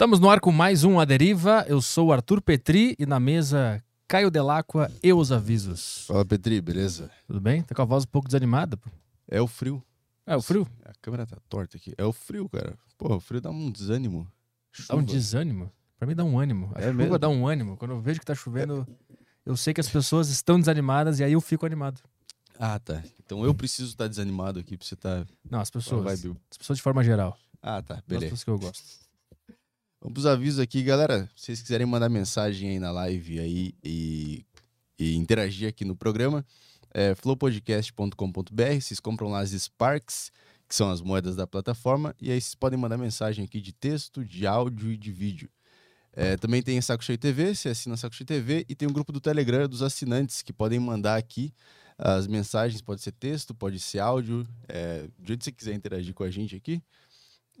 Estamos no ar com mais um A Deriva. Eu sou o Arthur Petri e na mesa Caio Delacqua e os avisos. Fala, Petri, beleza? Tudo bem? Tá com a voz um pouco desanimada? pô? É o frio. É o frio? A câmera tá torta aqui. É o frio, cara. Pô, o frio dá um desânimo. Dá um Chuva. desânimo? Pra mim dá um ânimo. A É chuva mesmo? dá um ânimo. Quando eu vejo que tá chovendo, eu sei que as pessoas estão desanimadas e aí eu fico animado. Ah, tá. Então eu preciso estar desanimado aqui pra você estar. Não, as pessoas. As pessoas de forma geral. Ah, tá. As Beleza. pessoas que eu gosto. Vamos pros avisos aqui, galera. Se vocês quiserem mandar mensagem aí na live aí e, e interagir aqui no programa, é flowpodcast.com.br. Vocês compram lá as Sparks, que são as moedas da plataforma, e aí vocês podem mandar mensagem aqui de texto, de áudio e de vídeo. É, também tem Saco Cheio TV, você assina Saco Cheio TV, e tem um grupo do Telegram dos assinantes que podem mandar aqui as mensagens, pode ser texto, pode ser áudio, é, jeito que você quiser interagir com a gente aqui.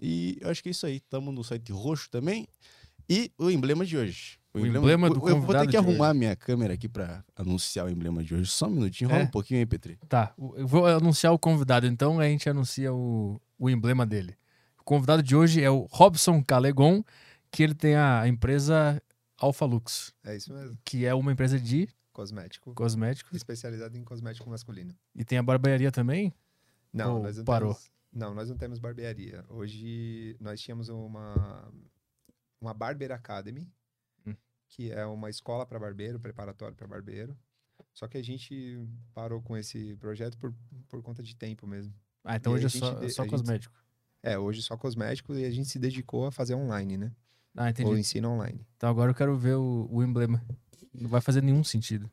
E eu acho que é isso aí. Estamos no site roxo também. E o emblema de hoje. O emblema do eu, eu vou convidado ter que arrumar minha câmera aqui para anunciar o emblema de hoje. Só um minutinho, rola É. um pouquinho aí, Petri. Tá, o- eu vou anunciar o convidado, então a gente anuncia o, o emblema dele. O convidado de hoje é o Robson Calegon, que ele tem a empresa Alpha Lux, É isso mesmo. que é uma empresa de Cosmético. cosméticos. Especializado em cosmético masculino. E tem a barbearia também? Não, Ou nós não parou? temos. Não, nós não temos barbearia. Hoje nós tínhamos uma uma Barber Academy, Hum. que é uma escola para barbeiro, preparatório para barbeiro. Só que a gente parou com esse projeto por, por conta de tempo mesmo. Ah, então E hoje é a só, gente de- só a gente- cosmético. É, hoje só cosmético e a gente se dedicou a fazer online, né? Ah, Ou entendi. ensino online. Então agora eu quero ver o, o emblema. Não vai fazer nenhum sentido.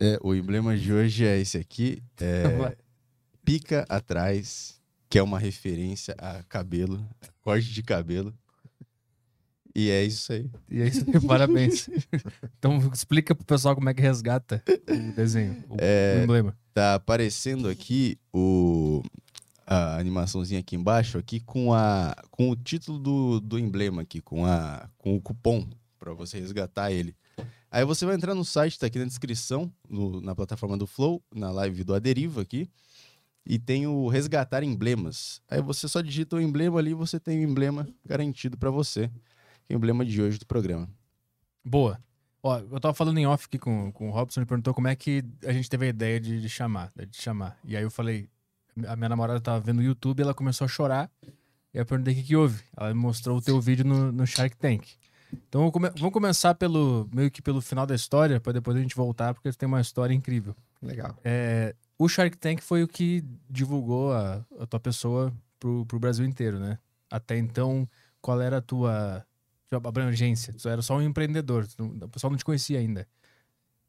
É, o emblema de hoje é esse aqui. É. pica atrás, que é uma referência a cabelo, a corte de cabelo. E é isso aí. E é isso aí, parabéns. Então explica pro pessoal como é que resgata o desenho, o, É, emblema. Tá aparecendo aqui o a animaçãozinha aqui embaixo aqui com a com o título do, do emblema aqui com a com o cupom para você resgatar ele. Aí você vai entrar no site, tá aqui na descrição, no- na plataforma do Flow, na live do Aderiva aqui, e tem o resgatar emblemas. Aí você só digita o emblema ali, e você tem o emblema garantido para você. Que é o emblema de hoje do programa. Boa. Ó, eu tava falando em off aqui com, com o Robson, ele perguntou como é que a gente teve a ideia de, de chamar, né, de chamar. E aí eu falei, a minha namorada tava vendo o YouTube, ela começou a chorar, e aí eu perguntei o que, que houve. Ela me mostrou o teu vídeo no, no Shark Tank. Então vamos come- vamos começar pelo meio que pelo final da história, para depois a gente voltar, porque tem uma história incrível. Legal. É, o Shark Tank foi o que divulgou a, a tua pessoa pro, pro Brasil inteiro, né? Até então, qual era a tua, tua abrangência? Tu era só um empreendedor, tu o pessoal não te conhecia ainda.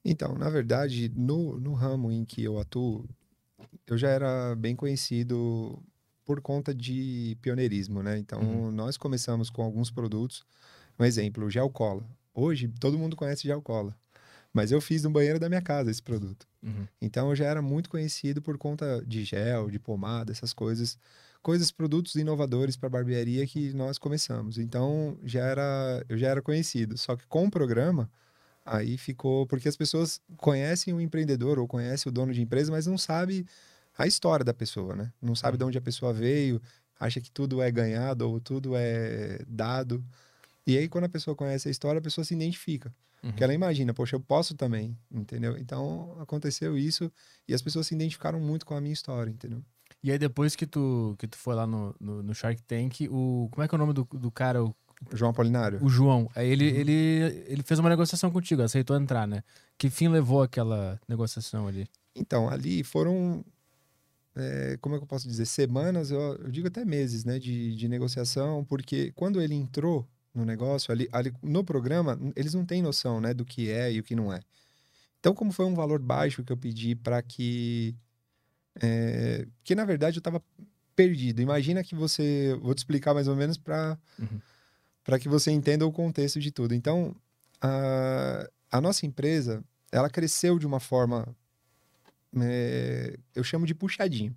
Então, na verdade, no, no ramo em que eu atuo, eu já era bem conhecido por conta de pioneirismo, né? Então, Uhum. nós começamos com alguns produtos. Um exemplo, o gel cola. Hoje, todo mundo conhece gel cola. Mas eu fiz no banheiro da minha casa esse produto. Uhum. Então, eu já era muito conhecido por conta de gel, de pomada, essas coisas. Coisas, produtos inovadores para barbearia que nós começamos. Então, já era, eu já era conhecido. Só que com o programa, aí ficou... Porque as pessoas conhecem o empreendedor ou conhecem o dono de empresa, mas não sabe a história da pessoa, né? Não sabe de onde a pessoa veio, acha que tudo é ganhado ou tudo é dado. E aí, quando a pessoa conhece a história, a pessoa se identifica. Uhum. Porque ela imagina, poxa, eu posso também, entendeu? Então, aconteceu isso e as pessoas se identificaram muito com a minha história, entendeu? E aí depois que tu, que tu foi lá no, no, no Shark Tank, o, como é que é o nome do, do cara, o, João Apolinário. o João? Aí ele, Uhum. ele, ele fez uma negociação contigo, aceitou entrar, né? Que fim levou aquela negociação ali? Então, ali foram, é, como é que eu posso dizer, semanas, eu, eu digo até meses, né, de, de negociação, porque quando ele entrou no negócio, ali, ali no programa, eles não têm noção, né, do que é e o que não é. Então, como foi um valor baixo que eu pedi para que, é, que na verdade eu estava perdido. Imagina que você, vou te explicar mais ou menos para Uhum. para que você entenda o contexto de tudo. Então, a, a nossa empresa, ela cresceu de uma forma, é, eu chamo de puxadinho.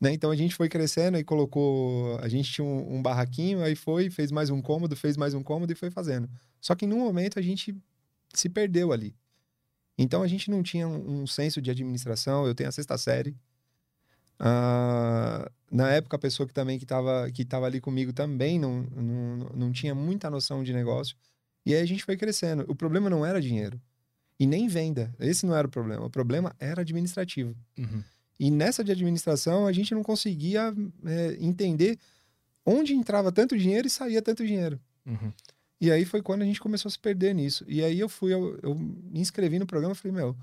Né? Então, a gente foi crescendo e colocou, a gente tinha um, um barraquinho, aí foi, fez mais um cômodo, fez mais um cômodo e foi fazendo. Só que, num momento, a gente se perdeu ali. Então, a gente não tinha um, um senso de administração, eu tenho a sexta série, Ah, na época, a pessoa que também que estava que tava ali comigo também não, não, não, não tinha muita noção de negócio. E aí a gente foi crescendo. O problema não era dinheiro. E nem venda. Esse não era o problema. O problema era administrativo. Uhum. E nessa de administração, a gente não conseguia é, entender onde entrava tanto dinheiro e saía tanto dinheiro. Uhum. E aí foi quando a gente começou a se perder nisso. E aí eu fui, eu, eu me inscrevi no programa e falei, meu,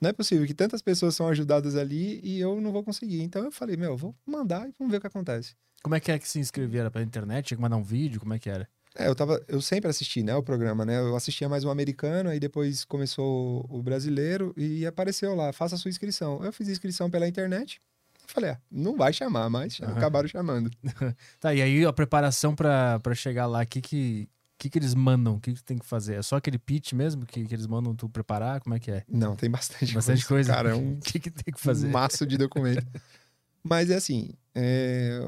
não é possível que tantas pessoas são ajudadas ali e eu não vou conseguir. Então eu falei, meu, vou mandar e vamos ver o que acontece. Como é que é que se inscrevia? Era pela internet? Tinha que mandar um vídeo? Como é que era? É, eu tava, eu sempre assisti, né, o programa, né? Eu assistia mais o americano, aí depois começou o brasileiro e apareceu lá, faça a sua inscrição. Eu fiz inscrição pela internet. Falei, ah, não vai chamar, mas Aham. acabaram chamando. Tá, e aí a preparação pra, pra chegar lá, o que que, que que eles mandam? O que que tem que fazer? É só aquele pitch mesmo que, que eles mandam tu preparar? Como é que é? Não, tem bastante, Bastante coisa. Cara, é um O que que tem que fazer? maço de documento. Mas é assim, é,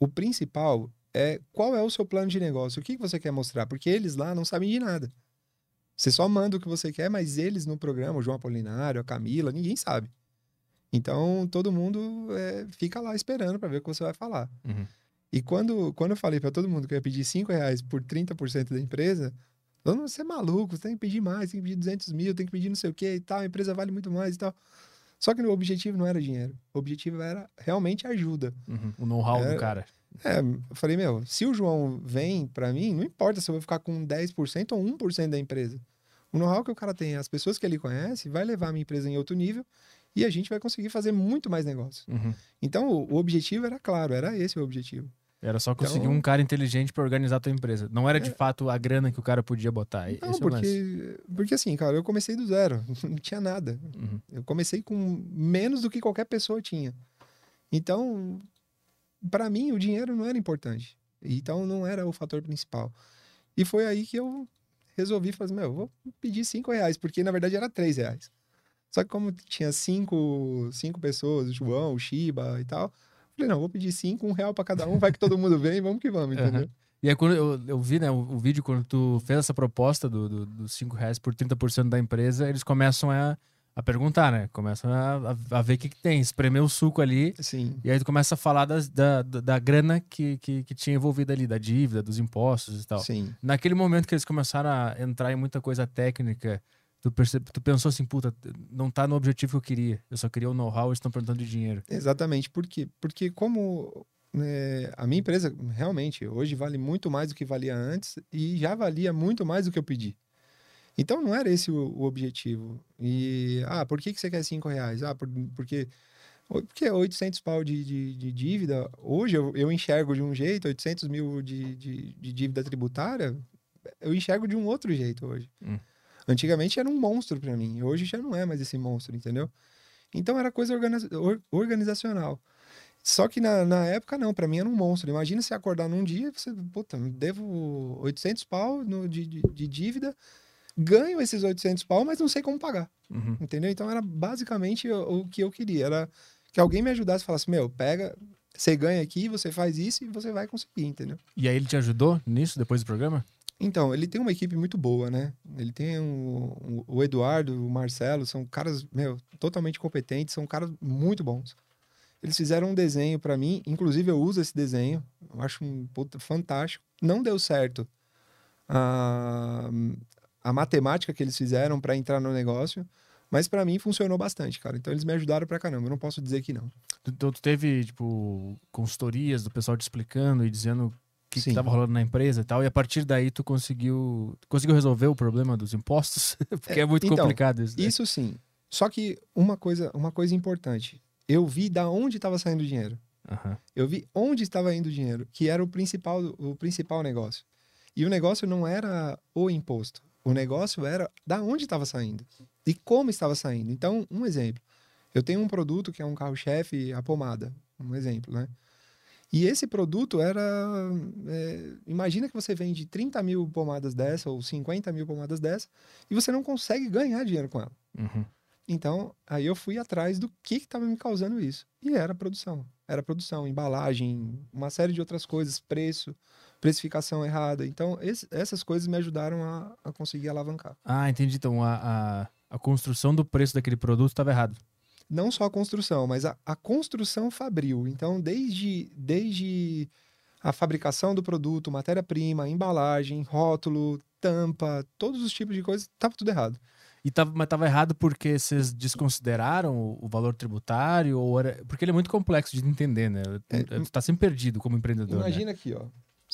o principal é qual é o seu plano de negócio, o que você quer mostrar, porque eles lá não sabem de nada. Você só manda o que você quer, mas eles no programa, o João Apolinário, a Camila, ninguém sabe. Então todo mundo é, fica lá esperando para ver o que você vai falar. Uhum. E quando, quando eu falei para todo mundo que eu ia pedir 5 reais por 30% da empresa, todo mundo, você é maluco, você tem que pedir mais, tem que pedir 200 mil, tem que pedir não sei o que e tal, a empresa vale muito mais e tal. Só que o objetivo não era dinheiro. O objetivo era realmente ajuda. Uhum. O know-how É, do cara. É, eu falei, meu, se o João vem para mim, não importa se eu vou ficar com 10% ou 1% da empresa. O know-how que o cara tem, as pessoas que ele conhece, vai levar a minha empresa em outro nível e a gente vai conseguir fazer muito mais negócio. Uhum. Então, o, o objetivo era claro, era esse o objetivo. Era só conseguir Então- um cara inteligente pra organizar a tua empresa. Não era de fato a grana que o cara podia botar. Não, Esse é porque, porque assim, cara, eu comecei do zero, não tinha nada. Uhum. Eu comecei com menos do que qualquer pessoa tinha. Então, para mim, o dinheiro não era importante. Então, não era o fator principal. E foi aí que eu resolvi fazer, meu, vou pedir cinco reais, porque na verdade era três reais. Só que como tinha cinco, cinco pessoas, o João, o Shiba e tal, falei, não, vou pedir cinco, um real para cada um, vai que todo mundo vem, vamos que vamos, entendeu? E aí, quando eu, eu vi né, o, o vídeo, quando tu fez essa proposta do, do, dos 5 reais por 30% da empresa, eles começam a, a perguntar, né? Começam a, a, a ver o que, que tem, espremer o suco ali. Sim. E aí tu começa a falar das- da, da, da grana que, que, que tinha envolvida ali, da dívida, dos impostos e tal. Sim. Naquele momento que eles começaram a entrar em muita coisa técnica, tu, percebe, tu pensou assim, puta, não tá no objetivo que eu queria. Eu só queria o know-how, eles estão perguntando de dinheiro. Exatamente. Por quê? Porque como né, a minha empresa realmente hoje vale muito mais do que valia antes e já valia muito mais do que eu pedi. Então não era esse o, o objetivo. E, ah, por que, que você quer cinco reais? Ah, por- porque... Porque 800 pau de, de, de dívida, hoje eu, eu enxergo de um jeito, 800 mil de, de, dívida tributária, eu enxergo de um outro jeito hoje. Hum. Antigamente era um monstro para mim, hoje já não é mais esse monstro, entendeu? Então era coisa organiza- or- organizacional. Só que na, na época não, para mim era um monstro. Imagina você acordar num dia, você, puta, devo 800 pau no, de, de dívida, ganho esses 800 pau, mas não sei como pagar, Uhum. entendeu? Então era basicamente o, o que eu queria, era que alguém me ajudasse e falasse, meu, pega, você ganha aqui, você faz isso e você vai conseguir, entendeu? E aí ele te ajudou nisso, depois do programa? Então, ele tem uma equipe muito boa, né? Ele tem o, o- Eduardo, o Marcelo, são caras, meu, totalmente competentes, são caras muito bons. Eles fizeram um desenho pra mim, inclusive eu uso esse desenho, eu acho um puta fantástico. Não deu certo a, a matemática que eles fizeram pra entrar no negócio, mas pra mim funcionou bastante, cara. Então eles me ajudaram pra caramba, eu não posso dizer que não. Tu, tu- teve, tipo, consultorias do pessoal te explicando e dizendo o que, que Sim. tava rolando na empresa e tal, e a partir daí tu conseguiu, conseguiu resolver o problema dos impostos? Porque é, É, muito então, complicado isso. né? Isso sim. Só que uma coisa, uma coisa importante, eu vi da onde estava saindo o dinheiro. Aham. Eu vi onde estava indo o dinheiro, que era o principal, o principal negócio. E o negócio não era o imposto. O negócio era da onde estava saindo e como estava saindo. Então, um exemplo. Eu tenho um produto que é um carro-chefe, a pomada. Um exemplo, né? E esse produto era. é, imagina que você vende 30 mil pomadas dessa ou 50 mil pomadas dessa e você não consegue ganhar dinheiro com ela. Uhum. Então, aí eu fui atrás do que estava me causando isso. E era produção. Era produção, embalagem, uma série de outras coisas, preço, precificação errada. Então, esse- essas coisas me ajudaram a, a conseguir alavancar. Ah, entendi. Então a, a, a construção do preço daquele produto estava errado. Não só a construção, mas a, a construção fabril. Então, desde, desde a fabricação do produto, matéria-prima, embalagem, rótulo, tampa, todos os tipos de coisas, tava tudo errado. E tava, mas tava errado porque vocês desconsideraram o, o valor tributário? Ou era, porque ele é muito complexo de entender, né? É, Você tá sempre perdido como empreendedor. né? Imagina aqui, ó.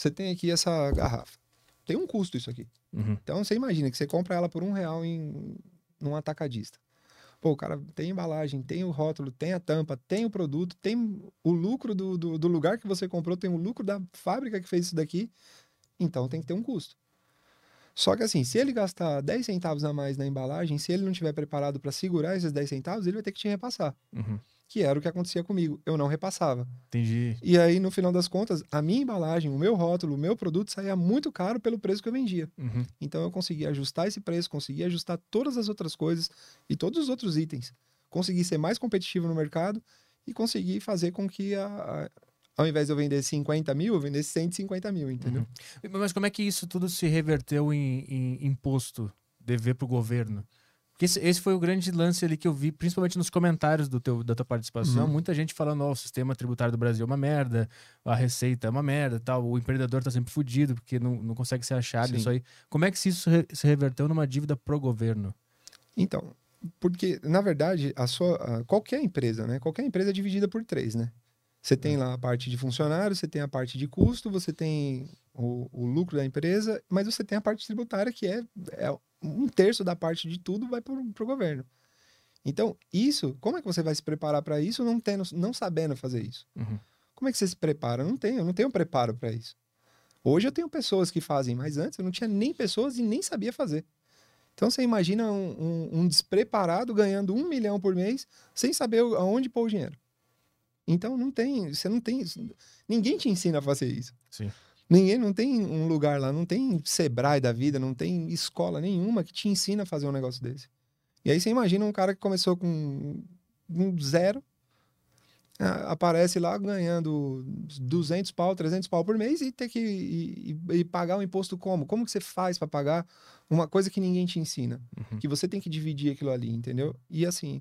Você tem aqui essa garrafa. Tem um custo isso aqui. Uhum. Então você imagina que você compra ela por um real em num atacadista. Pô, o cara tem embalagem, tem o rótulo, tem a tampa, tem o produto, tem o lucro do, do, do lugar que você comprou, tem o lucro da fábrica que fez isso daqui. Então tem que ter um custo. Só que assim, se ele gastar 10 centavos a mais na embalagem, se ele não estiver preparado para segurar esses 10 centavos, ele vai ter que te repassar. Uhum. Que era o que acontecia comigo. Eu não repassava. Entendi. E aí, no final das contas, a minha embalagem, o meu rótulo, o meu produto saía muito caro pelo preço que eu vendia. Uhum. Então eu consegui ajustar esse preço, consegui ajustar todas as outras coisas e todos os outros itens. Consegui ser mais competitivo no mercado e consegui fazer com que, a, a- ao invés de eu vender 50 mil, eu vendesse 150 mil, entendeu? Mas como é que isso tudo se reverteu em, em imposto, dever pro governo? Porque esse, esse foi o grande lance ali que eu vi, principalmente nos comentários do teu, da tua participação. Uhum. Muita gente falando, ó, o sistema tributário do Brasil é uma merda, a receita é uma merda tal, o empreendedor tá sempre fudido porque não, não consegue ser achado, isso aí. Como é que isso se reverteu numa dívida pro governo? Então, porque, na verdade, a sua, a- qualquer empresa, né? Qualquer empresa é dividida por três, né? Você tem lá a parte de funcionário, você tem a parte de custo, você tem o, o lucro da empresa, mas você tem a parte tributária, que é, é um terço da parte de tudo vai para o governo. Então, isso, como é que você vai se preparar para isso não, tendo, não sabendo fazer isso? Uhum. Como é que você se prepara? Eu não tenho, eu não tenho preparo para isso. Hoje eu tenho pessoas que fazem, mas antes eu não tinha nem pessoas e nem sabia fazer. Então você imagina um, um- um despreparado ganhando um milhão por mês sem saber aonde pôr o dinheiro. Então não tem, você não tem, ninguém te ensina a fazer isso. Sim. Ninguém não tem um lugar lá, não tem Sebrae da vida, não tem escola nenhuma que te ensina a fazer um negócio desse. E aí você imagina um cara que começou com um zero, aparece lá ganhando 200 pau, 300 pau por mês e ter que e, e- pagar o imposto como? Como que você faz para pagar uma coisa que ninguém te ensina? Uhum. Que você tem que dividir aquilo ali, entendeu? E assim,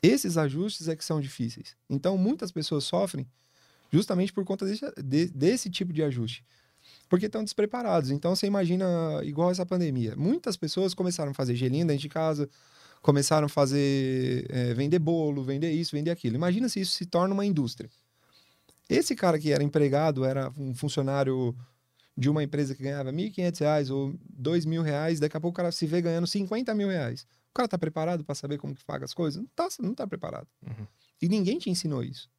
esses ajustes é que são difíceis. Então, muitas pessoas sofrem justamente por conta desse, de- desse tipo de ajuste. Porque estão despreparados. Então, você imagina, igual essa pandemia. Muitas pessoas começaram a fazer gelinho dentro de casa, começaram a fazer, eh, vender bolo, vender isso, vender aquilo. Imagina se isso se torna uma indústria. Esse cara que era empregado, era um funcionário de uma empresa que ganhava 1.500 reais ou 2.000 reais, daqui a pouco o cara se vê ganhando 50 mil reais. O cara tá preparado para saber como que paga as coisas? Não tá, não tá preparado. Uhum. E ninguém te ensinou isso.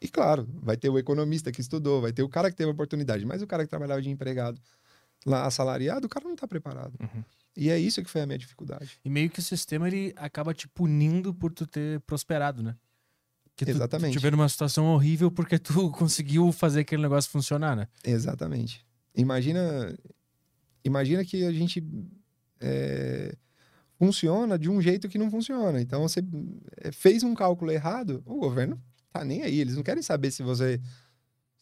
E claro, vai ter o economista que estudou, vai ter o cara que teve a oportunidade, mas o cara que trabalhava de empregado lá assalariado, o cara não tá preparado. Uhum. E é isso que foi a minha dificuldade. E meio que o sistema ele acaba te punindo por tu ter prosperado, né? Que tu, Exatamente. Tu tiver numa situação horrível porque tu conseguiu fazer aquele negócio funcionar, né? Exatamente. Imagina, imagina que a gente é, funciona de um jeito que não funciona. Então você é, fez um cálculo errado, o governo tá nem aí. Eles não querem saber se você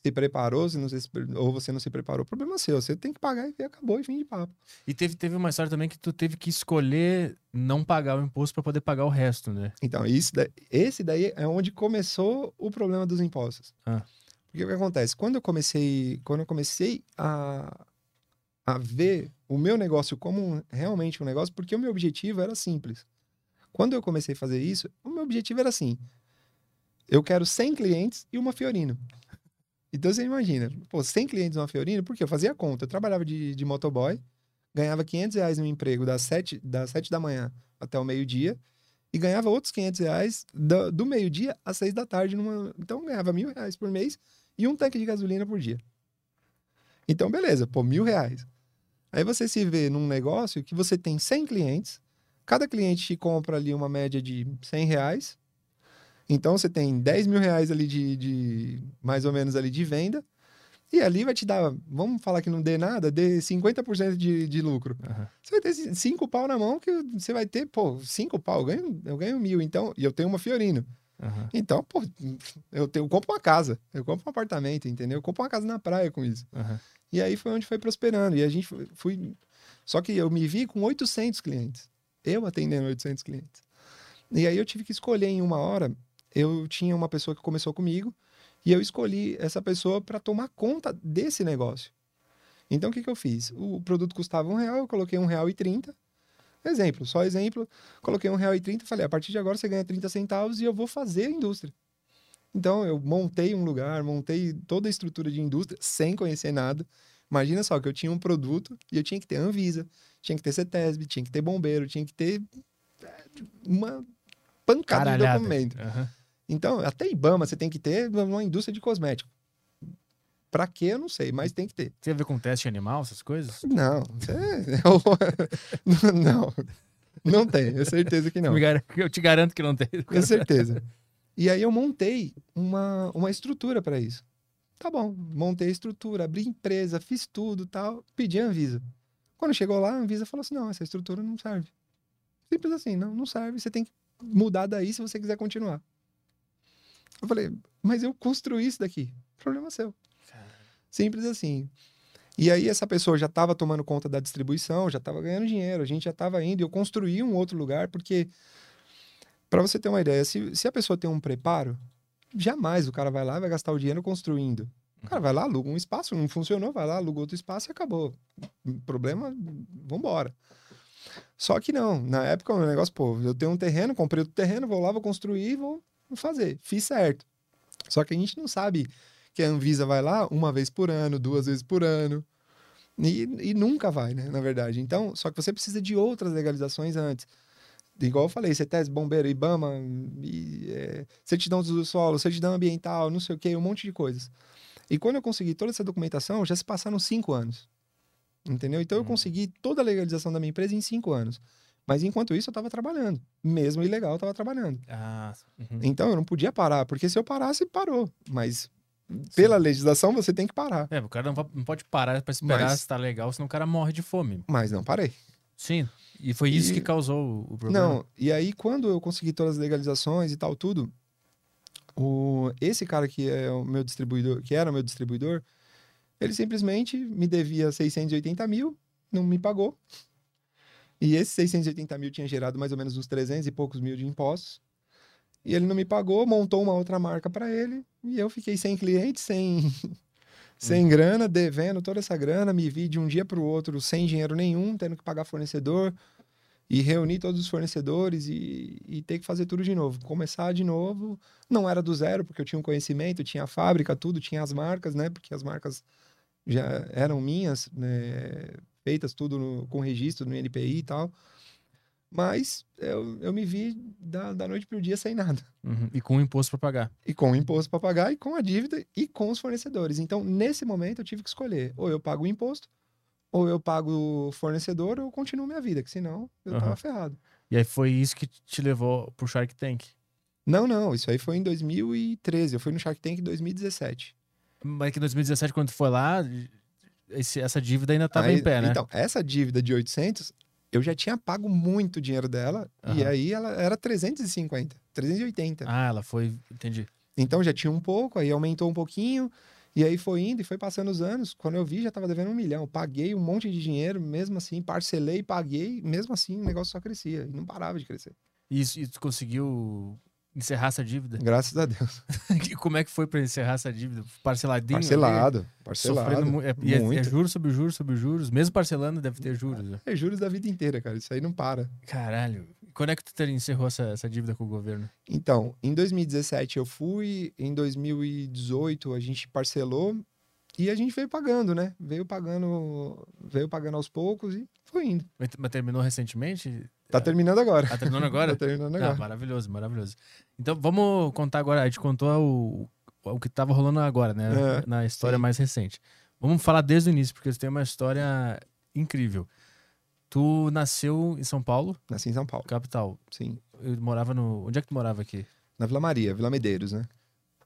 se preparou, se não se, ou você não se preparou. O problema é seu. Você tem que pagar e acabou e fim de papo. E teve, teve uma história também que tu teve que escolher não pagar o imposto para poder pagar o resto, né? Então, isso esse daí é onde começou o problema dos impostos. Ah. Porque o que acontece? Quando eu comecei, quando eu comecei a, a ver o meu negócio como um- realmente um negócio, porque o meu objetivo era simples. Quando eu comecei a fazer isso, o meu objetivo era assim: eu quero 100 clientes e uma Fiorino. Então você imagina, pô, 100 clientes uma Fiorino, porque eu fazia conta, eu trabalhava de, de motoboy, ganhava 500 reais no emprego das 7, das 7 da manhã até o meio-dia, e ganhava outros 500 reais do, do meio-dia às 6 da tarde. Numa... Então ganhava mil reais por mês e um tanque de gasolina por dia. Então, beleza, pô, mil reais. Aí você se vê num negócio que você tem 100 clientes, cada cliente te compra ali uma média de 100 reais. Então você tem 10 mil reais ali de, de mais ou menos ali de venda. E ali vai te dar, vamos falar que não dê nada, dê 50% de, de lucro. Aham. Você vai ter ci- cinco pau na mão que você vai ter, pô, cinco pau, eu ganho, eu ganho mil, então, e eu tenho uma Fiorino. Aham. Então, pô, eu, tenho, eu compro uma casa, eu compro um apartamento, entendeu? Eu compro uma casa na praia com isso. Aham. E aí foi onde foi prosperando. E a gente foi, fui. Só que eu me vi com 800 clientes. Eu atendendo 800 clientes. E aí eu tive que escolher em uma hora. Eu tinha uma pessoa que começou comigo E eu escolhi essa pessoa para tomar conta desse negócio. Então, o que, que eu fiz? O produto custava um real, eu coloquei um real e trinta. Exemplo, só exemplo. Coloquei um real e trinta, falei, a partir de agora você ganha 30 centavos e eu vou fazer a indústria. Então, eu montei um lugar, montei toda a estrutura de indústria sem conhecer nada. Imagina só que eu tinha um produto e eu tinha que ter Anvisa, tinha que ter CETESB, tinha que ter bombeiro, tinha que ter é, uma pancada Caralhada. de documento. Aham. Então, até IBAMA você tem que ter uma indústria de cosmético. Pra quê, eu não sei, mas tem que ter. Tem a ver com teste animal, essas coisas? Não, isso é- não, não tem, é certeza que não. Eu te garanto que não tem. Com certeza. E aí eu montei uma, uma estrutura para isso. Tá bom, montei a estrutura, abri empresa, fiz tudo tal, pedi a Anvisa. Quando chegou lá, a Anvisa falou assim: não, essa estrutura não serve. Simples assim, não, não serve, você tem que mudar daí se você quiser continuar. Eu falei, mas eu construí isso daqui. Problema seu. Simples assim. E aí essa pessoa já estava tomando conta da distribuição, já estava ganhando dinheiro, a gente já estava indo. Eu construí um outro lugar, porque, para você ter uma ideia, se, se a pessoa tem um preparo, jamais o cara vai lá e vai gastar o dinheiro construindo. O cara vai lá, aluga um espaço, não funcionou, vai lá, aluga outro espaço e acabou. Problema, vambora. Só que não, na época o negócio, pô, eu tenho um terreno, comprei outro terreno, vou lá, vou construir, vou fazer. Fiz certo. Só que a gente não sabe que a Anvisa vai lá uma vez por ano, duas vezes por ano. E, e nunca vai, né? Na verdade. Então, só que você precisa de outras legalizações antes. Igual eu falei, CETES, Bombeiro, IBAMA, e, é, certidão do solo, certidão ambiental, não sei o quê, um monte de coisas. E quando eu consegui toda essa documentação, já se passaram cinco anos. Entendeu? Então eu Hum. consegui toda a legalização da minha empresa em cinco anos. Mas enquanto isso, eu estava trabalhando. Mesmo ilegal, eu estava trabalhando. Ah, uhum. Então eu não podia parar, porque se eu parasse, parou. Mas pela legislação, você tem que parar. É, o cara não po- não pode parar pra esperar Mas- se tá legal, senão o cara morre de fome. Mas não parei. Sim. E foi isso E- que causou o- o problema. Não, e aí quando eu consegui todas as legalizações e tal, tudo, o, esse cara que é o meu distribuidor, que era o meu distribuidor, ele simplesmente me devia 680 mil, não me pagou. E esses 680 mil tinha gerado mais ou menos uns 300 e poucos mil de impostos. E ele não me pagou, montou uma outra marca para ele, e eu fiquei sem cliente, sem, sem grana, devendo toda essa grana, me vi de um dia para o outro sem dinheiro nenhum, tendo que pagar fornecedor, e reunir todos os fornecedores e, e ter que fazer tudo de novo. Começar de novo, não era do zero, porque eu tinha um conhecimento, tinha a fábrica, tudo, tinha as marcas, né? Porque as marcas já eram minhas, né? Feitas tudo no- com registro no NPI e tal. Mas eu, eu me vi da, da noite pro dia sem nada. Uhum. E com o imposto pra pagar. E com o imposto para pagar, e com a dívida, e com os fornecedores. Então, nesse momento, eu tive que escolher. Ou eu pago o imposto, ou eu pago o fornecedor, ou continuo minha vida, que senão eu Aham. tava ferrado. E aí foi isso que te levou pro Shark Tank. Não, não, isso aí foi em 2013. Eu fui no Shark Tank em 2017. Mas que em 2017, quando tu foi lá, esse- essa dívida ainda tava Aí- em pé, né? Então, essa dívida de 800, eu já tinha pago muito dinheiro dela, e Aham. aí ela era 350, 380. Ah, ela foi. Entendi. Então já tinha um pouco, aí aumentou um pouquinho, e aí foi indo e foi passando os anos. Quando eu vi, já tava devendo um milhão. Paguei um monte de dinheiro, mesmo assim, parcelei, paguei, mesmo assim o negócio só crescia, e não parava de crescer. E, e tu conseguiu encerrar essa dívida? Graças a Deus. E Como é que foi pra encerrar essa dívida? Parceladinho? ali? Parcelado, parcelado. Sofrendo mu- é, e é- é, muito. juros sobre juros sobre juros. Mesmo parcelando, deve ter juros. né? É juros da vida inteira, cara. Isso aí não para. Caralho. Quando é que tu encerrou essa, essa dívida com o governo? Então, em 2017 eu fui, em 2018 a gente parcelou e a gente veio pagando, né? Veio pagando, veio pagando aos poucos e foi indo. Mas terminou recentemente? Tá terminando agora. Tá terminando agora? tá terminando Ah, agora. maravilhoso, maravilhoso. Então vamos contar agora. A gente contou o, o que tava rolando agora, né? É, Na história sim. mais recente. Vamos falar desde o início, porque você tem uma história incrível. Tu nasceu em São Paulo, Nasci em São Paulo, capital. sim. Eu morava no. Onde é que tu morava aqui? Na Vila Maria, Vila Medeiros, né?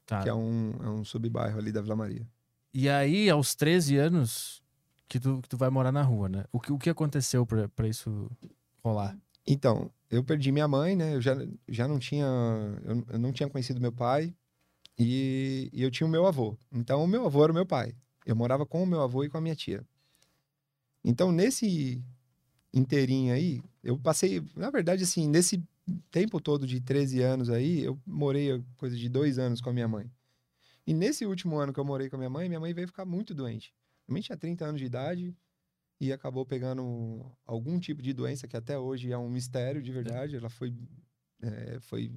Tá. Que é um, é um subbairro ali da Vila Maria. E aí, aos 13 anos, que tu, que tu vai morar na rua, né? O que, o que aconteceu pra, pra isso rolar? Então, eu perdi minha mãe, né? Eu já, já não tinha. Eu, eu não tinha conhecido meu pai e, e eu tinha o meu avô. Então, o meu avô era o meu pai. Eu morava com o meu avô e com a minha tia. Então, nesse inteirinho aí, eu passei. Na verdade, assim, nesse tempo todo de 13 anos aí, eu morei coisa de dois anos com a minha mãe. E nesse último ano que eu morei com a minha mãe, minha mãe veio ficar muito doente. Minha mãe tinha 30 anos de idade e acabou pegando algum tipo de doença que até hoje é um mistério de verdade. Ela foi, é, foi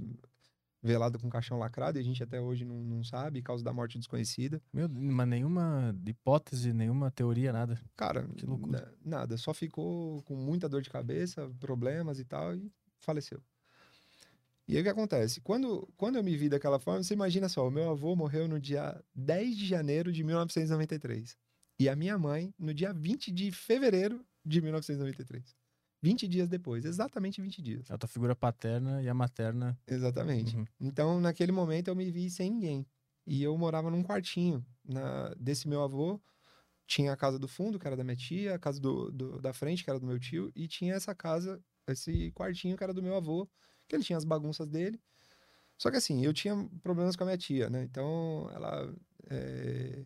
velada com caixão lacrado e a gente até hoje não, não sabe, causa da morte desconhecida. Meu, mas nenhuma hipótese, nenhuma teoria, nada. Cara, Que loucura. na- nada. Só ficou com muita dor de cabeça, problemas e tal, e faleceu. E aí o que acontece? Quando, quando eu me vi daquela forma, você imagina só, o meu avô morreu no dia 10 de janeiro de 1993. E a minha mãe no dia 20 de fevereiro de 1993. 20 dias depois, exatamente 20 dias. A tua figura paterna e a materna. Exatamente. Uhum. Então, naquele momento, eu me vi sem ninguém. E eu morava num quartinho na, desse meu avô. Tinha a casa do fundo, que era da minha tia, a casa do, do- da frente, que era do meu tio, e tinha essa casa, esse quartinho, que era do meu avô, que ele tinha as bagunças dele. Só que assim, eu tinha problemas com a minha tia, né? Então, ela é,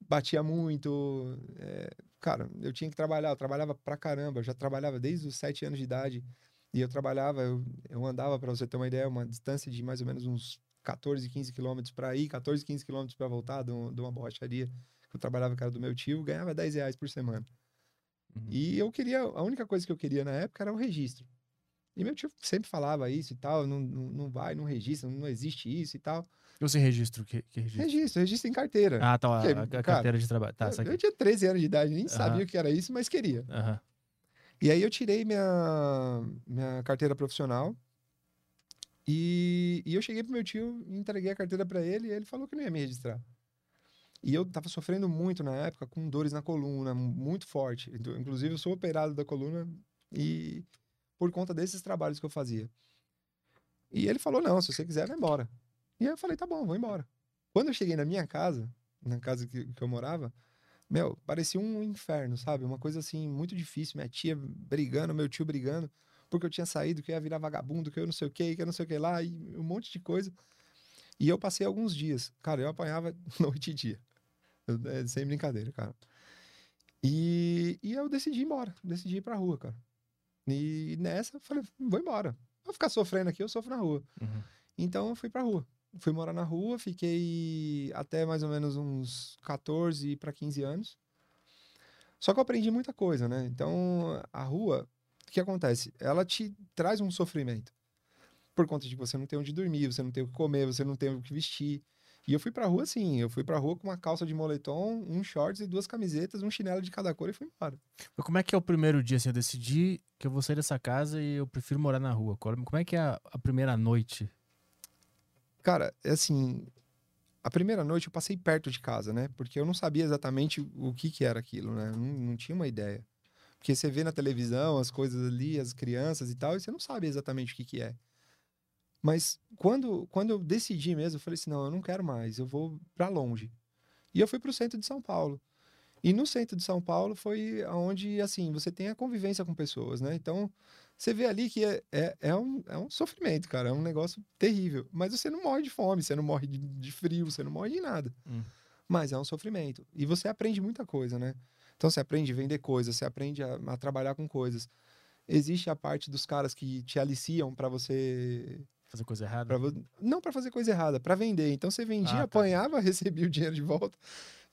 batia muito. é, cara, eu tinha que trabalhar, eu trabalhava pra caramba, eu já trabalhava desde os sete anos de idade. E eu trabalhava, eu, eu andava, para você ter uma ideia, uma distância de mais ou menos uns 14, 15 quilômetros para ir, 14, 15 quilômetros para voltar de, um- de uma borracharia que eu trabalhava, era do meu tio, ganhava 10 reais por semana. Uhum. E eu queria, a única coisa que eu queria na época era o registro. E meu tio sempre falava isso e tal, não, não, não vai, não registra, não existe isso e tal. Eu sei registro, que, que registro? Registro, registro em carteira. Ah, tá, a, Porque, a- a cara, carteira de trabalho. Tá, eu, eu tinha 13 anos de idade, nem Aham. sabia o que era isso, mas queria. Aham. E aí eu tirei minha, minha carteira profissional e, e eu cheguei pro meu tio, entreguei a carteira para ele e ele falou que não ia me registrar. E eu tava sofrendo muito na época com dores na coluna, muito forte. Então, Inclusive eu sou operado da coluna e por conta desses trabalhos que eu fazia. E ele falou: "Não, se você quiser, vai embora". E aí eu falei: "Tá bom, vou embora". Quando eu cheguei na minha casa, na casa que, que eu morava, meu, parecia um inferno, sabe? Uma coisa assim, muito difícil. Minha tia brigando, meu tio brigando, porque eu tinha saído, que eu ia virar vagabundo, que eu não sei o que, que eu não sei o que lá, e um monte de coisa. E eu passei alguns dias. Cara, eu apanhava noite e dia. Eu- é, sem brincadeira, cara. E, e eu decidi ir embora. Decidi ir pra rua, cara. E nessa, eu falei, vou embora. Vou ficar sofrendo aqui, eu sofro na rua. Uhum. Então eu fui pra rua. Fui morar na rua, fiquei até mais ou menos uns 14 para 15 anos. Só que eu aprendi muita coisa, né? Então a rua, o que acontece? Ela te traz um sofrimento. Por conta de você não tem onde dormir, você não tem o que comer, você não tem o que vestir. E eu fui pra rua assim, eu fui pra rua com uma calça de moletom, um shorts e duas camisetas, um chinelo de cada cor e fui embora. Como é que é o primeiro dia, assim? Eu decidi que eu vou sair dessa casa e eu prefiro morar na rua. Como é que é a primeira noite? Cara, é assim, a primeira noite eu passei perto de casa, né? Porque eu não sabia exatamente o que que era aquilo, né? Não, não tinha uma ideia. Porque você vê na televisão as coisas ali, as crianças e tal, e você não sabe exatamente o que que é. Mas quando, quando eu decidi mesmo, eu falei assim, não, eu não quero mais, eu vou pra longe. E eu fui pro centro de São Paulo. E no centro de São Paulo foi onde, assim, você tem a convivência com pessoas, né? Então, você vê ali que é, é, é, um, é um sofrimento, cara. É um negócio terrível. Mas você não morre de fome, você não morre de, de frio, você não morre de nada. Hum. Mas é um sofrimento. E você aprende muita coisa, né? Então, você aprende a vender coisas, você aprende a, a trabalhar com coisas. Existe a parte dos caras que te aliciam para você Fazer coisa errada? Pra não para fazer coisa errada, para vender. Então você vendia, Ah, tá. apanhava, recebia o dinheiro de volta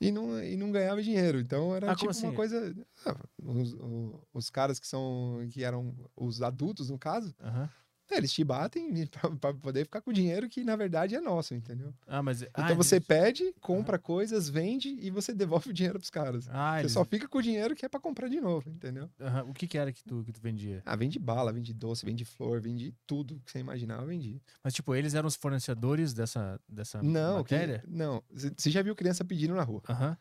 e não, e não ganhava dinheiro. Então era Ah, tipo uma assim? coisa. ah, os, o- os caras que são que eram os adultos, no caso, Aham. Eles te batem para poder ficar com o dinheiro que na verdade é nosso, entendeu? Ah, mas. Então você pede, compra coisas, vende e você devolve o dinheiro pros caras. Ah, Você eles... só fica com o dinheiro que é para comprar de novo, entendeu? O que, que era que tu, que tu vendia? Ah, vende bala, vende doce, vende flor, vende tudo que você imaginar, eu vendi. Mas, tipo, eles eram os fornecedores dessa, dessa Não, que- matéria? não. Você já viu criança pedindo na rua? Aham.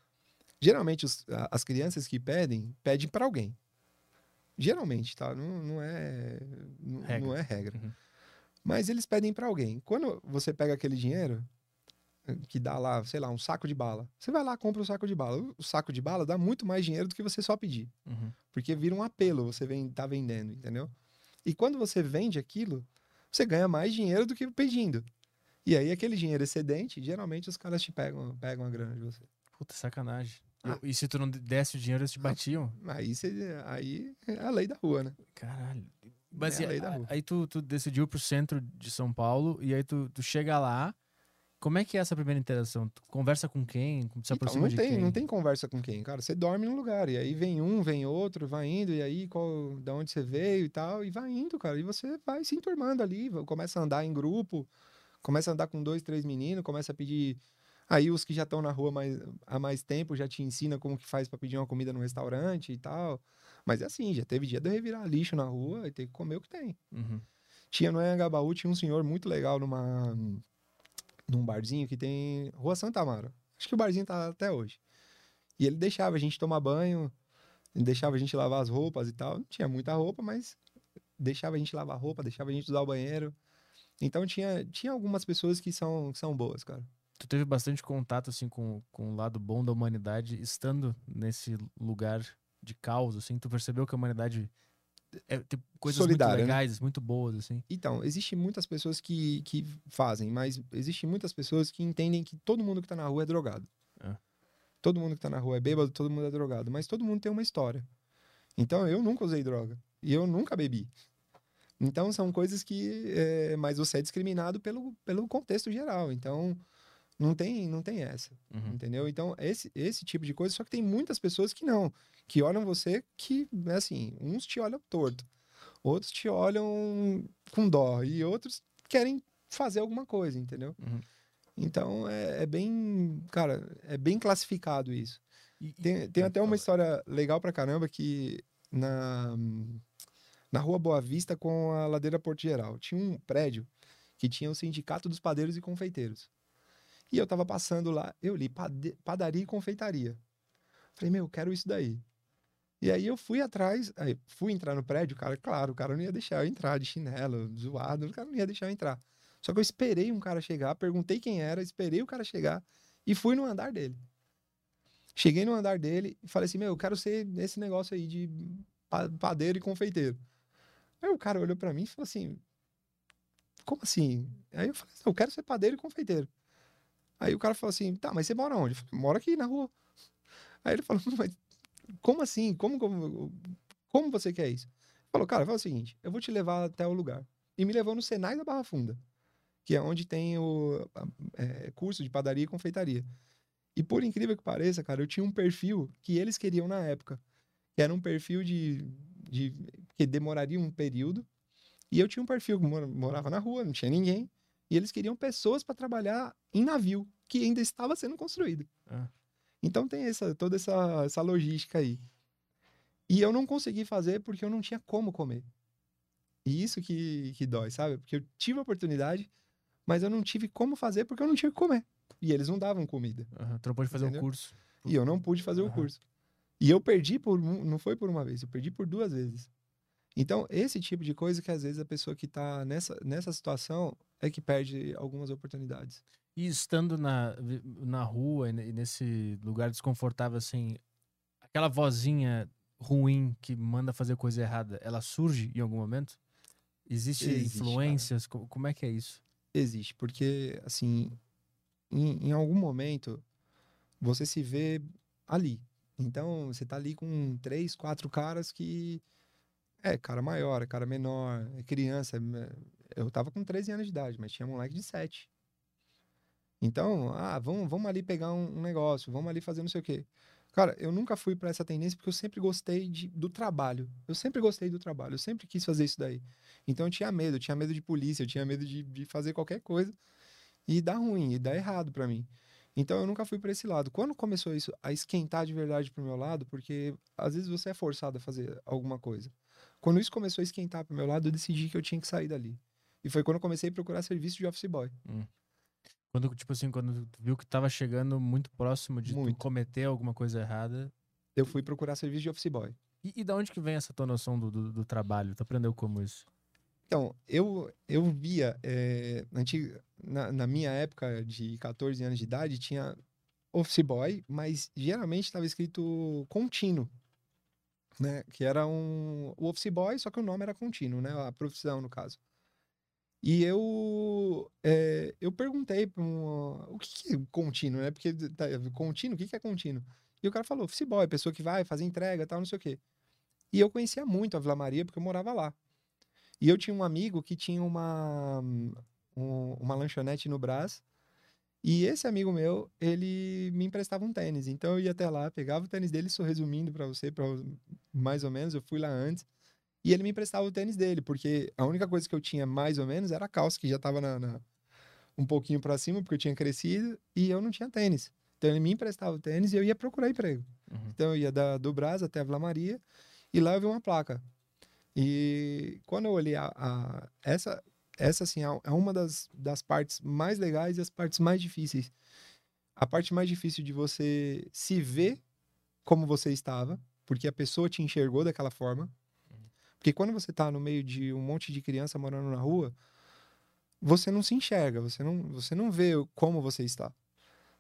Geralmente, os- as crianças que pedem, pedem para alguém. Geralmente, tá? Não, não é não, Regra. não é regra. Uhum. Mas eles pedem para alguém. Quando você pega aquele dinheiro, eh, que dá lá, sei lá, um saco de bala. Você vai lá, compra o saco de bala. O- O saco de bala dá muito mais dinheiro do que você só pedir. Uhum. Porque vira um apelo, você vem, tá vendendo, entendeu? E quando você vende aquilo, você ganha mais dinheiro do que pedindo. E aí, aquele dinheiro excedente, geralmente os caras te pegam, pegam a grana de você. Puta, sacanagem. Ah. E se tu não desse o dinheiro, eles te batiam? Aí, você, aí é a lei da rua, né? Caralho. Mas É a e- lei da rua. aí tu, tu decidiu pro centro de São Paulo e aí tu, tu chega lá Como é que é essa primeira interação? Tu conversa com quem? Se Então, aproxima não de tem, quem? não tem conversa com quem, cara. Você dorme num lugar, e aí vem um, vem outro, vai indo, e aí qual, da onde você veio e tal, e vai indo, cara. E você vai se enturmando ali, começa a andar em grupo, começa a andar com dois, três meninos, começa a pedir. Aí os que já estão na rua mais, há mais tempo já te ensina como que faz pra pedir uma comida no restaurante e tal. Mas é assim, já teve dia de eu revirar lixo na rua e ter que comer o que tem. Uhum. Tinha no Anhangabaú, tinha um senhor muito legal numa, num barzinho que tem Rua Santa Amaro. Acho que o barzinho tá até hoje. E ele deixava a gente tomar banho, deixava a gente lavar as roupas e tal. Não tinha muita roupa, mas deixava a gente lavar roupa, deixava a gente usar o banheiro. Então tinha, tinha algumas pessoas que são, que são boas, cara. Tu teve bastante contato, assim, com, com o lado bom da humanidade, estando nesse lugar de caos, assim, tu percebeu que a humanidade é, tem coisas Solidária, muito né? legais, muito boas, assim. Então, existem muitas pessoas que, que fazem, mas existem muitas pessoas que entendem que todo mundo que tá na rua é drogado. É. Todo mundo que tá na rua é bêbado, todo mundo é drogado. Mas todo mundo tem uma história. Então, eu nunca usei droga. E eu nunca bebi. Então, são coisas que... É, mas você é discriminado pelo, pelo contexto geral. Então, não tem, não tem essa. Uhum. Entendeu? Então, esse, esse tipo de coisa, só que tem muitas pessoas que não, que olham você que, é assim, uns te olham torto, outros te olham com dó, e outros querem fazer alguma coisa, entendeu? Uhum. Então, é, é bem, cara, é bem classificado isso. E- Tem, tem até uma história legal pra caramba que na, na rua Boa Vista com a ladeira Porto Geral tinha um prédio que tinha o Sindicato dos Padeiros e Confeiteiros. E eu tava passando lá, eu li padaria e confeitaria. Falei, meu, eu quero isso daí. E aí eu fui atrás, aí fui entrar no prédio, cara, claro, o cara não ia deixar eu entrar de chinelo, zoado, o cara não ia deixar eu entrar. Só que eu esperei um cara chegar, perguntei quem era, esperei o cara chegar e fui no andar dele. Cheguei no andar dele e falei assim: Meu, eu quero ser esse negócio aí de pa- padeiro e confeiteiro. Aí o cara olhou pra mim e falou assim: Como assim? Aí eu falei: Eu quero ser padeiro e confeiteiro. Aí o cara falou assim: Tá, mas você mora onde? Eu falei: Moro aqui na rua. Aí ele falou: Mas como assim? Como, como, como você quer isso? Ele falou: Cara, fala o seguinte: Eu vou te levar até o lugar. E me levou no Senai da Barra Funda, que é onde tem o é, curso de padaria e confeitaria. E por incrível que pareça, cara, eu tinha um perfil que eles queriam na época. Que era um perfil de, de que demoraria um período. E eu tinha um perfil que mora- morava na rua, não tinha ninguém. E eles queriam pessoas para trabalhar em navio, que ainda estava sendo construído. Ah. Então tem essa, toda essa, essa logística aí. E eu não consegui fazer porque eu não tinha como comer. E isso que, que dói, sabe? Porque eu tive a oportunidade, mas eu não tive como fazer porque eu não tinha o que comer. E eles não davam comida. Tu não pode fazer o Entendeu? curso. E eu não pude fazer o Aham. curso. E eu perdi por. um- Não foi por uma vez, eu perdi por duas vezes. Então, esse tipo de coisa que às vezes a pessoa que tá nessa, nessa situação é que perde algumas oportunidades. E estando na, na rua ne- nesse lugar desconfortável, assim, aquela vozinha ruim que manda fazer coisa errada, ela surge em algum momento? Existe, Existe, cara. influências? Co- Como é que é isso? Existe, porque, assim, em, em algum momento você se vê ali. Então, você tá ali com três, quatro caras que. É, cara maior, é cara menor, é criança. Eu tava com 13 anos de idade, mas tinha moleque de 7. Então, ah, vamos, vamos ali pegar um, um negócio, vamos ali fazer não sei o quê. Cara, eu nunca fui pra essa tendência porque eu sempre gostei de, do trabalho. Eu sempre gostei do trabalho, eu sempre quis fazer isso daí. Então eu tinha medo, eu tinha medo de polícia, eu tinha medo de, de fazer qualquer coisa e dar ruim, e dar errado pra mim. Então eu nunca fui pra esse lado. Quando começou isso a esquentar de verdade pro meu lado, porque às vezes você é forçado a fazer alguma coisa. Quando isso começou a esquentar pro meu lado, eu decidi que eu tinha que sair dali. E foi quando eu comecei a procurar serviço de office boy. Quando, tipo assim, quando tu viu que tava chegando muito próximo de tu Muito. cometer alguma coisa errada. Eu fui procurar serviço de office boy. E, e da onde que vem essa tua noção do, do, do trabalho? Tu aprendeu como isso? Então, eu, eu via, antiga, na, na minha época de 14 anos de idade, tinha office boy, mas geralmente estava escrito contínuo, né? Que era um o office boy, só que o nome era contínuo, né? A profissão, no caso. E eu, eh, eu perguntei para um, o que, que é contínuo, né? Porque tá, contínuo, o que, que é contínuo? E o cara falou, office boy, pessoa que vai fazer entrega, tal, não sei o quê. E eu conhecia muito a Vila Maria porque eu morava lá. E eu tinha um amigo que tinha uma, um- uma lanchonete no Brás. E esse amigo meu, ele me emprestava um tênis. Então eu ia até lá, pegava o tênis dele, só resumindo para você, pra, mais ou menos, eu fui lá antes. E ele me emprestava o tênis dele, porque a única coisa que eu tinha mais ou menos era a calça, que já tava na, na um pouquinho para cima, porque eu tinha crescido, e eu não tinha tênis. Então ele me emprestava o tênis e eu ia procurar emprego. Uhum. Então eu ia da, do Brás até a Vila Maria, e lá eu vi uma placa. E quando eu olhei a, a essa, essa assim, é uma das, das partes mais legais e as partes mais difíceis. A parte mais difícil de você se ver como você estava, porque a pessoa te enxergou daquela forma. Porque quando você está no meio de um monte de criança morando na rua, você não se enxerga, você não, você não vê como você está.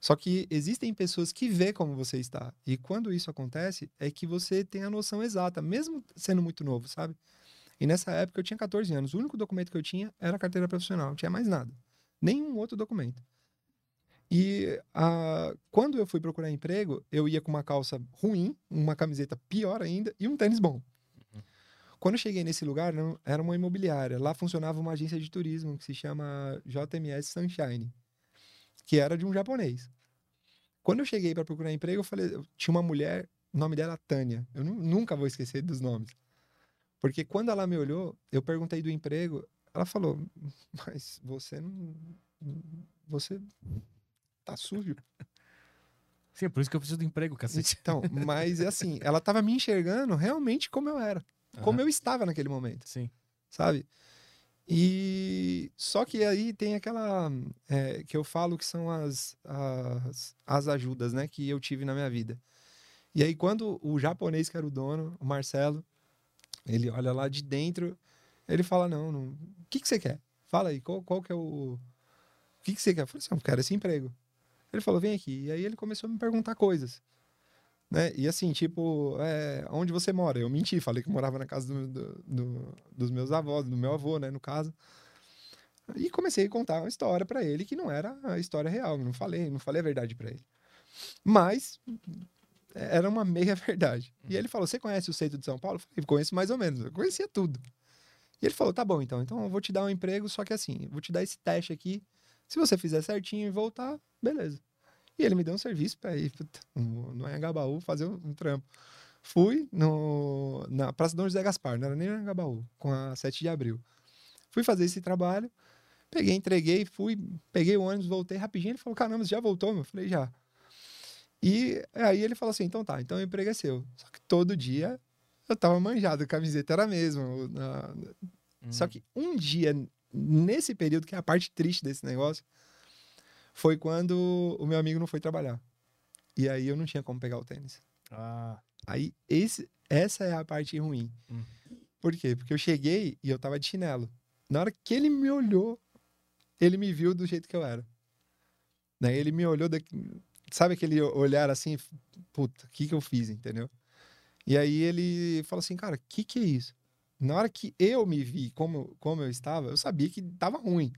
Só que existem pessoas que vê como você está. E quando isso acontece, é que você tem a noção exata, mesmo sendo muito novo, sabe? E nessa época eu tinha 14 anos. O único documento que eu tinha era a carteira profissional, não tinha mais nada. Nenhum outro documento. E a, quando eu fui procurar emprego, eu ia com uma calça ruim, uma camiseta pior ainda e um tênis bom. Quando eu cheguei nesse lugar, não, era uma imobiliária. Lá funcionava uma agência de turismo que se chama JMS Sunshine, que era de um japonês. Quando eu cheguei para procurar emprego, eu falei, tinha uma mulher, o nome dela é Tânia. Eu nunca vou esquecer dos nomes. Porque quando ela me olhou, eu perguntei do emprego, ela falou: "Mas você não você tá sujo". Sim, é por isso que eu preciso do emprego, cacete. Então, mas é assim, ela tava me enxergando realmente como eu era, como eu estava naquele momento. Sim. Sabe? E só que aí tem aquela é, que eu falo que são as, as, as ajudas, né, que eu tive na minha vida. E aí quando o japonês que era o dono, o Marcelo, ele olha lá de dentro, ele fala: Não, não. o que, que você quer? Fala aí, qual, qual que é o. O que, que você quer? Eu falei assim: Eu quero esse emprego. Ele falou: Vem aqui. E aí ele começou a me perguntar coisas. Né? E assim, tipo, é, onde você mora? Eu menti, falei que morava na casa do, do, do, dos meus avós, do meu avô, né, no caso. E comecei a contar uma história para ele que não era a história real, não falei, não falei a verdade para ele. Mas era uma meia verdade. E ele falou: Você conhece o centro de São Paulo? Eu falei: Conheço mais ou menos. Eu conhecia tudo. E ele falou: Tá bom, então. Então eu vou te dar um emprego, só que assim, vou te dar esse teste aqui. Se você fizer certinho e voltar, beleza. E ele me deu um serviço para ir no Anhangabaú fazer um, trampo. Fui no, na Praça Dom José Gaspar, não era nem no Anhangabaú, com a 7 de abril. Fui fazer esse trabalho, peguei, entreguei, fui, peguei o ônibus, voltei rapidinho. Ele falou: Caramba, você já voltou? Eu falei: Já. E aí ele falou assim: então tá, então o emprego é seu. Só que todo dia eu tava manjado, a camiseta era a mesma. Hum. Só que um dia, nesse período, que é a parte triste desse negócio, foi quando o meu amigo não foi trabalhar. E aí eu não tinha como pegar o tênis. Ah. Aí esse, essa é a parte ruim. Hum. Por quê? Porque eu cheguei e eu tava de chinelo. Na hora que ele me olhou, ele me viu do jeito que eu era. Daí ele me olhou daqui, sabe aquele olhar assim, puta, o que que eu fiz, entendeu? E aí ele falou assim, cara, o que que é isso? Na hora que eu me vi como, como eu estava, eu sabia que tava ruim.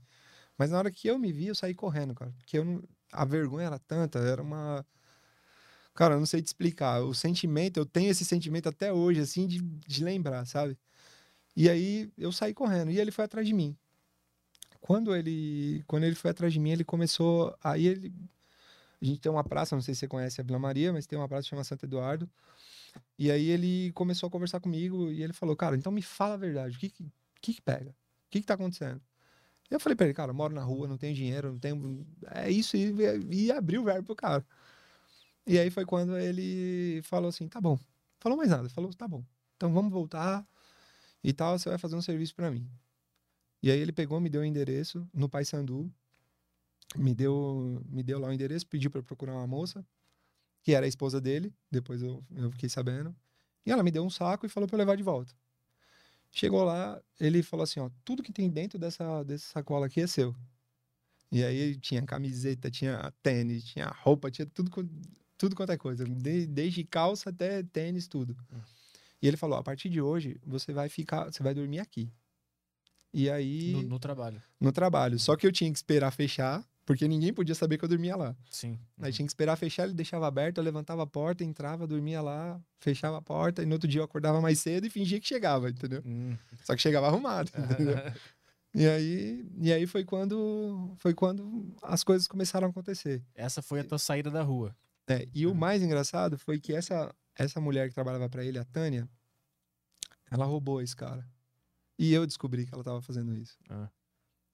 Mas na hora que eu me vi, eu saí correndo, cara. Porque eu não... a vergonha era tanta, era uma. Cara, eu não sei te explicar. O sentimento, eu tenho esse sentimento até hoje, assim, de, de lembrar, sabe? E aí eu saí correndo. E ele foi atrás de mim. Quando ele, quando ele foi atrás de mim, ele começou. Aí ele a gente tem uma praça, não sei se você conhece a Vila Maria, mas tem uma praça que chama Santo Eduardo. E aí ele começou a conversar comigo e ele falou, cara, então me fala a verdade, o que que, que, pega? O que que tá acontecendo? E eu falei pra ele, cara, moro na rua, não tenho dinheiro, não tenho... É isso, e, e abri o verbo pro cara. E aí foi quando ele falou assim, tá bom. Falou mais nada, falou, tá bom. Então vamos voltar e tal, você vai fazer um serviço para mim. E aí ele pegou, me deu o um endereço no Pai Sandu, me deu, me deu lá o endereço, pediu para procurar uma moça, que era a esposa dele, depois eu, eu fiquei sabendo. E ela me deu um saco e falou para levar de volta. Chegou lá, ele falou assim, ó, tudo que tem dentro dessa, dessa sacola aqui é seu. E aí tinha camiseta, tinha tênis, tinha roupa, tinha tudo, tudo quanto é coisa. De, desde calça até tênis, tudo. Hum. E ele falou, a partir de hoje, você vai ficar, você vai dormir aqui. E aí... No, no trabalho. No trabalho. Só que eu tinha que esperar fechar porque ninguém podia saber que eu dormia lá. Sim. Aí tinha que esperar fechar, ele deixava aberto, eu levantava a porta, entrava, dormia lá, fechava a porta, e no outro dia eu acordava mais cedo e fingia que chegava, entendeu? Hum. Só que chegava arrumado, entendeu? E aí, e aí foi quando foi quando as coisas começaram a acontecer. Essa foi a tua saída da rua. É, e o Uhum. mais engraçado foi que essa essa mulher que trabalhava pra ele, a Tânia, ela roubou esse cara. E eu descobri que ela tava fazendo isso. Ah.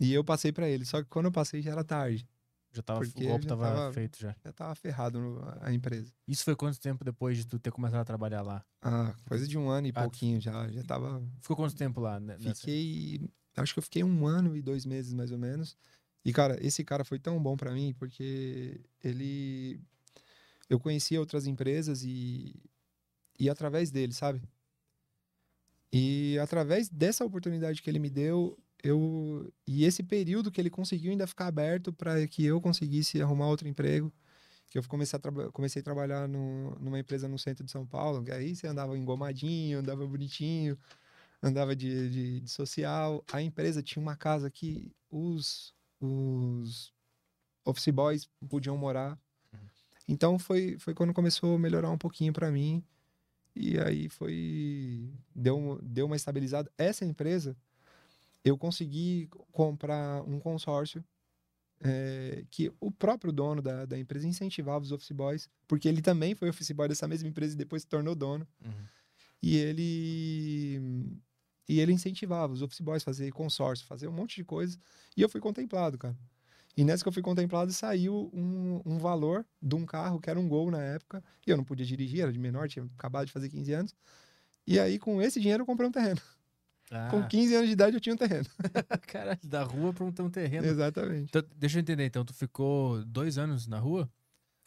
E eu passei pra ele, só que quando eu passei já era tarde. Já tava, o golpe já tava, tava- feito já. Já tava ferrado no- a empresa. Isso foi quanto tempo depois de tu ter começado a trabalhar lá? Ah, coisa de um ano e Ah, pouquinho já. Já tava. Ficou quanto tempo lá? nessa- Fiquei. Acho que eu fiquei um ano e dois meses, mais ou menos. E, cara, esse cara foi tão bom pra mim porque ele. Eu conhecia outras empresas e. E através dele, sabe? E através dessa oportunidade que ele me deu, eu. E esse período que ele conseguiu ainda ficar aberto para que eu conseguisse arrumar outro emprego. Que eu comecei a, traba- comecei a trabalhar no- numa empresa no centro de São Paulo, que aí você andava engomadinho, andava bonitinho, andava de, de- de social. A empresa tinha uma casa que os, os office boys podiam morar. Então foi, foi quando começou a melhorar um pouquinho para mim. E aí foi. Deu, deu uma estabilizada. Essa empresa, eu consegui comprar um consórcio é, que o próprio dono da, da empresa incentivava os office boys, porque ele também foi office boy dessa mesma empresa e depois se tornou dono. Uhum. E ele e ele incentivava os office boys a fazer consórcio, fazer um monte de coisa. E eu fui contemplado, cara. E nessa que eu fui contemplado, saiu um, um valor de um carro que era um gol na época. E eu não podia dirigir, era de menor, tinha acabado de fazer 15 anos. E aí, com esse dinheiro, eu comprei um terreno. Ah, Com 15 anos de idade, eu tinha um terreno. Caralho, da rua pra um, ter um terreno. Exatamente. Então, deixa eu entender, então tu ficou dois anos na rua?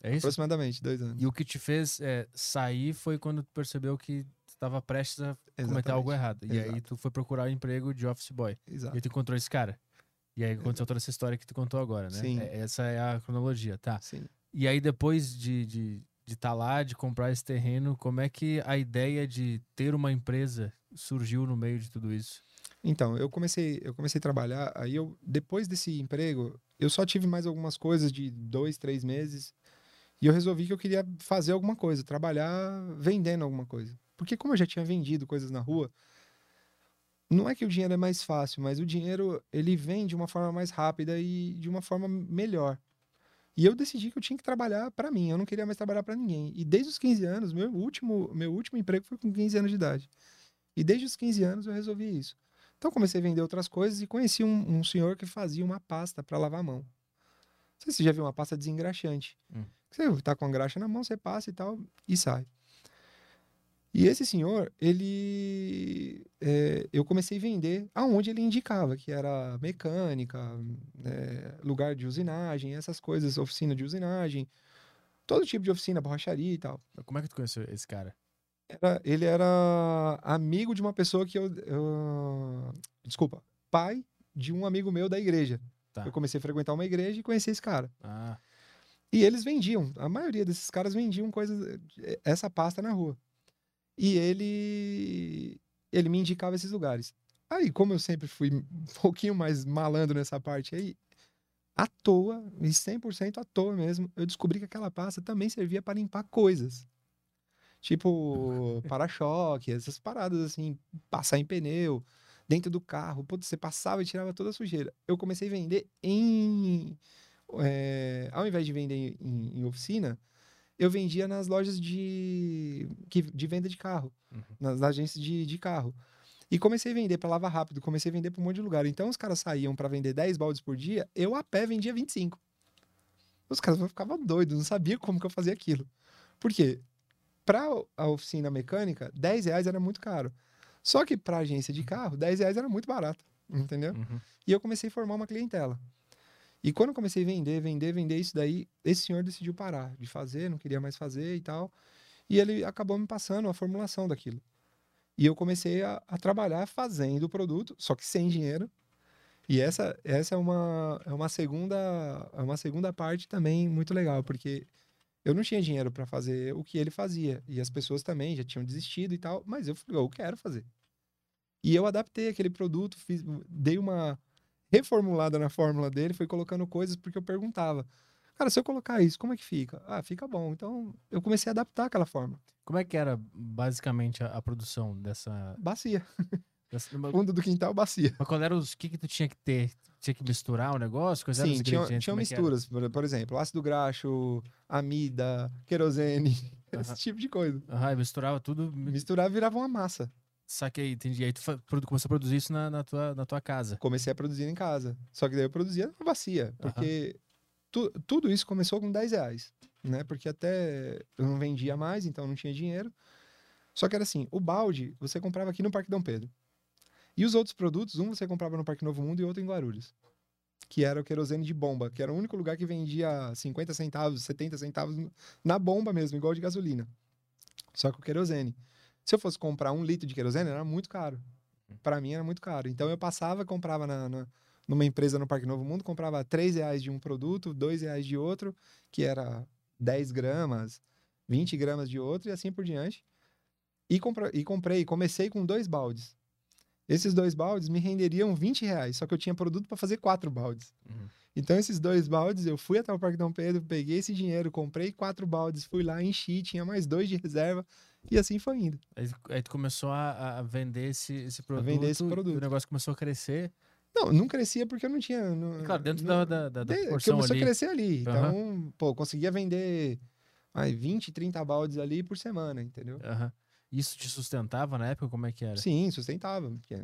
É isso? Aproximadamente, dois anos. E o que te fez é, sair foi quando tu percebeu que estava prestes a cometer Exatamente. algo errado. E aí Exato. tu foi procurar emprego de office boy. E Exato. aí tu encontrou esse cara. E aí aconteceu toda essa história que tu contou agora, né? Sim. É- Essa é a cronologia, tá? Sim. E aí depois de estar de, de tá lá, de comprar esse terreno, como é que a ideia de ter uma empresa surgiu no meio de tudo isso? Então, eu comecei, eu comecei a trabalhar, aí eu, depois desse emprego, eu só tive mais algumas coisas de dois, três meses, e eu resolvi que eu queria fazer alguma coisa, trabalhar vendendo alguma coisa. Porque como eu já tinha vendido coisas na rua, não é que o dinheiro é mais fácil, mas o dinheiro, ele vem de uma forma mais rápida e de uma forma melhor. E eu decidi que eu tinha que trabalhar para mim, eu não queria mais trabalhar para ninguém. E desde os 15 anos, meu último, meu último emprego foi com 15 anos de idade. E desde os 15 anos eu resolvi isso. Então comecei a vender outras coisas e conheci um, um senhor que fazia uma pasta para lavar a mão. Não sei se você já viu uma pasta desengraxante. Hum. Você tá com a graxa na mão, você passa e tal, e sai. E esse senhor, ele. é, eu comecei a vender aonde ele indicava, que era mecânica, é, lugar de usinagem, essas coisas, oficina de usinagem, todo tipo de oficina, borracharia e tal. Como é que tu conheceu esse cara? Era- ele era amigo de uma pessoa que eu, eu- Desculpa, pai de um amigo meu da igreja. Tá. Eu comecei a frequentar uma igreja e conheci esse cara. Ah, E eles vendiam, a maioria desses caras vendiam coisas, essa pasta na rua. E ele ele me indicava esses lugares. Aí, como eu sempre fui um pouquinho mais malandro nessa parte aí, à toa, e 100% à toa mesmo, eu descobri que aquela pasta também servia para limpar coisas. Tipo, para-choque, essas paradas assim, passar em pneu, dentro do carro. Putz, você passava e tirava toda a sujeira. Eu comecei a vender em. é, ao invés de vender em, em oficina, eu vendia nas lojas de, que- de venda de carro, Uhum. nas agências de, de carro. E comecei a vender para lavar rápido, comecei a vender para um monte de lugar. Então os caras saíam para vender 10 baldes por dia, eu a pé vendia 25. Os caras ficavam doidos, não sabia como que eu fazia aquilo. Por quê? Para a oficina mecânica, 10 reais era muito caro. Só que para agência de carro, 10 reais era muito barato, entendeu? uhum. E eu comecei a formar uma clientela. E quando eu comecei a vender, vender, vender isso daí, esse senhor decidiu parar de fazer, não queria mais fazer e tal. E ele acabou me passando a formulação daquilo. E eu comecei a, a trabalhar fazendo o produto, só que sem dinheiro. E essa, essa é, uma, é, uma segunda, é uma segunda parte também muito legal, porque eu não tinha dinheiro para fazer o que ele fazia. E as pessoas também já tinham desistido e tal, mas eu falei, eu quero fazer. E eu adaptei aquele produto, fiz, dei uma reformulada na fórmula dele, fui colocando coisas porque eu perguntava. Cara, se eu colocar isso, como é que fica? Ah, fica bom. Então, eu comecei a adaptar aquela fórmula. Como é que era basicamente a, a produção dessa. Bacia. Mas, mas Fundo do quintal, bacia. qual era os. O que, que tu tinha que ter? Tinha que misturar o negócio? Quais Sim, tinha, tinha é misturas. Por, por exemplo, ácido graxo, amida, querosene, Aham. esse tipo de coisa. Aham, e misturava tudo. mi- Misturar virava uma massa. Saquei, entendi. Aí tu começou a produzir isso na, na tua, na tua casa. Comecei a produzir em casa. Só que daí eu produzia na bacia. Porque tu- tudo isso começou com 10 reais. Né? Porque até eu não vendia mais, então não tinha dinheiro. Só que era assim, o balde você comprava aqui no Parque Dom Pedro. E os outros produtos, um você comprava no Parque Novo Mundo e outro em Guarulhos. Que era o querosene de bomba, que era o único lugar que vendia 50 centavos, 70 centavos na bomba mesmo, igual de gasolina. Só que o querosene. Se eu fosse comprar um litro de querosene, era muito caro. Para mim era muito caro. Então eu passava, comprava na, na- numa empresa no Parque Novo Mundo, comprava 3 reais de um produto, 2 reais de outro, que era 10 gramas, 20 gramas de outro e assim por diante. E, e comprei, comecei com dois baldes. Esses dois baldes me renderiam 20 reais, só que eu tinha produto para fazer quatro baldes. Uhum. Então, esses dois baldes, eu fui até o Parque Dom Pedro, peguei esse dinheiro, comprei quatro baldes, fui lá, enchi, tinha mais dois de reserva, e assim foi indo. Aí, tu- aí tu começou a, a vender esse, esse produto. vender esse produto. O negócio começou a crescer. Não, não crescia porque eu não tinha. Não, Claro, dentro não- da, da, da, de- proporção começou ali. a crescer ali. Então, pô, eu conseguia vender ai, 20, 30 baldes ali por semana, entendeu? Aham. Isso te sustentava na época? Como é que era? Sim, sustentava. Porque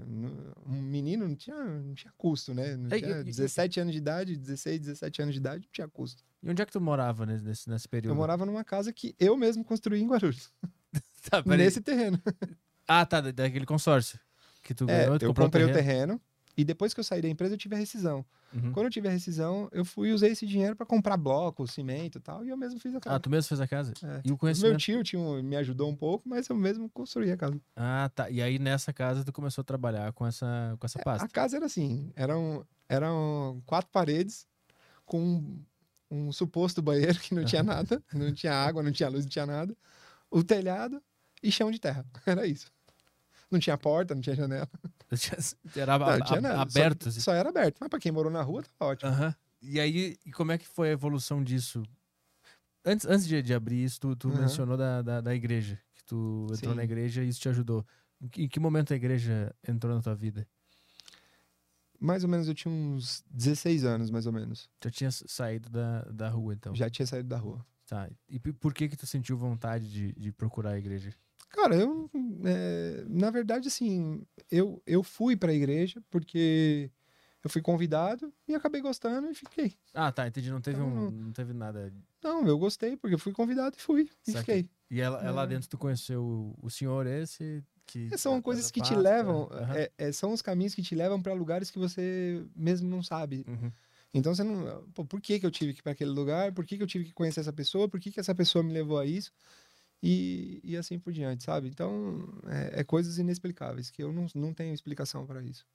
um menino não tinha, não tinha custo, né? Não É, tinha e- e- 17 anos de idade, 16, 17 anos de idade, não tinha custo. E onde é que tu morava nesse, nesse, período? Eu morava numa casa que eu mesmo construí em Guarulhos, Tá, nesse terreno. Ah, tá, da- daquele consórcio. Que tu É, ganhou, tu eu comprei o terreno. terreno e depois que eu saí da empresa eu tive a rescisão. Uhum. Quando eu tive a rescisão, eu fui usei esse dinheiro para comprar bloco, cimento e tal, e eu mesmo fiz a casa. Ah, tu mesmo fez a casa? É. E o Meu conhecimento? tio tinha um- me ajudou um pouco, mas eu mesmo construí a casa. Ah, tá. E aí nessa casa tu começou a trabalhar com essa, com essa É, pasta. a casa era assim, eram, eram quatro paredes com um, um suposto banheiro que não tinha nada, não tinha água, não tinha luz, não tinha nada, o telhado e chão de terra. Era isso. Não tinha porta, não tinha janela. Era Não, a- tinha nada. aberto. Só, assim. só era aberto. Mas pra quem morou na rua, tá ótimo. E aí, e como é que foi a evolução disso? Antes, antes de, de abrir isso, tu, tu mencionou da, da, da igreja. Que tu entrou Sim. na igreja e isso te ajudou. Em que, em que momento a igreja entrou na tua vida? Mais ou menos eu tinha uns 16 anos, mais ou menos. Já tinha saído da, da rua, então. Já tinha saído da rua. Tá. E por que que tu sentiu vontade de, de procurar a igreja? Cara, eu, é, na verdade, assim, eu, eu fui pra igreja porque eu fui convidado e acabei gostando e fiquei. Ah, tá. Entendi. Não teve, Então, um, não- teve nada. Não, eu gostei porque eu fui convidado e fui. E fiquei. E ela, é lá dentro tu conheceu o, senhor esse que... É, São coisas que te pasta. levam, Aham. é- são os caminhos que te levam pra lugares que você mesmo não sabe. Uhum. Então você não. Pô, por que, que eu tive que ir pra aquele lugar? Por que, que eu tive que conhecer essa pessoa? Por que, que essa pessoa me levou a isso? E, e assim por diante, sabe? Então, é, é coisas inexplicáveis que eu não, não tenho explicação pra isso.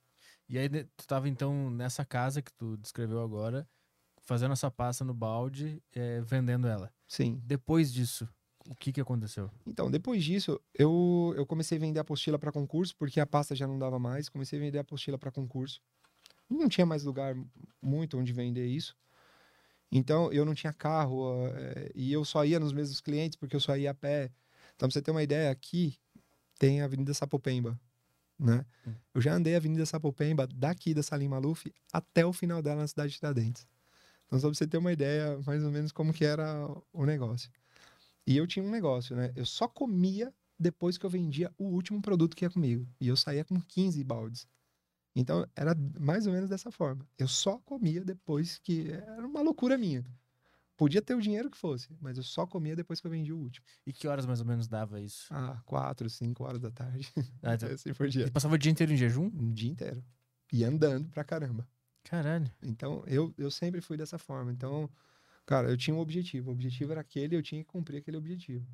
E aí, né, tu tava então nessa casa que tu descreveu agora, fazendo essa pasta no balde, eh, vendendo ela. Sim. Depois disso, o que que aconteceu? Então, depois disso, eu, eu comecei a vender apostila para concurso, porque a pasta já não dava mais. Comecei a vender apostila para concurso. Não tinha mais lugar muito onde vender isso. Então, eu não tinha carro eh, e eu só ia nos mesmos clientes porque eu só ia a pé. Então, pra você ter uma ideia, aqui tem a Avenida Sapopemba, né? Hum. Eu já andei a Avenida Sapopemba daqui da Salim Maluf até o final dela na cidade de Tiradentes. Então, só pra você ter uma ideia mais ou menos como que era o negócio. E eu tinha um negócio, né? Eu só comia depois que eu vendia o último produto que ia comigo. E eu saía com 15 baldes. Então, era mais ou menos dessa forma. Eu só comia depois que... Era uma loucura minha. Podia ter o dinheiro que fosse, mas eu só comia depois que eu vendi o último. E que horas mais ou menos dava isso? Ah, quatro, cinco horas da tarde. Ah, então, assim por dia. passava o dia inteiro em jejum? Um dia inteiro. E andando pra caramba. Caralho. Então, eu, eu sempre fui dessa forma. Então, cara, eu tinha um objetivo. O objetivo era aquele, eu tinha que cumprir aquele objetivo.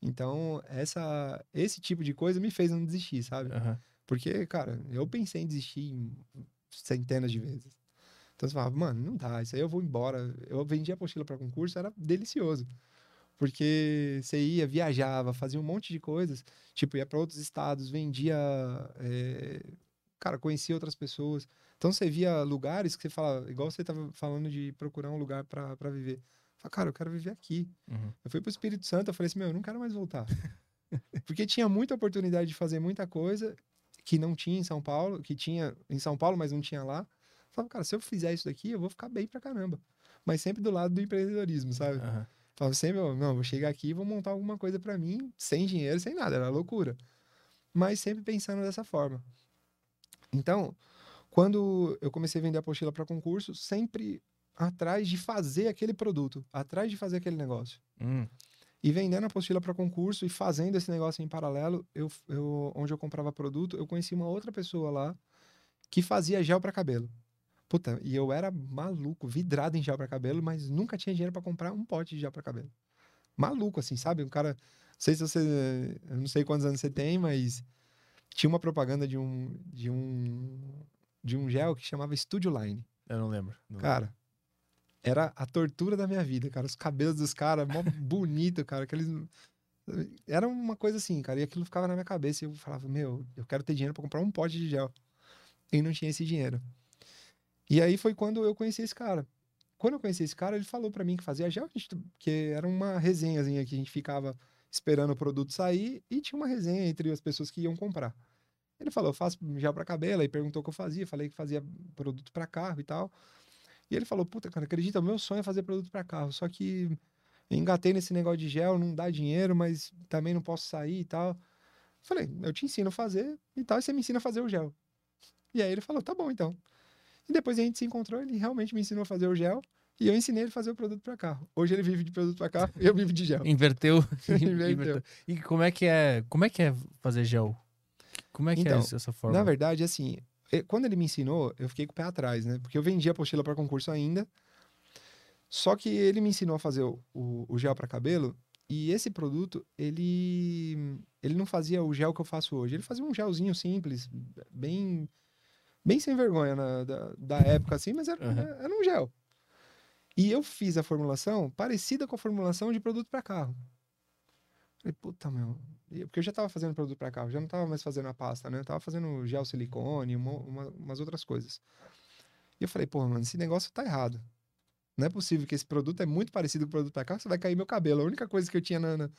Então, essa, esse tipo de coisa me fez não desistir, sabe? Aham. Porque, cara, eu pensei em desistir centenas de vezes. Então você falava, mano, não dá, isso aí eu vou embora. Eu vendi a apostila para concurso, era delicioso. Porque você ia, viajava, fazia um monte de coisas. Tipo, ia para outros estados, vendia. é, Cara, conhecia outras pessoas. Então você via lugares que você fala, igual você tava falando de procurar um lugar para viver. Fala, cara, eu quero viver aqui. Uhum. Eu fui pro Espírito Santo, eu falei assim, meu, eu não quero mais voltar. Porque tinha muita oportunidade de fazer muita coisa que não tinha em São Paulo, que tinha em São Paulo, mas não tinha lá. Eu falava, cara, se eu fizer isso daqui, eu vou ficar bem pra caramba. Mas sempre do lado do empreendedorismo, sabe? Aham. Falava sempre, não, vou chegar aqui e vou montar alguma coisa pra mim, sem dinheiro, sem nada, era loucura. Mas sempre pensando dessa forma. Então, quando eu comecei a vender apostila para concurso, sempre atrás de fazer aquele produto, atrás de fazer aquele negócio. Hum, E vendendo apostila para concurso e fazendo esse negócio em paralelo, eu, eu, onde eu comprava produto, eu conheci uma outra pessoa lá que fazia gel para cabelo. Puta, e eu era maluco, vidrado em gel para cabelo, mas nunca tinha dinheiro para comprar um pote de gel para cabelo. Maluco, assim, sabe? Um cara. Não sei se você. Eu não sei quantos anos você tem, mas tinha uma propaganda de um. de um. de um gel que chamava Studio Line. eu não lembro. Não Cara, era a tortura da minha vida, cara. Os cabelos dos caras, mó bonito, cara. Aqueles... Era uma coisa assim, cara. E aquilo ficava na minha cabeça. E eu falava, meu, eu quero ter dinheiro pra comprar um pote de gel. E não tinha esse dinheiro. E aí foi quando eu conheci esse cara. Quando eu conheci esse cara, ele falou pra mim que fazia gel, que era uma resenhazinha que a gente ficava esperando o produto sair e tinha uma resenha entre as pessoas que iam comprar. Ele falou, eu faço gel pra cabelo, aí perguntou o que eu fazia, falei que fazia produto pra carro e tal. E ele falou, puta, cara, acredita, o meu sonho é fazer produto pra carro, só que engatei nesse negócio de gel, não dá dinheiro, mas também não posso sair e tal. Falei, eu te ensino a fazer e tal, e você me ensina a fazer o gel. E aí ele falou, tá bom então. E depois a gente se encontrou, ele realmente me ensinou a fazer o gel e eu ensinei ele a fazer o produto pra carro. Hoje ele vive de produto pra carro e eu vivo de gel. Inverteu. Inverteu. E como é que é? Como é que é fazer gel? Como é que Então, é essa forma? Na verdade, assim, quando ele me ensinou, eu fiquei com o pé atrás, né? Porque eu vendia apostila para concurso ainda. Só que ele me ensinou a fazer o, o, o gel para cabelo. E esse produto, ele, ele não fazia o gel que eu faço hoje. Ele fazia um gelzinho simples, bem, bem sem vergonha na- da, da época, assim, mas era, Aham. era um gel. E eu fiz a formulação parecida com a formulação de produto para carro. Falei, puta, meu. Porque eu já tava fazendo produto para carro, já não tava mais fazendo a pasta, né? Eu tava fazendo gel silicone, uma- uma- umas outras coisas. E eu falei, pô, mano, esse negócio tá errado. Não é possível que esse produto é muito parecido com o produto para carro, você vai cair meu cabelo. A única coisa que eu tinha na- na-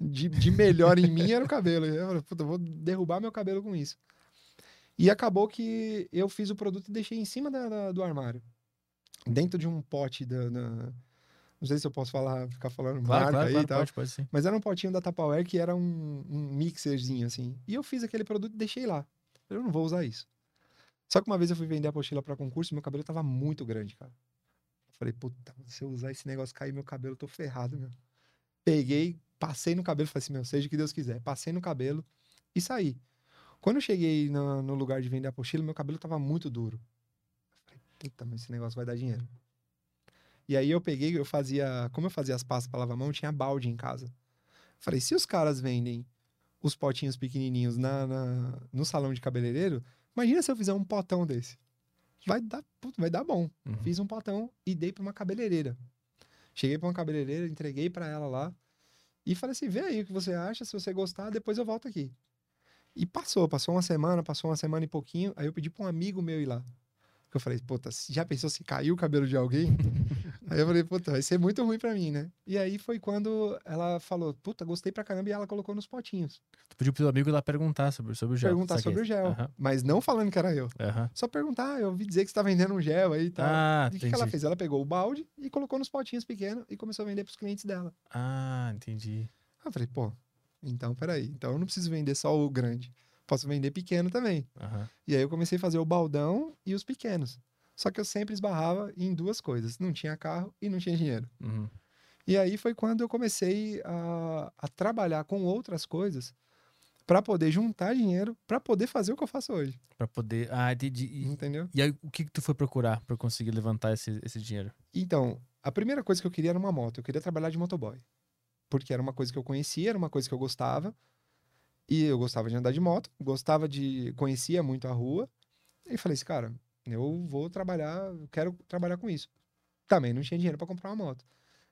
de, de melhor em mim era o cabelo. Eu falei, puta, vou derrubar meu cabelo com isso. E acabou que eu fiz o produto e deixei em cima da- da- do armário. Dentro de um pote da. Não sei se eu posso falar, ficar falando Claro, marca claro, aí claro, e tal. pode, pode sim. Mas era um potinho da Tupperware que era um, um mixerzinho, assim. E eu fiz aquele produto e deixei lá. Eu não vou usar isso. Só que uma vez eu fui vender a apostila para concurso e meu cabelo tava muito grande, cara. Eu falei, puta, se eu usar esse negócio cair meu cabelo, eu tô ferrado, meu. Peguei, passei no cabelo, falei assim, meu, seja o que Deus quiser. Passei no cabelo e saí. Quando eu cheguei na- no lugar de vender a apostila, meu cabelo tava muito duro. Eu falei, puta, mas esse negócio vai dar dinheiro. E aí eu peguei, eu fazia, como eu fazia as pastas para lavar a mão, tinha balde em casa. Falei, se os caras vendem os potinhos pequenininhos na, na- no salão de cabeleireiro, imagina se eu fizer um potão desse. Vai dar, vai dar bom. Uhum. Fiz um potão e dei para uma cabeleireira. Cheguei para uma cabeleireira, entreguei para ela lá e falei assim: vê aí o que você acha, se você gostar, depois eu volto aqui. E passou, passou uma semana, passou uma semana e pouquinho. Aí eu pedi para um amigo meu ir lá. Porque eu falei, puta, já pensou se caiu o cabelo de alguém? aí eu falei, puta, vai ser muito ruim pra mim, né? E aí foi quando ela falou, puta, gostei pra caramba, e ela colocou nos potinhos. Tu pediu pro teu amigo lá perguntar sobre, sobre o gel. perguntar saquei. sobre o gel. Mas não falando que era eu. Só perguntar, ah, eu ouvi dizer que você tá vendendo um gel aí e tal. Ah, e o que, que ela fez? Ela pegou o balde e colocou nos potinhos pequenos e começou a vender pros clientes dela. Ah, entendi. Aí eu falei, pô, então peraí. Então eu não preciso vender só o grande. Posso vender pequeno também. Aham. E aí eu comecei a fazer o baldão e os pequenos. Só que eu sempre esbarrava em duas coisas. Não tinha carro e não tinha dinheiro. Uhum. E aí foi quando eu comecei a, a trabalhar com outras coisas para poder juntar dinheiro para poder fazer o que eu faço hoje. Pra poder. Ah, entendi. E, Entendeu? e aí, o que, que tu foi procurar pra conseguir levantar esse, esse dinheiro? Então, a primeira coisa que eu queria era uma moto. Eu queria trabalhar de motoboy. Porque era uma coisa que eu conhecia, era uma coisa que eu gostava. E eu gostava de andar de moto, gostava de. conhecia muito a rua. E falei assim, cara, eu vou trabalhar, quero trabalhar com isso. Também não tinha dinheiro para comprar uma moto.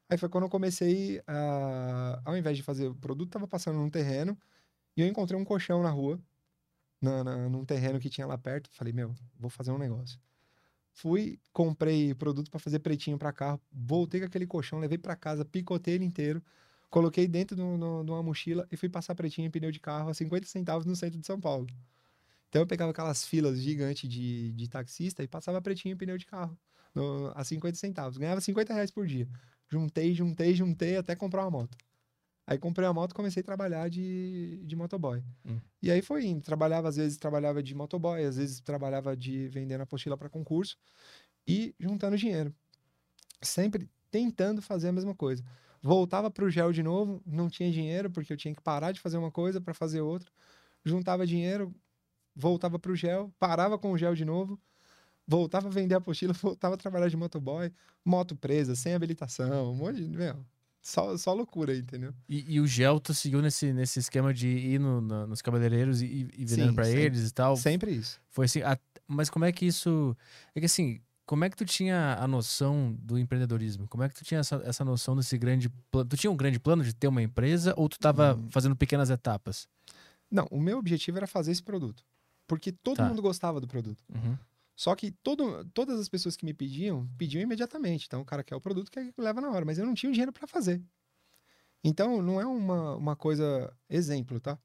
Aí foi quando eu comecei a. Ao invés de fazer o produto, tava passando num terreno e eu encontrei um colchão na rua, na, na, num terreno que tinha lá perto. Falei, meu, vou fazer um negócio. Fui, comprei produto para fazer pretinho para carro, voltei com aquele colchão, levei para casa, picotei ele inteiro, coloquei dentro de um- de uma mochila e fui passar pretinho em pneu de carro a 50 centavos no centro de São Paulo. Então eu pegava aquelas filas gigantes de, de taxista e passava pretinho pneu de carro no, a 50 centavos. Ganhava 50 reais por dia. Juntei, juntei, juntei até comprar uma moto. Aí comprei a moto e comecei a trabalhar de, de motoboy. Hum. E aí foi indo. Trabalhava, às vezes, trabalhava de motoboy, às vezes trabalhava de vendendo apostila para concurso e juntando dinheiro. Sempre tentando fazer a mesma coisa. Voltava pro gel de novo, não tinha dinheiro, porque eu tinha que parar de fazer uma coisa para fazer outra. Juntava dinheiro, voltava pro gel, parava com o gel de novo, voltava a vender apostila, voltava a trabalhar de motoboy, moto presa, sem habilitação, um monte de. Meu, só, só loucura aí, entendeu? E, e o Gel, tu seguiu nesse, nesse esquema de ir no, na- nos cabeleireiros e, e vendendo sempre. eles e tal? Sempre isso. Foi assim, a- mas como é que isso. É que assim, como é que tu tinha a noção do empreendedorismo? Como é que tu tinha essa, essa noção desse grande plano? Tu tinha um grande plano de ter uma empresa ou tu tava Hum. fazendo pequenas etapas? Não, o meu objetivo era fazer esse produto. Porque todo Tá. mundo gostava do produto. Uhum. Só que todo, todas as pessoas que me pediam, pediam imediatamente. Então o cara quer o produto que leva na hora, mas eu não tinha o dinheiro para fazer. Então não é uma, uma coisa exemplo, tá?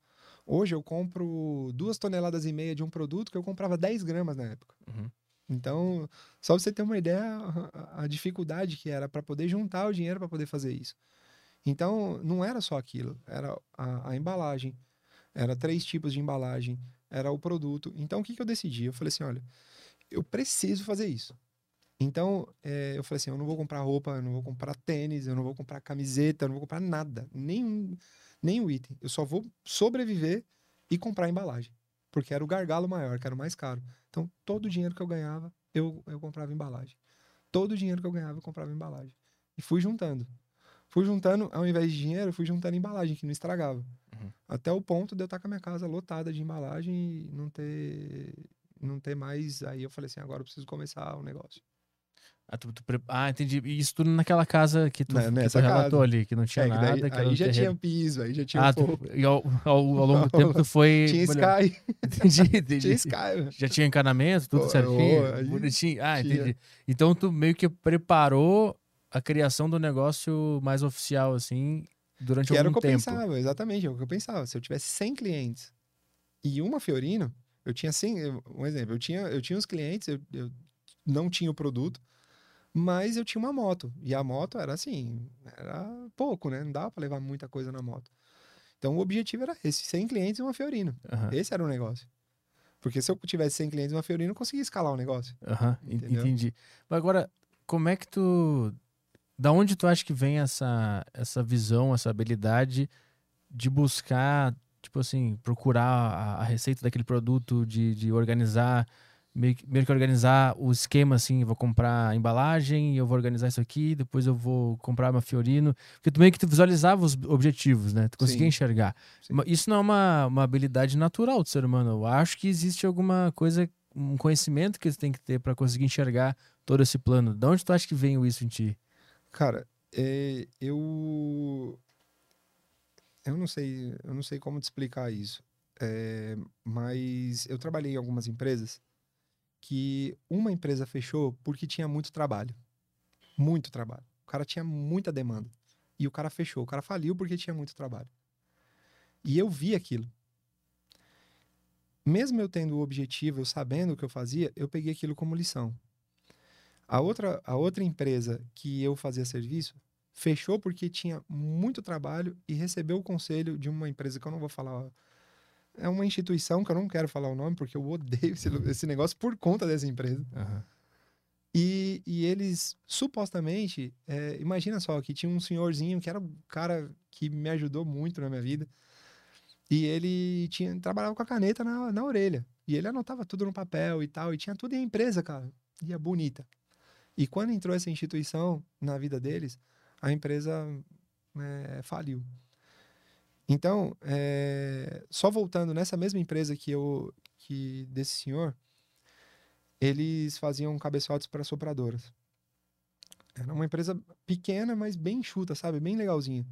Hoje eu compro duas toneladas e meia de um produto que eu comprava 10 gramas na época. Uhum. Então, só pra você ter uma ideia, a, dificuldade que era para poder juntar o dinheiro para poder fazer isso. Então, não era só aquilo, era a, a embalagem, era três tipos de embalagem, era o produto. Então, o que, que eu decidi? Eu falei assim: olha, eu preciso fazer isso. Então, eh, eu falei assim: eu não vou comprar roupa, eu não vou comprar tênis, eu não vou comprar camiseta, eu não vou comprar nada, nenhum, nenhum item. Eu só vou sobreviver e comprar embalagem, porque era o gargalo maior, que era o mais caro. Então, todo o dinheiro que eu ganhava, eu, eu comprava embalagem. Todo o dinheiro que eu ganhava, eu comprava embalagem. E fui juntando. Fui juntando, ao invés de dinheiro, fui juntando embalagem, que não estragava. Uhum. Até o ponto de eu estar com a minha casa lotada de embalagem e não ter, não ter mais. Aí eu falei assim: agora eu preciso começar o negócio. Ah, tu- tu ah, entendi. E isso tudo naquela casa que tu, Na- que tu relatou casa. ali, que não tinha É, nada. daí- aí já terreno. tinha piso, aí já tinha Ah, um e ao, ao, ao longo do tempo tu foi. Tinha. Sky, Entendi, entendi. tinha Sky, velho. Já tinha encanamento, tudo certinho, bonitinho. Ah, tinha. entendi. Então tu meio que preparou a criação do negócio mais oficial, assim, durante Que era o algum que eu tempo. pensava, exatamente, é o que eu pensava. Se eu tivesse 100 clientes e uma Fiorino, eu tinha 100, eu- um exemplo, eu tinha, eu tinha os clientes, eu, eu não tinha o produto, mas eu tinha uma moto. E a moto era assim, era pouco, né? Não dava para levar muita coisa na moto. Então o objetivo era esse, 100 clientes e uma Fiorino. Aham, Esse era o negócio. Porque se eu tivesse 100 clientes e uma Fiorino, eu conseguia escalar o negócio. Entendeu? entendi. Mas agora, como é que tu. Da onde tu acha que vem essa, essa visão, essa habilidade de buscar, tipo assim, procurar a, a receita daquele produto, de, de organizar, meio que, meio que organizar o esquema, assim, vou comprar a embalagem, eu vou organizar isso aqui, depois eu vou comprar uma Fiorino. Porque tu meio que tu visualizava os objetivos, né? Tu conseguia Sim. enxergar. Sim. Isso não é uma, uma habilidade natural do ser humano. Eu acho que existe alguma coisa, um conhecimento que você tem que ter para conseguir enxergar todo esse plano. De onde tu acha que veio isso em ti? Cara, é, eu eu não sei, eu não sei como te explicar isso, É, mas eu trabalhei em algumas empresas que uma empresa fechou porque tinha muito trabalho, muito trabalho. O cara tinha muita demanda e o cara fechou. O cara faliu porque tinha muito trabalho. E eu vi aquilo. Mesmo eu tendo o objetivo, eu sabendo o que eu fazia, eu peguei aquilo como lição. A outra, a outra empresa que eu fazia serviço fechou porque tinha muito trabalho e recebeu o conselho de uma empresa que eu não vou falar. É uma instituição que eu não quero falar o nome porque eu odeio esse, esse negócio por conta dessa empresa. E, e eles, supostamente, é, imagina só, que tinha um senhorzinho que era o cara que me ajudou muito na minha vida. E ele tinha, trabalhava com a caneta na, na orelha. E ele anotava tudo no papel e tal. E tinha tudo em empresa, cara. E é bonita. E quando entrou essa instituição na vida deles, a empresa é, faliu. Então, é, só voltando nessa mesma empresa que eu que desse senhor, eles faziam cabeçotes para sopradoras. Era uma empresa pequena, mas bem enxuta, sabe? Bem legalzinha.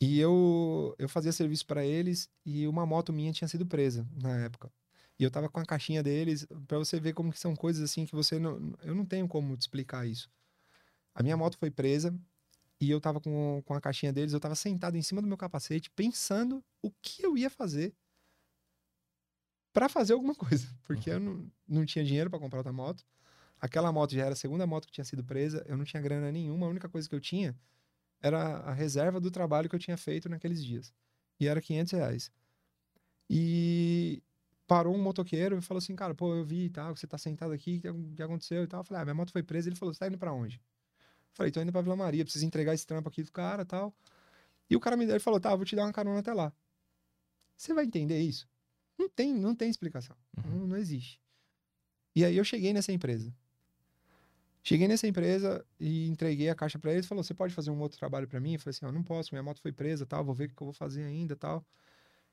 E eu, eu fazia serviço para eles e uma moto minha tinha sido presa na época. E eu tava com a caixinha deles, para você ver como que são coisas assim que você não. Eu não tenho como te explicar isso. A minha moto foi presa e eu tava com, com a caixinha deles, eu tava sentado em cima do meu capacete, pensando o que eu ia fazer para fazer alguma coisa, porque eu não, não tinha dinheiro para comprar outra moto. Aquela moto já era a segunda moto que tinha sido presa, eu não tinha grana nenhuma, a única coisa que eu tinha era a reserva do trabalho que eu tinha feito naqueles dias. E era 500 reais. E parou um motoqueiro e falou assim, cara, pô, eu vi e tal, você tá sentado aqui, o que aconteceu e tal. Eu falei, ah, minha moto foi presa. Ele falou, você tá indo pra onde? Eu falei, tô indo pra Vila Maria, preciso entregar esse trampo aqui do cara e tal. E o cara me ele falou, tá, vou te dar uma carona até lá. Você vai entender isso? Não tem, não tem explicação. Uhum. Não, não existe. E aí eu cheguei nessa empresa. Cheguei nessa empresa e entreguei a caixa para eles. Falou: Você pode fazer um outro trabalho para mim? Eu falei assim: Eu não posso, minha moto foi presa, tal. Vou ver o que eu vou fazer ainda, tal.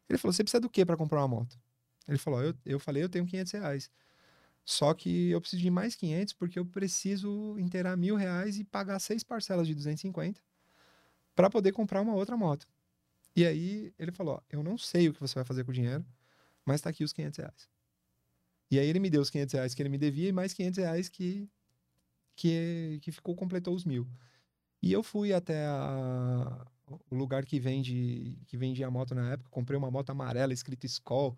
Ele falou: Você precisa do que para comprar uma moto? Ele falou: eu, eu falei: Eu tenho 500 reais. Só que eu preciso de mais 500 porque eu preciso inteirar mil reais e pagar seis parcelas de 250 para poder comprar uma outra moto. E aí ele falou: ó, Eu não sei o que você vai fazer com o dinheiro, mas tá aqui os 500 reais. E aí ele me deu os 500 reais que ele me devia e mais 500 reais que, que, que ficou, completou os mil. E eu fui até a, o lugar que vende que vendia a moto na época, comprei uma moto amarela escrito Skoll.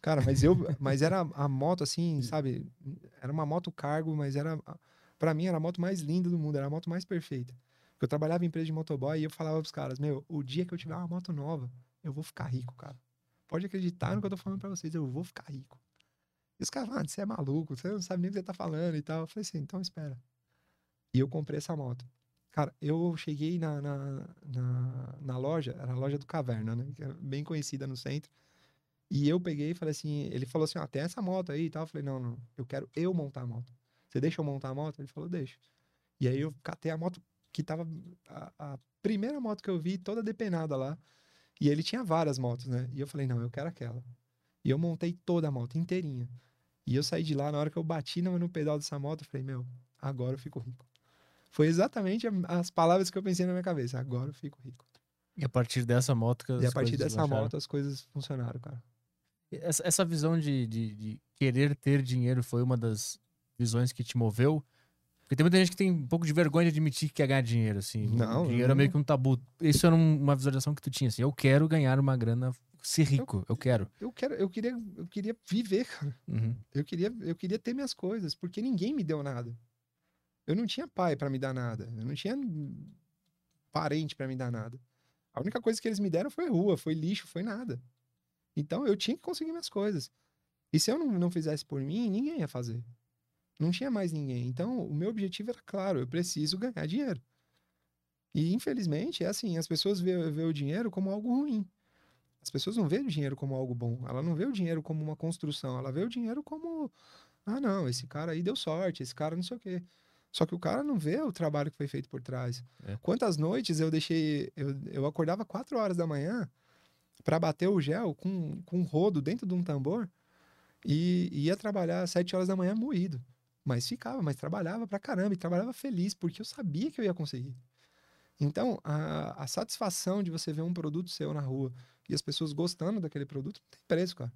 Cara, mas eu, mas era a moto assim, sabe? Era uma moto cargo, mas era para mim era a moto mais linda do mundo, era a moto mais perfeita. Porque eu trabalhava em empresa de motoboy e eu falava pros caras, meu, o dia que eu tiver uma moto nova, eu vou ficar rico, cara. Pode acreditar no que eu tô falando para vocês, eu vou ficar rico. E os caras, mano, você é maluco, você não sabe nem o que você tá falando e tal. Eu falei assim, então espera. E eu comprei essa moto. Cara, eu cheguei na, na, na, na loja, era a loja do Caverna, né? Que é bem conhecida no centro. E eu peguei e falei assim, ele falou assim, ó, tem essa moto aí e tal. Eu falei, não, não, eu quero eu montar a moto. Você deixa eu montar a moto? Ele falou, deixa. E aí eu catei a moto que tava a, a primeira moto que eu vi toda depenada lá. E ele tinha várias motos, né? E eu falei, não, eu quero aquela. E eu montei toda a moto inteirinha. E eu saí de lá, na hora que eu bati no, no pedal dessa moto, eu falei, meu, agora eu fico rico. Foi exatamente as palavras que eu pensei na minha cabeça. Agora eu fico rico. E a partir dessa moto que E a partir dessa baixaram. moto as coisas funcionaram, cara. Essa, essa visão de, de, de querer ter dinheiro foi uma das visões que te moveu? Porque tem muita gente que tem um pouco de vergonha de admitir que quer ganhar dinheiro, assim. Não, dinheiro é não. meio que um tabu. Isso era um- uma visualização que tu tinha, assim. Eu quero ganhar uma grana, ser rico. Eu quero. Eu quero, eu queria, eu queria viver, cara. Uhum. Eu queria, eu queria ter minhas coisas, porque ninguém me deu nada. Eu não tinha pai pra me dar nada. Eu não tinha parente pra me dar nada. A única coisa que eles me deram foi rua, foi lixo, foi nada. Então eu tinha que conseguir minhas coisas. E se eu não, não fizesse por mim, ninguém ia fazer. Não tinha mais ninguém. Então o meu objetivo era claro, eu preciso ganhar dinheiro. E infelizmente é assim, as pessoas vê o dinheiro como algo ruim. As pessoas não veem o dinheiro como algo bom. Ela não vê o dinheiro como uma construção. Ela vê o dinheiro como ah, não, esse cara aí deu sorte, esse cara não sei o quê. Só que o cara não vê o trabalho que foi feito por trás. É. Quantas noites eu deixei. Eu, eu acordava 4 horas da manhã para bater o gel com, com um rodo dentro de um tambor e ia trabalhar às 7 horas da manhã moído. Mas ficava, mas trabalhava pra caramba e trabalhava feliz, porque eu sabia que eu ia conseguir. Então, a, a satisfação de você ver um produto seu na rua e as pessoas gostando daquele produto não tem preço, cara.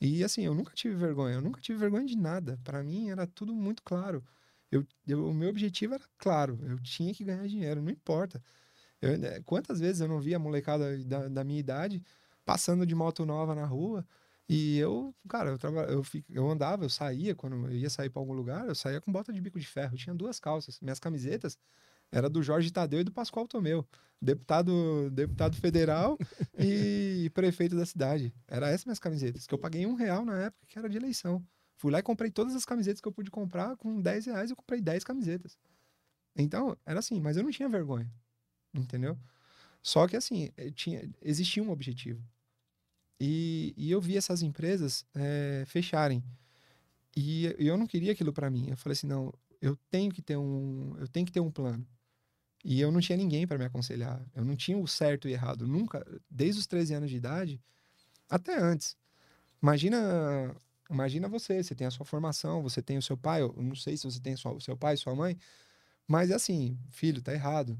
E assim, eu nunca tive vergonha, eu nunca tive vergonha de nada. Para mim era tudo muito claro. Eu, eu- o meu objetivo era claro, eu tinha que ganhar dinheiro, não importa. Eu, né, quantas vezes eu não via a molecada da, da minha idade passando de moto nova na rua e eu, cara, eu, traba, eu, eu andava, eu saía, quando eu ia sair para algum lugar, eu saía com bota de bico de ferro. Eu tinha duas calças. Minhas camisetas era do Jorge Tadeu e do Pascoal Tomeu, deputado, deputado federal e prefeito da cidade. Era essas minhas camisetas, que eu paguei um real na época que era de eleição. Fui lá e comprei todas as camisetas que eu pude comprar. Com 10 reais eu comprei 10 camisetas. Então, era assim, mas eu não tinha vergonha. Entendeu? Só que assim, eu tinha, existia um objetivo. E, e eu vi essas empresas eh, fecharem. E eu não queria aquilo para mim. Eu falei assim, não, eu tenho que ter um, eu tenho que ter um plano. E eu não tinha ninguém para me aconselhar. Eu não tinha o certo e errado. Nunca, desde os 13 anos de idade, até antes. Imagina, imagina você, você tem a sua formação, você tem o seu pai, eu não sei se você tem o seu pai, sua mãe, mas é assim, filho, tá errado.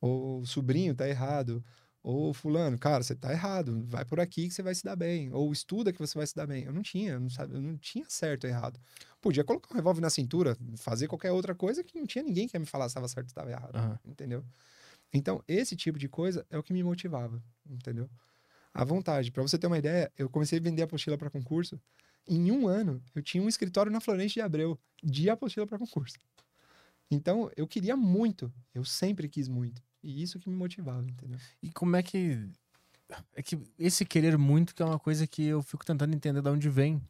Ou sobrinho, tá errado. Ou fulano, cara, você tá errado, vai por aqui que você vai se dar bem. Ou estuda que você vai se dar bem. Eu não tinha, eu não, sabe, eu não tinha certo ou errado. Podia colocar um revólver na cintura, fazer qualquer outra coisa que não tinha ninguém que ia me falar se estava certo ou se estava errado Aham. entendeu? Então, esse tipo de coisa é o que me motivava, entendeu? À vontade. Para você ter uma ideia, eu comecei a vender apostila para concurso. Em um ano, eu tinha um escritório na Florência de Abreu de apostila para concurso. Então, eu queria muito. Eu sempre quis muito. E isso que me motivava, entendeu? E como é que. É que esse querer muito que é uma coisa que eu fico tentando entender de onde vem.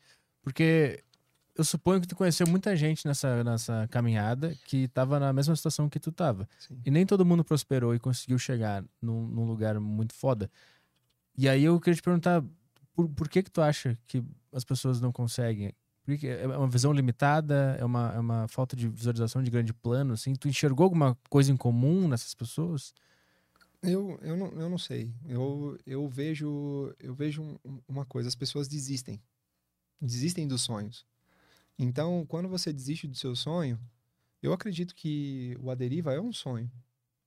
Porque eu suponho que tu conheceu muita gente nessa, nessa caminhada que estava na mesma situação que tu estava. E nem todo mundo prosperou e conseguiu chegar num, num, lugar muito foda. E aí eu queria te perguntar, por, por que que tu acha que as pessoas não conseguem? Porque é uma visão limitada? É uma, é uma falta de visualização de grande plano? Assim? Tu enxergou alguma coisa em comum nessas pessoas? Eu, eu, não, eu não sei. Eu, eu vejo, eu vejo uma coisa: as pessoas desistem. Desistem dos sonhos. Então, quando você desiste do seu sonho, eu acredito que o Aderiva é um sonho.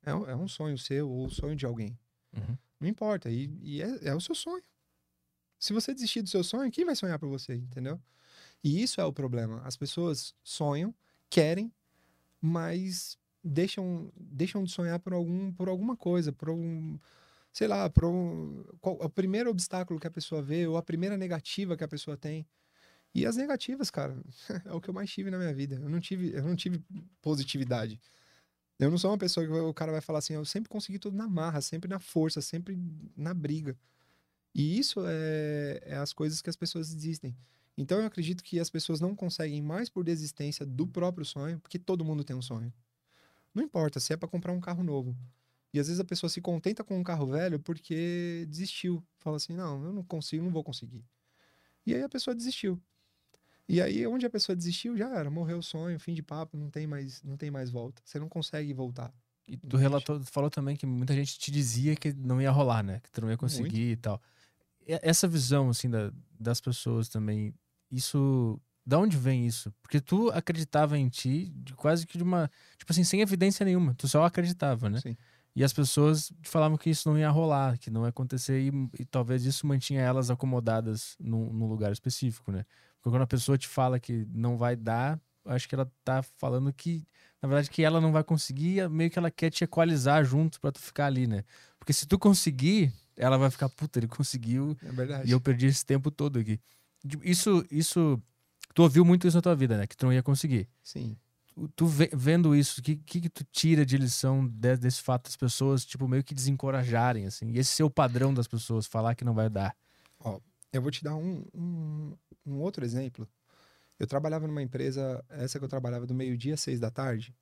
É, é um sonho seu ou o sonho de alguém. Uhum. Não importa. E, e é, é, o seu sonho. Se você desistir do seu sonho, quem vai sonhar por você, entendeu? E isso é o problema. As pessoas sonham, querem, mas deixam, deixam de sonhar por, algum, por alguma coisa, por um, sei lá, por um, qual, o primeiro obstáculo que a pessoa vê ou a primeira negativa que a pessoa tem. E as negativas, cara, é o que eu mais tive na minha vida. Eu não tive, eu não tive positividade. Eu não sou uma pessoa que o cara vai falar assim, eu sempre consegui tudo na marra, sempre na força, sempre na briga. E isso é, é as coisas que as pessoas desistem. Então eu acredito que as pessoas não conseguem mais por desistência do próprio sonho, porque todo mundo tem um sonho. Não importa se é para comprar um carro novo. E às vezes a pessoa se contenta com um carro velho porque desistiu. Fala assim: não, eu não consigo, não vou conseguir. E aí a pessoa desistiu. E aí, onde a pessoa desistiu, já era, morreu o sonho, fim de papo, não tem mais, não tem mais volta. Você não consegue voltar. E tu relatou, tu falou também que muita gente te dizia que não ia rolar, né? Que tu não ia conseguir Muito. e tal. Essa visão, assim, da, das pessoas também, isso. Da onde vem isso? Porque tu acreditava em ti de quase que de uma. Tipo assim, sem evidência nenhuma. Tu só acreditava, né? Sim. E as pessoas falavam que isso não ia rolar, que não ia acontecer, e, e talvez isso mantinha elas acomodadas num, num lugar específico, né? Porque quando a pessoa te fala que não vai dar, acho que ela tá falando que, na verdade, que ela não vai conseguir, meio que ela quer te equalizar junto para tu ficar ali, né? Porque se tu conseguir, ela vai ficar, puta, ele conseguiu é e eu perdi esse tempo todo aqui. Isso, isso, tu ouviu muito isso na tua vida, né? Que tu não ia conseguir. Sim. Tu vendo isso, o que, que, que tu tira de lição desse, desse fato das pessoas, tipo, meio que desencorajarem, assim? E esse ser o padrão das pessoas, falar que não vai dar. Ó, eu vou te dar um, um, um outro exemplo. Eu trabalhava numa empresa, essa que eu trabalhava do meio-dia às seis da tarde.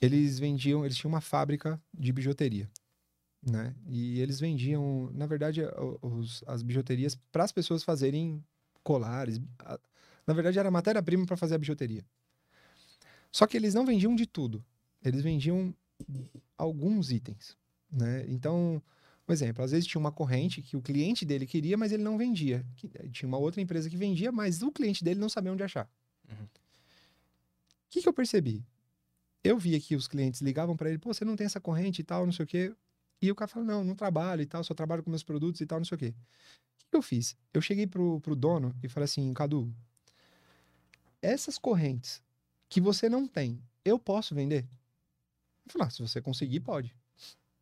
Eles vendiam, eles tinham uma fábrica de bijuteria, né? E eles vendiam, na verdade, os, as bijuterias para as pessoas fazerem colares. Na verdade, era matéria-prima para fazer a bijuteria. Só que eles não vendiam de tudo. Eles vendiam alguns itens, né? Então, um exemplo, às vezes tinha uma corrente que o cliente dele queria, mas ele não vendia. Eh, tinha uma outra empresa que vendia, mas o cliente dele não sabia onde achar. O uhum. que, que eu percebi? Eu via que os clientes ligavam para ele, pô, você não tem essa corrente e tal, não sei o quê. E o cara falou, não, não trabalho e tal, só trabalho com meus produtos e tal, não sei o quê. O que, eu fiz? Eu cheguei pro, pro dono e falei assim, Cadu, essas correntes que você não tem, eu posso vender? Ele falou, ah, se você conseguir, pode.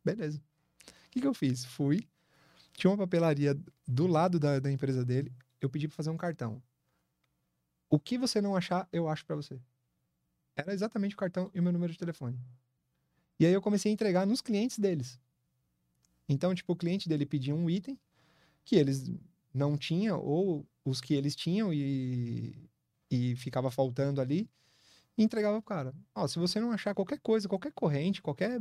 Beleza que, que eu fiz? Fui, tinha uma papelaria do lado da, da empresa dele, eu pedi para fazer um cartão. O que você não achar, eu acho para você. Era exatamente o cartão e o meu número de telefone. E aí eu comecei a entregar nos clientes deles. Então, tipo, o cliente dele pedia um item que eles não tinham, ou os que eles tinham e, e ficava faltando ali, e entregava pro cara. Ó, se você não achar qualquer coisa, qualquer corrente, qualquer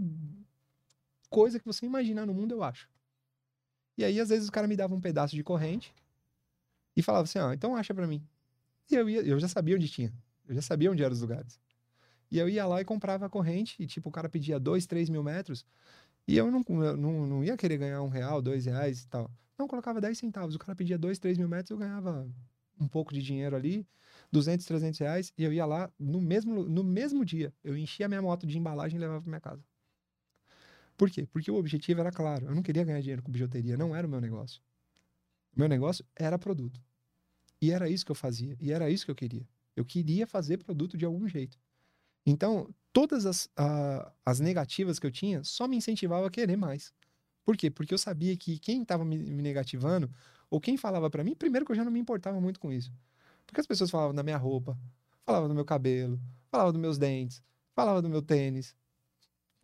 coisa que você imaginar no mundo, eu acho. E aí, às vezes, o cara me dava um pedaço de corrente e falava assim, ó, então acha para mim. E eu, ia, eu já sabia onde tinha. Eu já sabia onde eram os lugares. E eu ia lá e comprava a corrente, e tipo, o cara pedia dois, três mil metros, e eu não, eu não, não ia querer ganhar um real, dois reais e tal. Não, colocava dez centavos. O cara pedia dois, três mil metros, eu ganhava um pouco de dinheiro ali, 200, 300 reais, e eu ia lá no mesmo, no mesmo dia. Eu enchia minha moto de embalagem e levava pra minha casa. Por quê? Porque o objetivo era claro. Eu não queria ganhar dinheiro com bijuteria, não era o meu negócio. Meu negócio era produto. E era isso que eu fazia. E era isso que eu queria. Eu queria fazer produto de algum jeito. Então, todas as, as negativas que eu tinha só me incentivavam a querer mais. Por quê? Porque eu sabia que quem estava me, me negativando, ou quem falava para mim, primeiro que eu já não me importava muito com isso. Porque as pessoas falavam da minha roupa, falavam do meu cabelo, falavam dos meus dentes, falavam do meu tênis.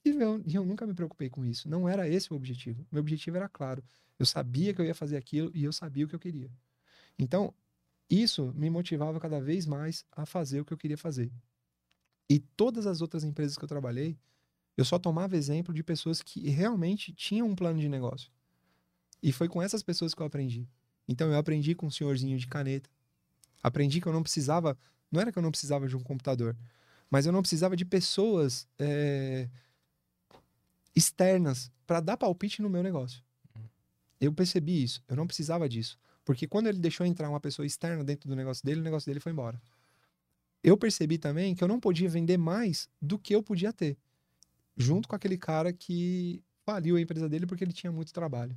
E eu, e eu nunca me preocupei com isso. Não era esse o objetivo. Meu objetivo era claro. Eu sabia que eu ia fazer aquilo e eu sabia o que eu queria. Então, isso me motivava cada vez mais a fazer o que eu queria fazer. E todas as outras empresas que eu trabalhei, eu só tomava exemplo de pessoas que realmente tinham um plano de negócio. E foi com essas pessoas que eu aprendi. Então eu aprendi com um senhorzinho de caneta. Aprendi que eu não precisava, não era que eu não precisava de um computador, mas eu não precisava de pessoas é, externas para dar palpite no meu negócio. Eu percebi isso. Eu não precisava disso. Porque quando ele deixou entrar uma pessoa externa dentro do negócio dele, o negócio dele foi embora. Eu percebi também que eu não podia vender mais do que eu podia ter. Junto com aquele cara que faliu a empresa dele porque ele tinha muito trabalho.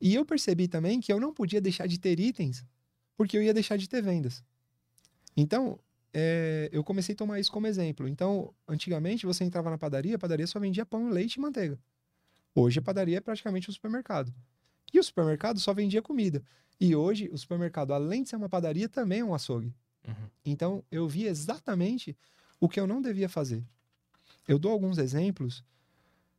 E eu percebi também que eu não podia deixar de ter itens porque eu ia deixar de ter vendas. Então, é, eu comecei a tomar isso como exemplo. Então, antigamente você entrava na padaria, a padaria só vendia pão, leite e manteiga. Hoje a padaria é praticamente um supermercado. E o supermercado só vendia comida. E hoje o supermercado, além de ser uma padaria, também é um açougue. Uhum. Então eu vi exatamente o que eu não devia fazer. Eu dou alguns exemplos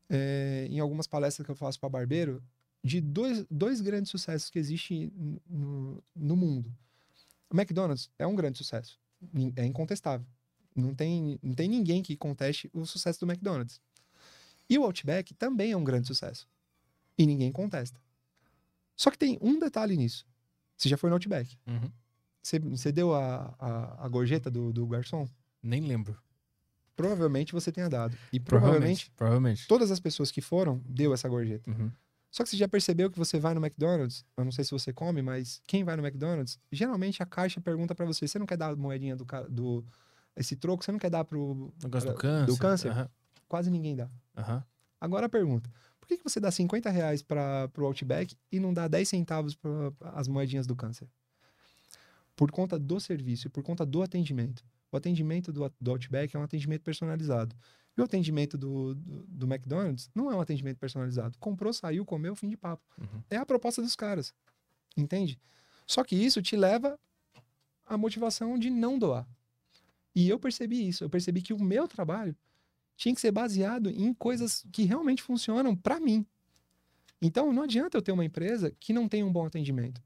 é, em algumas palestras que eu faço para barbeiro de dois, dois grandes sucessos que existem no, no mundo. O McDonald's é um grande sucesso, é incontestável. Não tem, não tem ninguém que conteste o sucesso do McDonald's. E o Outback também é um grande sucesso. E ninguém contesta. Só que tem um detalhe nisso. Você já foi no Outback. Uhum. Você, você deu a, a, a gorjeta do, do garçom? Nem lembro. Provavelmente você tenha dado. E provavelmente, provavelmente, provavelmente. todas as pessoas que foram deu essa gorjeta. Uhum. Só que você já percebeu que você vai no McDonald's, eu não sei se você come, mas quem vai no McDonald's, geralmente a caixa pergunta para você, você não quer dar a moedinha do, do esse troco, você não quer dar pro negócio do câncer? Do câncer? Uhum. Quase ninguém dá. Uhum. Agora a pergunta, por que, que você dá 50 reais para o Outback e não dá 10 centavos para as moedinhas do câncer? Por conta do serviço, por conta do atendimento. O atendimento do, do Outback é um atendimento personalizado. E o atendimento do, do, do, McDonald's não é um atendimento personalizado. Comprou, saiu, comeu, fim de papo. Uhum. É a proposta dos caras. Entende? Só que isso te leva à motivação de não doar. E eu percebi isso. Eu percebi que o meu trabalho tinha que ser baseado em coisas que realmente funcionam para mim. Então, não adianta eu ter uma empresa que não tem um bom atendimento.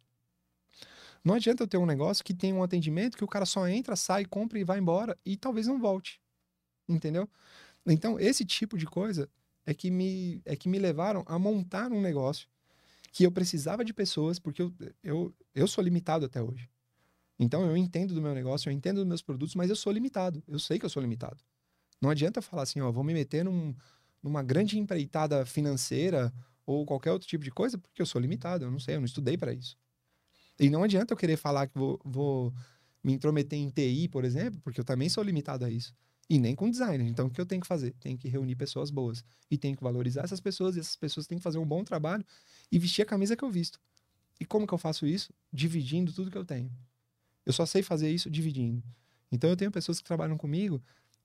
Não adianta eu ter um negócio que tem um atendimento que o cara só entra, sai, compra e vai embora e talvez não volte. Entendeu? Então, esse tipo de coisa é que me, é que me levaram a montar um negócio que eu precisava de pessoas, porque eu, eu, eu sou limitado até hoje. Então, eu entendo do meu negócio, eu entendo dos meus produtos, mas eu sou limitado. Eu sei que eu sou limitado. Não adianta falar assim, ó, vou me meter num, numa grande empreitada financeira ou qualquer outro tipo de coisa, porque eu sou limitado, eu não sei, eu não estudei para isso. E não adianta eu querer falar que vou, vou me intrometer em TI, por exemplo, porque eu também sou limitado a isso. E nem com designer. Então, o que eu tenho que fazer? Tenho que reunir pessoas boas. E tenho que valorizar essas pessoas. E essas pessoas têm que fazer um bom trabalho e vestir a camisa que eu visto. E como que eu faço isso? Dividindo tudo que eu tenho. Eu só sei fazer isso dividindo. Então, eu tenho pessoas que trabalham comigo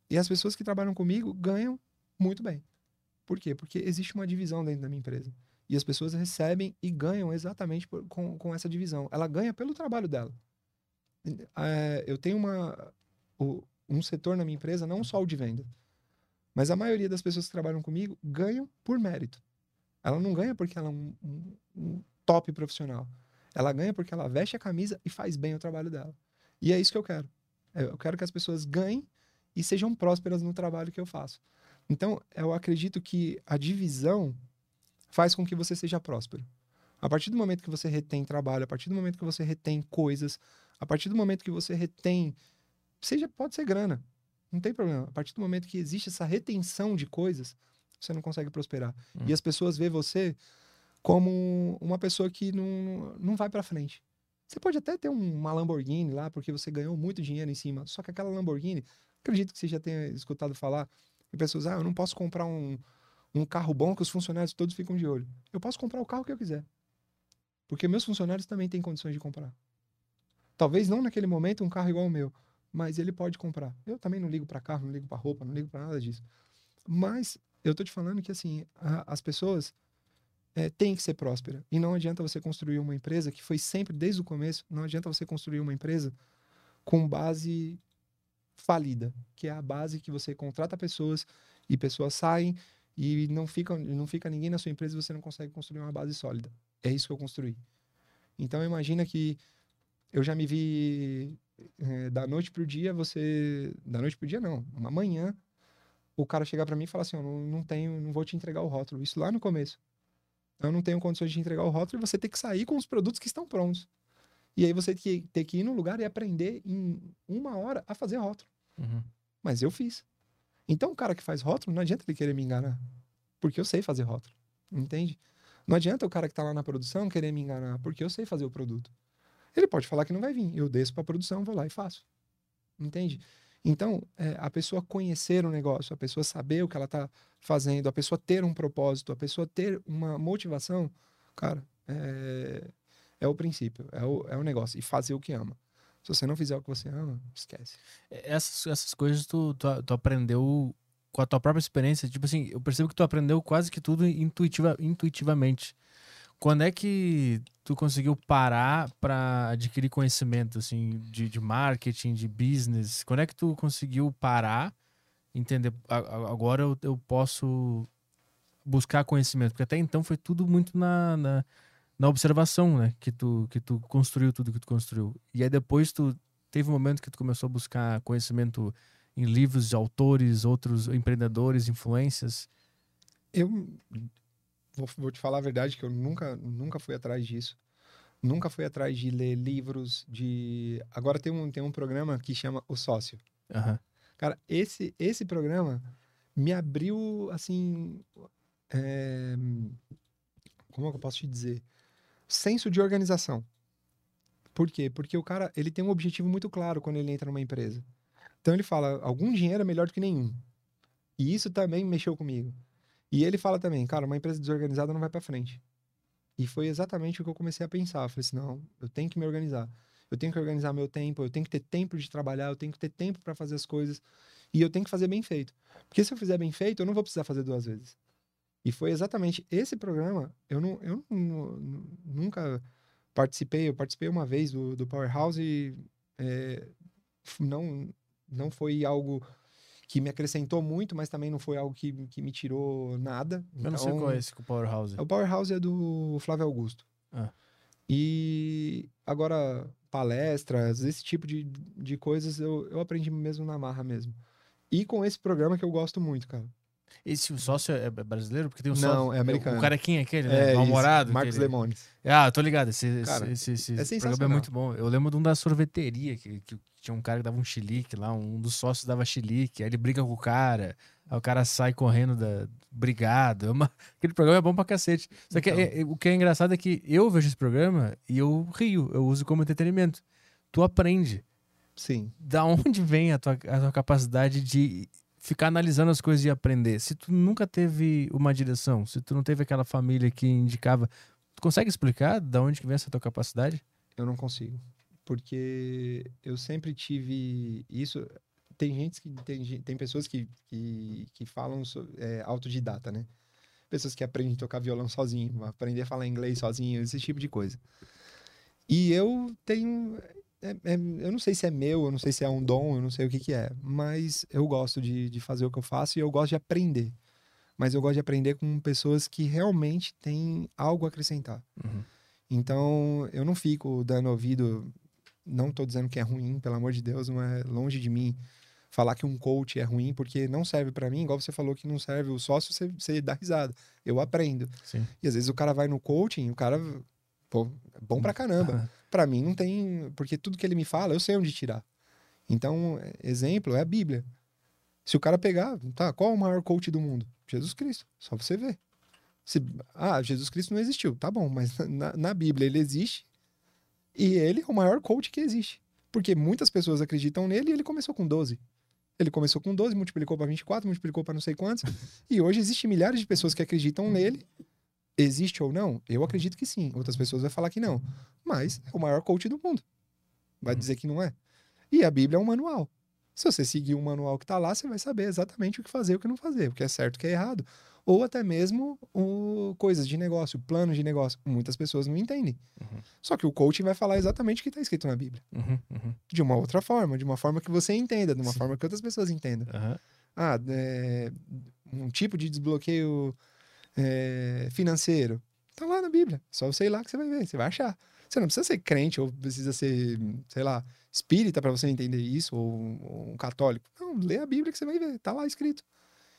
e as pessoas que trabalham comigo ganham muito bem. Por quê? Porque existe uma divisão dentro da minha empresa. E as pessoas recebem e ganham exatamente por, com, com essa divisão. Ela ganha pelo trabalho dela. É, eu tenho uma, um setor na minha empresa, não só o de venda, mas a maioria das pessoas que trabalham comigo ganham por mérito. Ela não ganha porque ela é um, um, um top profissional. Ela ganha porque ela veste a camisa e faz bem o trabalho dela. E é isso que eu quero. Eu quero que as pessoas ganhem e sejam prósperas no trabalho que eu faço. Então, eu acredito que a divisão faz com que você seja próspero. A partir do momento que você retém trabalho, a partir do momento que você retém coisas, a partir do momento que você retém, seja pode ser grana, não tem problema. A partir do momento que existe essa retenção de coisas, você não consegue prosperar. Hum. E as pessoas veem você como uma pessoa que não, não vai para frente. Você pode até ter uma Lamborghini lá, porque você ganhou muito dinheiro em cima. Só que aquela Lamborghini, Acredito que você já tenha escutado falar de pessoas, ah, eu não posso comprar um, um carro bom que os funcionários todos ficam de olho. Eu posso comprar o carro que eu quiser. Porque meus funcionários também têm condições de comprar. Talvez não naquele momento um carro igual o meu, mas ele pode comprar. Eu também não ligo para carro, não ligo para roupa, não ligo para nada disso. Mas eu tô te falando que assim, a, as pessoas é, tem que ser próspera. E não adianta você construir uma empresa que foi sempre desde o começo, não adianta você construir uma empresa com base falida, que é a base que você contrata pessoas e pessoas saem e não fica, não fica ninguém na sua empresa e você não consegue construir uma base sólida. É isso que eu construí. Então imagina que eu já me vi é, da noite pro dia, você. Da noite pro dia, não. Uma manhã, o cara chegar para mim e falar assim: eu não, não tenho, não vou te entregar o rótulo. Isso lá no começo. Eu não tenho condições de entregar o rótulo e você tem que sair com os produtos que estão prontos. E aí você tem que, ter que ir no lugar e aprender em uma hora a fazer rótulo. Uhum. Mas eu fiz. Então o cara que faz rótulo, não adianta ele querer me enganar. Porque eu sei fazer rótulo. Entende? Não adianta o cara que tá lá na produção querer me enganar, porque eu sei fazer o produto. Ele pode falar que não vai vir. Eu desço para a produção, vou lá e faço. Entende? Então, é, a pessoa conhecer o negócio, a pessoa saber o que ela está fazendo, a pessoa ter um propósito, a pessoa ter uma motivação, cara, é, é o princípio, é o, é o negócio. E fazer o que ama. Se você não fizer o que você ama, esquece. Essas, essas coisas tu, tu, tu aprendeu com a tua própria experiência. Tipo assim, eu percebo que tu aprendeu quase que tudo intuitiva, intuitivamente. Quando é que tu conseguiu parar para adquirir conhecimento assim de, de marketing, de business? Quando é que tu conseguiu parar, entender? Agora eu, eu posso buscar conhecimento, porque até então foi tudo muito na, na, na, observação, né? Que tu, que tu construiu tudo que tu construiu. E aí depois tu teve um momento que tu começou a buscar conhecimento em livros de autores, outros empreendedores, influências. Eu vou, vou, te falar a verdade que eu nunca, nunca fui atrás disso. Nunca fui atrás de ler livros, de... Agora tem um, tem um programa que chama O Sócio. Uhum. Cara, esse, esse programa me abriu, assim... É... Como é que eu posso te dizer? Senso de organização. Por quê? Porque o cara, ele tem um objetivo muito claro quando ele entra numa empresa. Então ele fala, algum dinheiro é melhor do que nenhum. E isso também mexeu comigo. E ele fala também, cara, uma empresa desorganizada não vai para frente. E foi exatamente o que eu comecei a pensar. Eu falei assim, não, eu tenho que me organizar. Eu tenho que organizar meu tempo, eu tenho que ter tempo de trabalhar, eu tenho que ter tempo para fazer as coisas. E eu tenho que fazer bem feito. Porque se eu fizer bem feito, eu não vou precisar fazer duas vezes. E foi exatamente esse programa. Eu, não, eu não, nunca participei, eu participei uma vez do, do Powerhouse e é, não, não foi algo que me acrescentou muito, mas também não foi algo que, que me tirou nada. Eu não sei qual é esse o Powerhouse. O Powerhouse é do Flávio Augusto. Ah. E agora, palestras, esse tipo de, de coisas eu, eu aprendi mesmo na marra mesmo. E com esse programa que eu gosto muito, cara. Esse sócio é brasileiro? Porque tem um Não, sócio. é americano. O carequinha aquele, né? É, Mal-humorado. Marcos aquele... Lemones. Ah, tô ligado. Esse, Cara, esse, esse, é esse sensacional. programa é muito bom. Eu lembro de um da sorveteria, que, que tinha um cara que dava um chilique lá, um dos sócios dava chilique, aí ele briga com o cara, aí o cara sai correndo da. Brigado. É uma... Aquele programa é bom pra cacete. Só que Então. é- é- o que é engraçado é que eu vejo esse programa e eu rio, eu uso como entretenimento. Tu aprende. Sim. Da onde vem a tua, a tua capacidade de ficar analisando as coisas e aprender? Se tu nunca teve uma direção, se tu não teve aquela família que indicava, tu consegue explicar da onde que vem essa tua capacidade? Eu não consigo. Porque eu sempre tive isso. Tem gente que. Tem, tem pessoas que, que, que falam so- é, autodidata, né? Pessoas que aprendem a tocar violão sozinho, aprender a falar inglês sozinho, esse tipo de coisa. E eu tenho. É- é- eu não sei se é meu, eu não sei se é um dom, eu não sei o que, que é. Mas eu gosto de, de fazer o que eu faço e eu gosto de aprender. Mas eu gosto de aprender com pessoas que realmente têm algo a acrescentar. Uhum. Então, eu não fico dando ouvido. Não tô dizendo que é ruim, pelo amor de Deus, não é longe de mim falar que um coach é ruim, porque não serve pra mim, igual você falou que não serve o sócio, você, você dá risada. Eu aprendo. Sim. E às vezes o cara vai no coaching, o cara, pô, é bom pra caramba. Pra mim não tem, porque tudo que ele me fala, eu sei onde tirar. Então, exemplo é a Bíblia. Se o cara pegar, tá, qual é o maior coach do mundo? Jesus Cristo. Só você ver. Se, ah, Jesus Cristo não existiu. Tá bom, mas na, na Bíblia ele existe e ele é o maior coach que existe. Porque muitas pessoas acreditam nele e ele começou com 12. Ele começou com 12, multiplicou para 24, multiplicou para não sei quantos. e hoje existem milhares de pessoas que acreditam nele. Existe ou não? Eu acredito que sim. Outras pessoas vão falar que não. Mas é o maior coach do mundo. Vai dizer que não é. E a Bíblia é um manual. Se você seguir o manual que tá lá, você vai saber exatamente o que fazer e o que não fazer, o que é certo e o que é errado. ou até mesmo o, coisas de negócio, planos de negócio. Muitas pessoas não entendem. Uhum. Só que o coaching vai falar exatamente o que está escrito na Bíblia. Uhum, uhum, De uma outra forma, de uma forma que você entenda, de uma Sim. forma que outras pessoas entendam. Ah, é, um tipo de desbloqueio é, financeiro. Tá lá na Bíblia. Só você ir lá que você vai ver, você vai achar. Você não precisa ser crente ou precisa ser, sei lá, espírita para você entender isso, ou, ou um católico. Não, lê a Bíblia que você vai ver, tá lá escrito.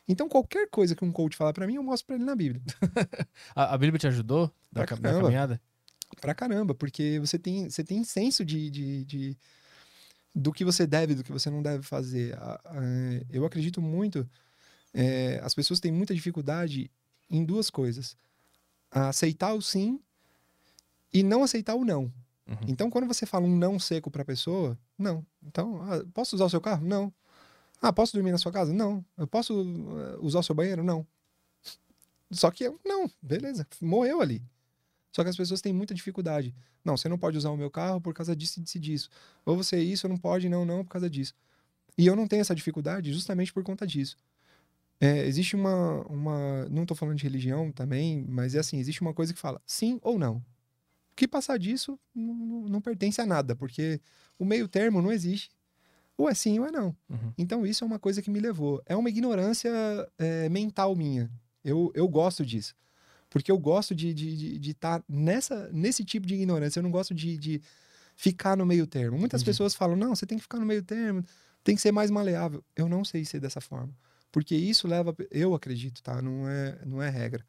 Então, qualquer coisa que um coach falar para mim, eu mostro para ele na Bíblia. A, a Bíblia te ajudou na, caminhada? Pra caramba, porque você tem, você tem senso de, de, de- do que você deve, do que você não deve fazer. Eu acredito muito, é, as pessoas têm muita dificuldade em duas coisas: A aceitar o sim e não aceitar o não. Uhum. Então, quando você fala um não seco pra pessoa, não. Então, ah, posso usar o seu carro? Não. Ah, posso dormir na sua casa? Não. Eu posso eh, usar o seu banheiro? Não. Só que eu, não, beleza, morreu ali. Só que as pessoas têm muita dificuldade. Não, você não pode usar o meu carro por causa disso e disso disso. Ou você isso, não pode, não, não, por causa disso. E eu não tenho essa dificuldade justamente por conta disso. É, existe uma, uma. Não estou falando de religião também, mas é assim: existe uma coisa que fala sim ou não. O que passar disso não, não- pertence a nada, porque o meio termo não existe. Ou é sim ou é não. Uhum. Então isso é uma coisa que me levou. É uma ignorância é, mental minha. Eu, eu gosto disso. Porque eu gosto de estar de, de, de tá nessa, nesse tipo de ignorância. Eu não gosto de, de ficar no meio termo. Muitas Entendi. pessoas falam, não, você tem que ficar no meio termo, tem que ser mais maleável. Eu não sei ser dessa forma. Porque isso leva. Eu acredito, tá? Não é, não é regra.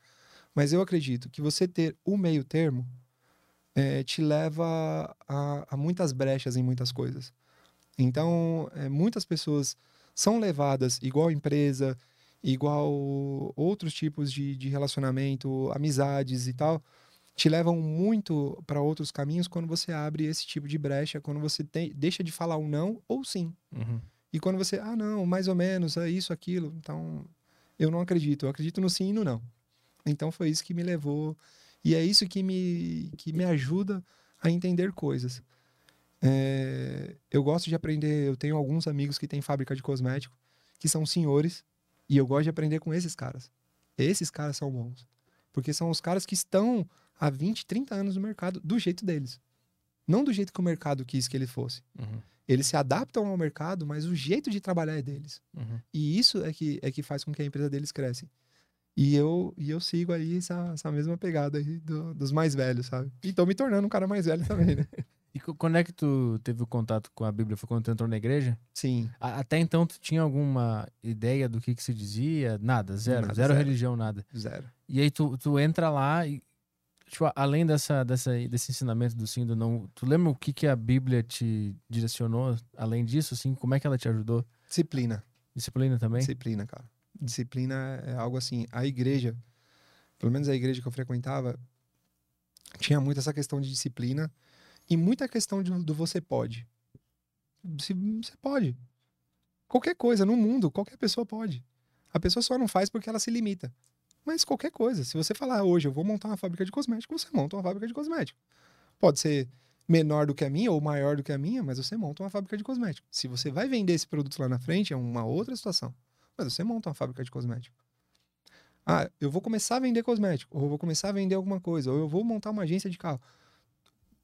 Mas eu acredito que você ter o meio termo é, te leva a, a muitas brechas em muitas coisas. Então, é, muitas pessoas são levadas, igual empresa, igual outros tipos de, de relacionamento, amizades e tal, te levam muito para outros caminhos quando você abre esse tipo de brecha, quando você tem, deixa de falar um não ou sim. Uhum. E quando você, ah, não, mais ou menos, é isso, aquilo. Então, eu não acredito. Eu acredito no sim e no não. Então, foi isso que me levou. E é isso que me, que me ajuda a entender coisas. É, eu gosto de aprender. Eu tenho alguns amigos que têm fábrica de cosmético, que são senhores. E eu gosto de aprender com esses caras. Esses caras são bons. Porque são os caras que estão há 20, 30 anos no mercado do jeito deles. Não do jeito que o mercado quis que ele fosse. Uhum. Eles se adaptam ao mercado, mas o jeito de trabalhar é deles. Uhum. E isso é que, é que faz com que a empresa deles cresça. E eu, e eu sigo aí essa, essa mesma pegada aí do- dos mais velhos, sabe? E tô me tornando um cara mais velho também, né? E quando é que tu teve o contato com a Bíblia? Foi quando tu entrou na igreja? Sim. A- Até então tu tinha alguma ideia do que que se dizia? Nada, zero. Nada, zero, zero. religião, nada. Zero. E aí tu, tu entra lá e, tipo, além dessa, dessa, desse ensinamento do sim e do não, tu lembra o que que a Bíblia te direcionou? Além disso, assim, como é que ela te ajudou? Disciplina. Disciplina também? Disciplina, cara. Disciplina é algo assim. A igreja, pelo menos a igreja que eu frequentava, tinha muito essa questão de disciplina e muita questão de- do você pode. Se, você pode. Qualquer coisa no mundo, qualquer pessoa pode. A pessoa só não faz porque ela se limita. Mas qualquer coisa. Se você falar hoje, eu vou montar uma fábrica de cosméticos, você monta uma fábrica de cosméticos. Pode ser menor do que a minha ou maior do que a minha, mas você monta uma fábrica de cosméticos. Se você vai vender esse produto lá na frente, é uma outra situação. Mas você monta uma fábrica de cosméticos. Ah, eu vou começar a vender cosmético, ou eu vou começar a vender alguma coisa, ou eu vou montar uma agência de carro.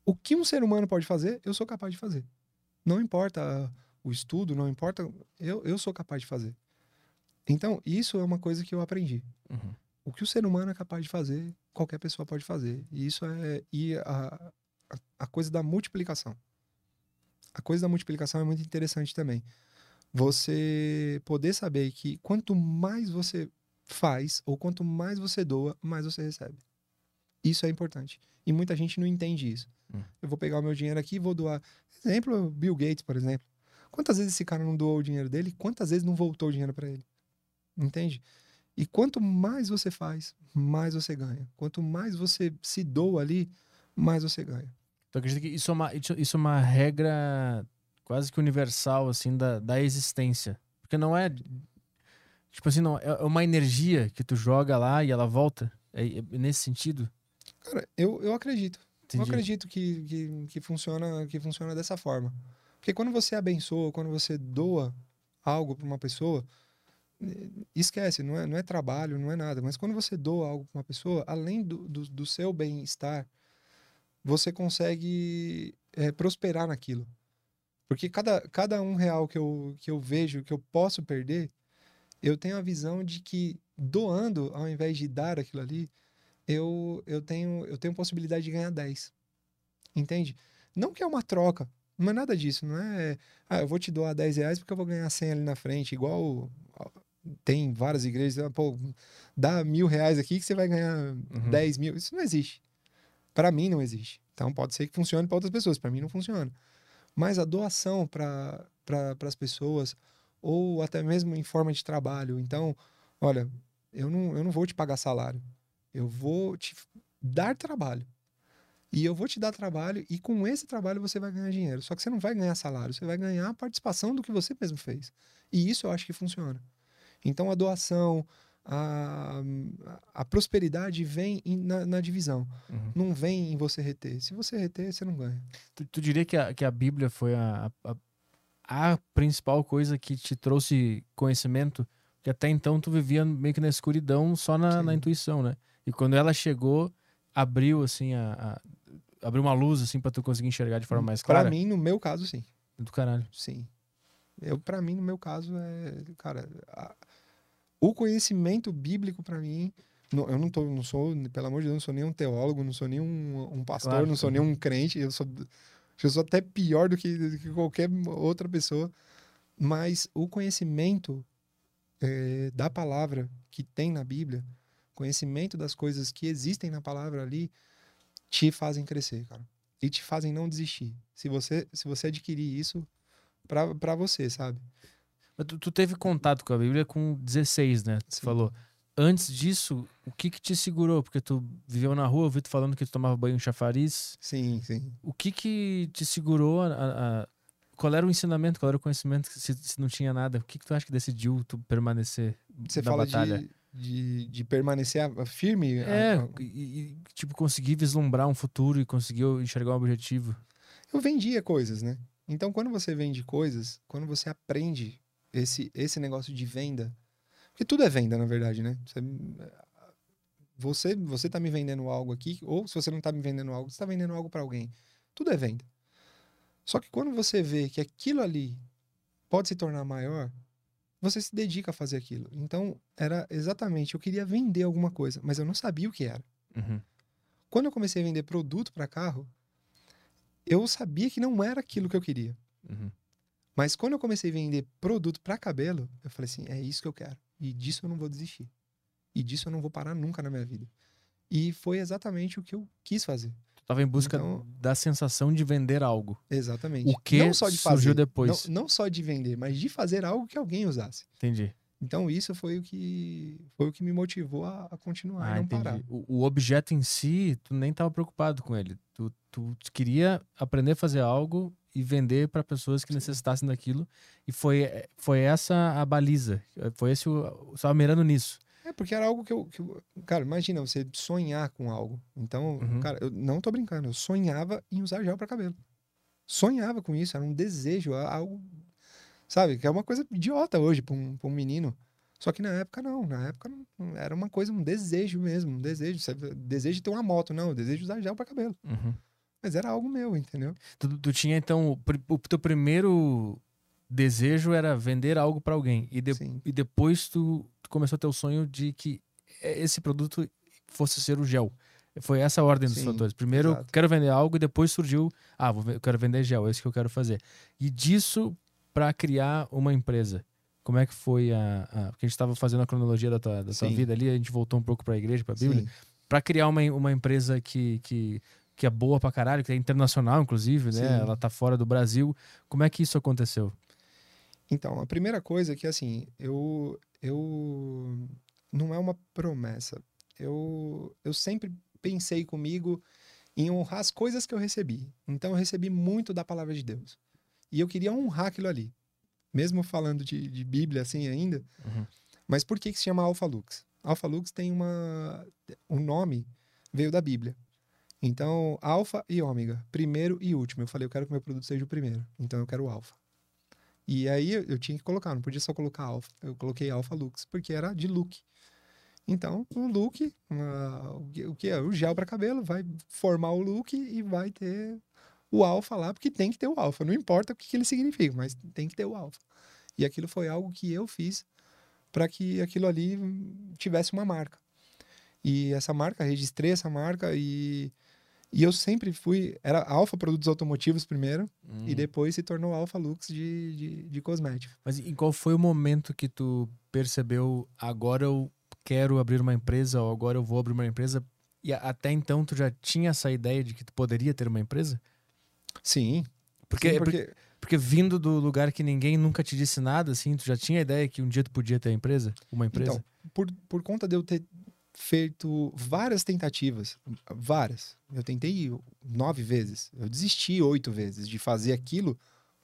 O que um ser humano pode fazer, eu sou capaz de fazer. Não importa o estudo, não importa, eu, eu sou capaz de fazer. Então, isso é uma coisa que eu aprendi. Uhum. O que o ser humano é capaz de fazer, qualquer pessoa pode fazer. E isso é. E a, a, a coisa da multiplicação. A coisa da multiplicação é muito interessante também. Você poder saber que quanto mais você faz, ou quanto mais você doa, mais você recebe. Isso é importante. E muita gente não entende isso. Hum. Eu vou pegar o meu dinheiro aqui e vou doar. Exemplo, Bill Gates, por exemplo. Quantas vezes esse cara não doou o dinheiro dele? Quantas vezes não voltou o dinheiro para ele? Entende? E quanto mais você faz, mais você ganha. Quanto mais você se doa ali, mais você ganha. Tu acredita que isso é uma, isso é uma regra quase que universal, assim, da, da existência? Porque não é. Tipo assim, não, é é uma energia que tu joga lá e ela volta? É, é nesse sentido? Cara, eu, eu acredito. Eu Entendi. acredito que, que, que, funciona, que funciona dessa forma. Porque quando você abençoa, quando você doa algo para uma pessoa, esquece, não é, não é trabalho, não é nada. Mas quando você doa algo para uma pessoa, além do, do, do seu bem-estar, você consegue é, prosperar naquilo. Porque cada, cada um real que eu, que eu vejo que eu posso perder, eu tenho a visão de que doando, ao invés de dar aquilo ali, eu, eu, tenho, eu tenho possibilidade de ganhar 10. Entende? Não que é uma troca, não é nada disso, não é. Ah, eu vou te doar 10 reais porque eu vou ganhar 100 ali na frente, igual tem várias igrejas, pô, dá mil reais aqui que você vai ganhar uhum. 10 mil. Isso não existe. Para mim não existe. Então pode ser que funcione para outras pessoas, para mim não funciona. Mas a doação para pra, as pessoas, ou até mesmo em forma de trabalho. Então, olha, eu não, eu não vou te pagar salário. Eu vou te dar trabalho. E eu vou te dar trabalho e com esse trabalho você vai ganhar dinheiro. Só que você não vai ganhar salário, você vai ganhar a participação do que você mesmo fez. E isso eu acho que funciona. Então a doação, a, a prosperidade vem na, na divisão. Uhum. Não vem em você reter. Se você reter, você não ganha. Tu, tu diria que a, que a Bíblia foi a, a, a principal coisa que te trouxe conhecimento? Que até então tu vivia meio que na escuridão, só na, na intuição, né? E quando ela chegou, abriu assim a, a abriu uma luz assim para tu conseguir enxergar de forma mais clara? Para mim, no meu caso, sim. Do caralho. Sim. Eu para mim, no meu caso é, cara, a, o conhecimento bíblico para mim, não, eu não tô, não sou, pelo amor de Deus, não sou nenhum teólogo, não sou nenhum um pastor, claro, não sou nenhum crente, eu sou eu sou até pior do que, do que qualquer outra pessoa, mas o conhecimento é, da palavra que tem na Bíblia, conhecimento das coisas que existem na palavra ali, te fazem crescer, cara. E te fazem não desistir. Se você, se você adquirir isso para você, sabe? Tu, tu, teve contato com a Bíblia com 16, né? Você Sim. falou. Antes disso, o que que te segurou? Porque tu viveu na rua, eu vi tu falando que tu tomava banho em chafariz. Sim, sim. O que que te segurou? A, a, qual era o ensinamento? Qual era o conhecimento? Se, se não tinha nada, o que que tu acha que decidiu tu permanecer Você na fala batalha? De de, de permanecer firme. É, a... e, e, tipo, conseguir vislumbrar um futuro e conseguir enxergar um objetivo. Eu vendia coisas, né? Então, quando você vende coisas, quando você aprende esse, esse negócio de venda, porque tudo é venda, na verdade, né? Você, você, você tá me vendendo algo aqui, ou se você não tá me vendendo algo, você tá vendendo algo para alguém. Tudo é venda. Só que quando você vê que aquilo ali pode se tornar maior, você se dedica a fazer aquilo. Então, era exatamente, eu queria vender alguma coisa, mas eu não sabia o que era. Uhum. Quando eu comecei a vender produto para carro, eu sabia que não era aquilo que eu queria. Uhum. Mas quando eu comecei a vender produto para cabelo, eu falei assim: é isso que eu quero. E disso eu não vou desistir. E disso eu não vou parar nunca na minha vida. E foi exatamente o que eu quis fazer. Tava em busca então, da sensação de vender algo. Exatamente. O que não só de fazer, surgiu depois. Não, não, só de vender, mas de fazer algo que alguém usasse. Entendi. Então isso foi o que foi o que me motivou a, a continuar ah, e não entendi. parar. O, o, objeto em si, tu nem estava preocupado com ele. Tu, tu queria aprender a fazer algo e vender para pessoas que necessitassem daquilo. E foi, foi essa a baliza. Foi esse o. Estava mirando nisso. É, porque era algo que eu, que eu, Cara, imagina você sonhar com algo. Então, uhum. cara, eu não tô brincando. Eu sonhava em usar gel para cabelo. Sonhava com isso, era um desejo, algo. Sabe? Que é uma coisa idiota hoje pra um, pra um menino. Só que na época não. Na época não, era uma coisa, um desejo mesmo. Um desejo. Sabe? Desejo de ter uma moto, não. Desejo de usar gel para cabelo. Uhum. Mas era algo meu, entendeu? Tu, tu tinha, então, o, o teu primeiro desejo era vender algo para alguém. E, de, e depois tu, tu, começou a ter o sonho de que esse produto fosse ser o gel. Foi essa a ordem dos Sim, fatores. Primeiro, exato. quero vender algo e depois surgiu, ah, vou, eu quero vender gel, é isso que eu quero fazer. E disso para criar uma empresa. Como é que foi a. a porque a gente estava fazendo a cronologia da tua, da tua vida ali, a gente voltou um pouco para a igreja, para a Bíblia. Para criar uma, uma empresa que, que, que é boa para caralho, que é internacional, inclusive, né? Sim. Ela tá fora do Brasil. Como é que isso aconteceu? Então, a primeira coisa é que, assim, eu, eu não é uma promessa. Eu, eu sempre pensei comigo em honrar as coisas que eu recebi. Então, eu recebi muito da palavra de Deus. E eu queria honrar aquilo ali. Mesmo falando de, de Bíblia assim ainda. Uhum. Mas por que, que se chama Alpha Lux? Alpha Lux tem uma. O nome veio da Bíblia. Então, Alfa e Ômega, primeiro e último. Eu falei, eu quero que meu produto seja o primeiro. Então, eu quero o Alfa. E aí eu, tinha que colocar, não podia só colocar alfa. Eu coloquei alfa lux, porque era de look. Então, o look, uma- o que- o que é? O gel para cabelo vai formar o look e vai ter o alfa lá, porque tem que ter o alfa. Não importa o que, que ele significa, mas tem que ter o alfa. E aquilo foi algo que eu fiz para que aquilo ali tivesse uma marca. E essa marca, registrei essa marca e, e eu sempre fui. Era Alfa Produtos Automotivos primeiro Hum. e depois se tornou Alfa Lux de, de, de cosméticos. Mas em qual foi o momento que tu percebeu agora eu quero abrir uma empresa ou agora eu vou abrir uma empresa? E até então tu já tinha essa ideia de que tu poderia ter uma empresa? Sim. Porque, sim, porque, porque vindo do lugar que ninguém nunca te disse nada, assim, tu já tinha a ideia que um dia tu podia ter a empresa? Uma empresa? Então, por, por conta de eu ter feito várias tentativas, várias, eu tentei nove vezes, eu desisti oito vezes de fazer aquilo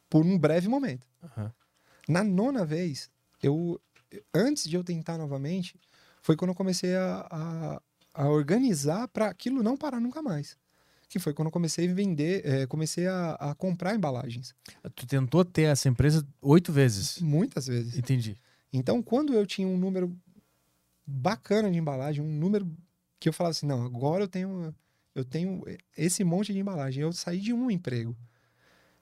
por um breve momento. Aham. Na nona vez, eu antes de eu tentar novamente, foi quando eu comecei a, a, a organizar para aquilo não parar nunca mais. Que foi quando eu comecei a vender, eh, comecei a, a comprar embalagens. Tu tentou ter essa empresa oito vezes. Muitas vezes. Entendi. Então, quando eu tinha um número bacana de embalagem, um número que eu falava assim, não, agora eu tenho eu tenho esse monte de embalagem. Eu saí de um emprego.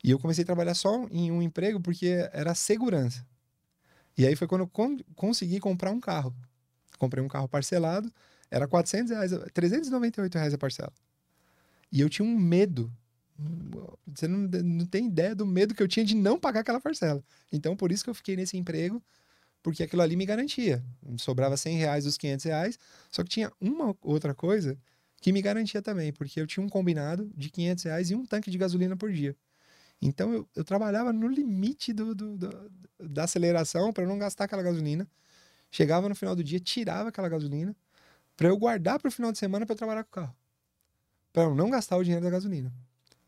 E eu comecei a trabalhar só em um emprego porque era segurança. E aí foi quando eu con- consegui comprar um carro. Comprei um carro parcelado, era 400 reais, 398 reais a parcela. E eu tinha um medo. Você não, não tem ideia do medo que eu tinha de não pagar aquela parcela. Então, por isso que eu fiquei nesse emprego porque aquilo ali me garantia. Sobrava 100 reais dos 500 reais, só que tinha uma outra coisa que me garantia também, porque eu tinha um combinado de 500 reais e um tanque de gasolina por dia. Então eu, eu trabalhava no limite do, do- do- da aceleração para não gastar aquela gasolina. Chegava no final do dia, tirava aquela gasolina para eu guardar para o final de semana para trabalhar com o carro. Para não gastar o dinheiro da gasolina.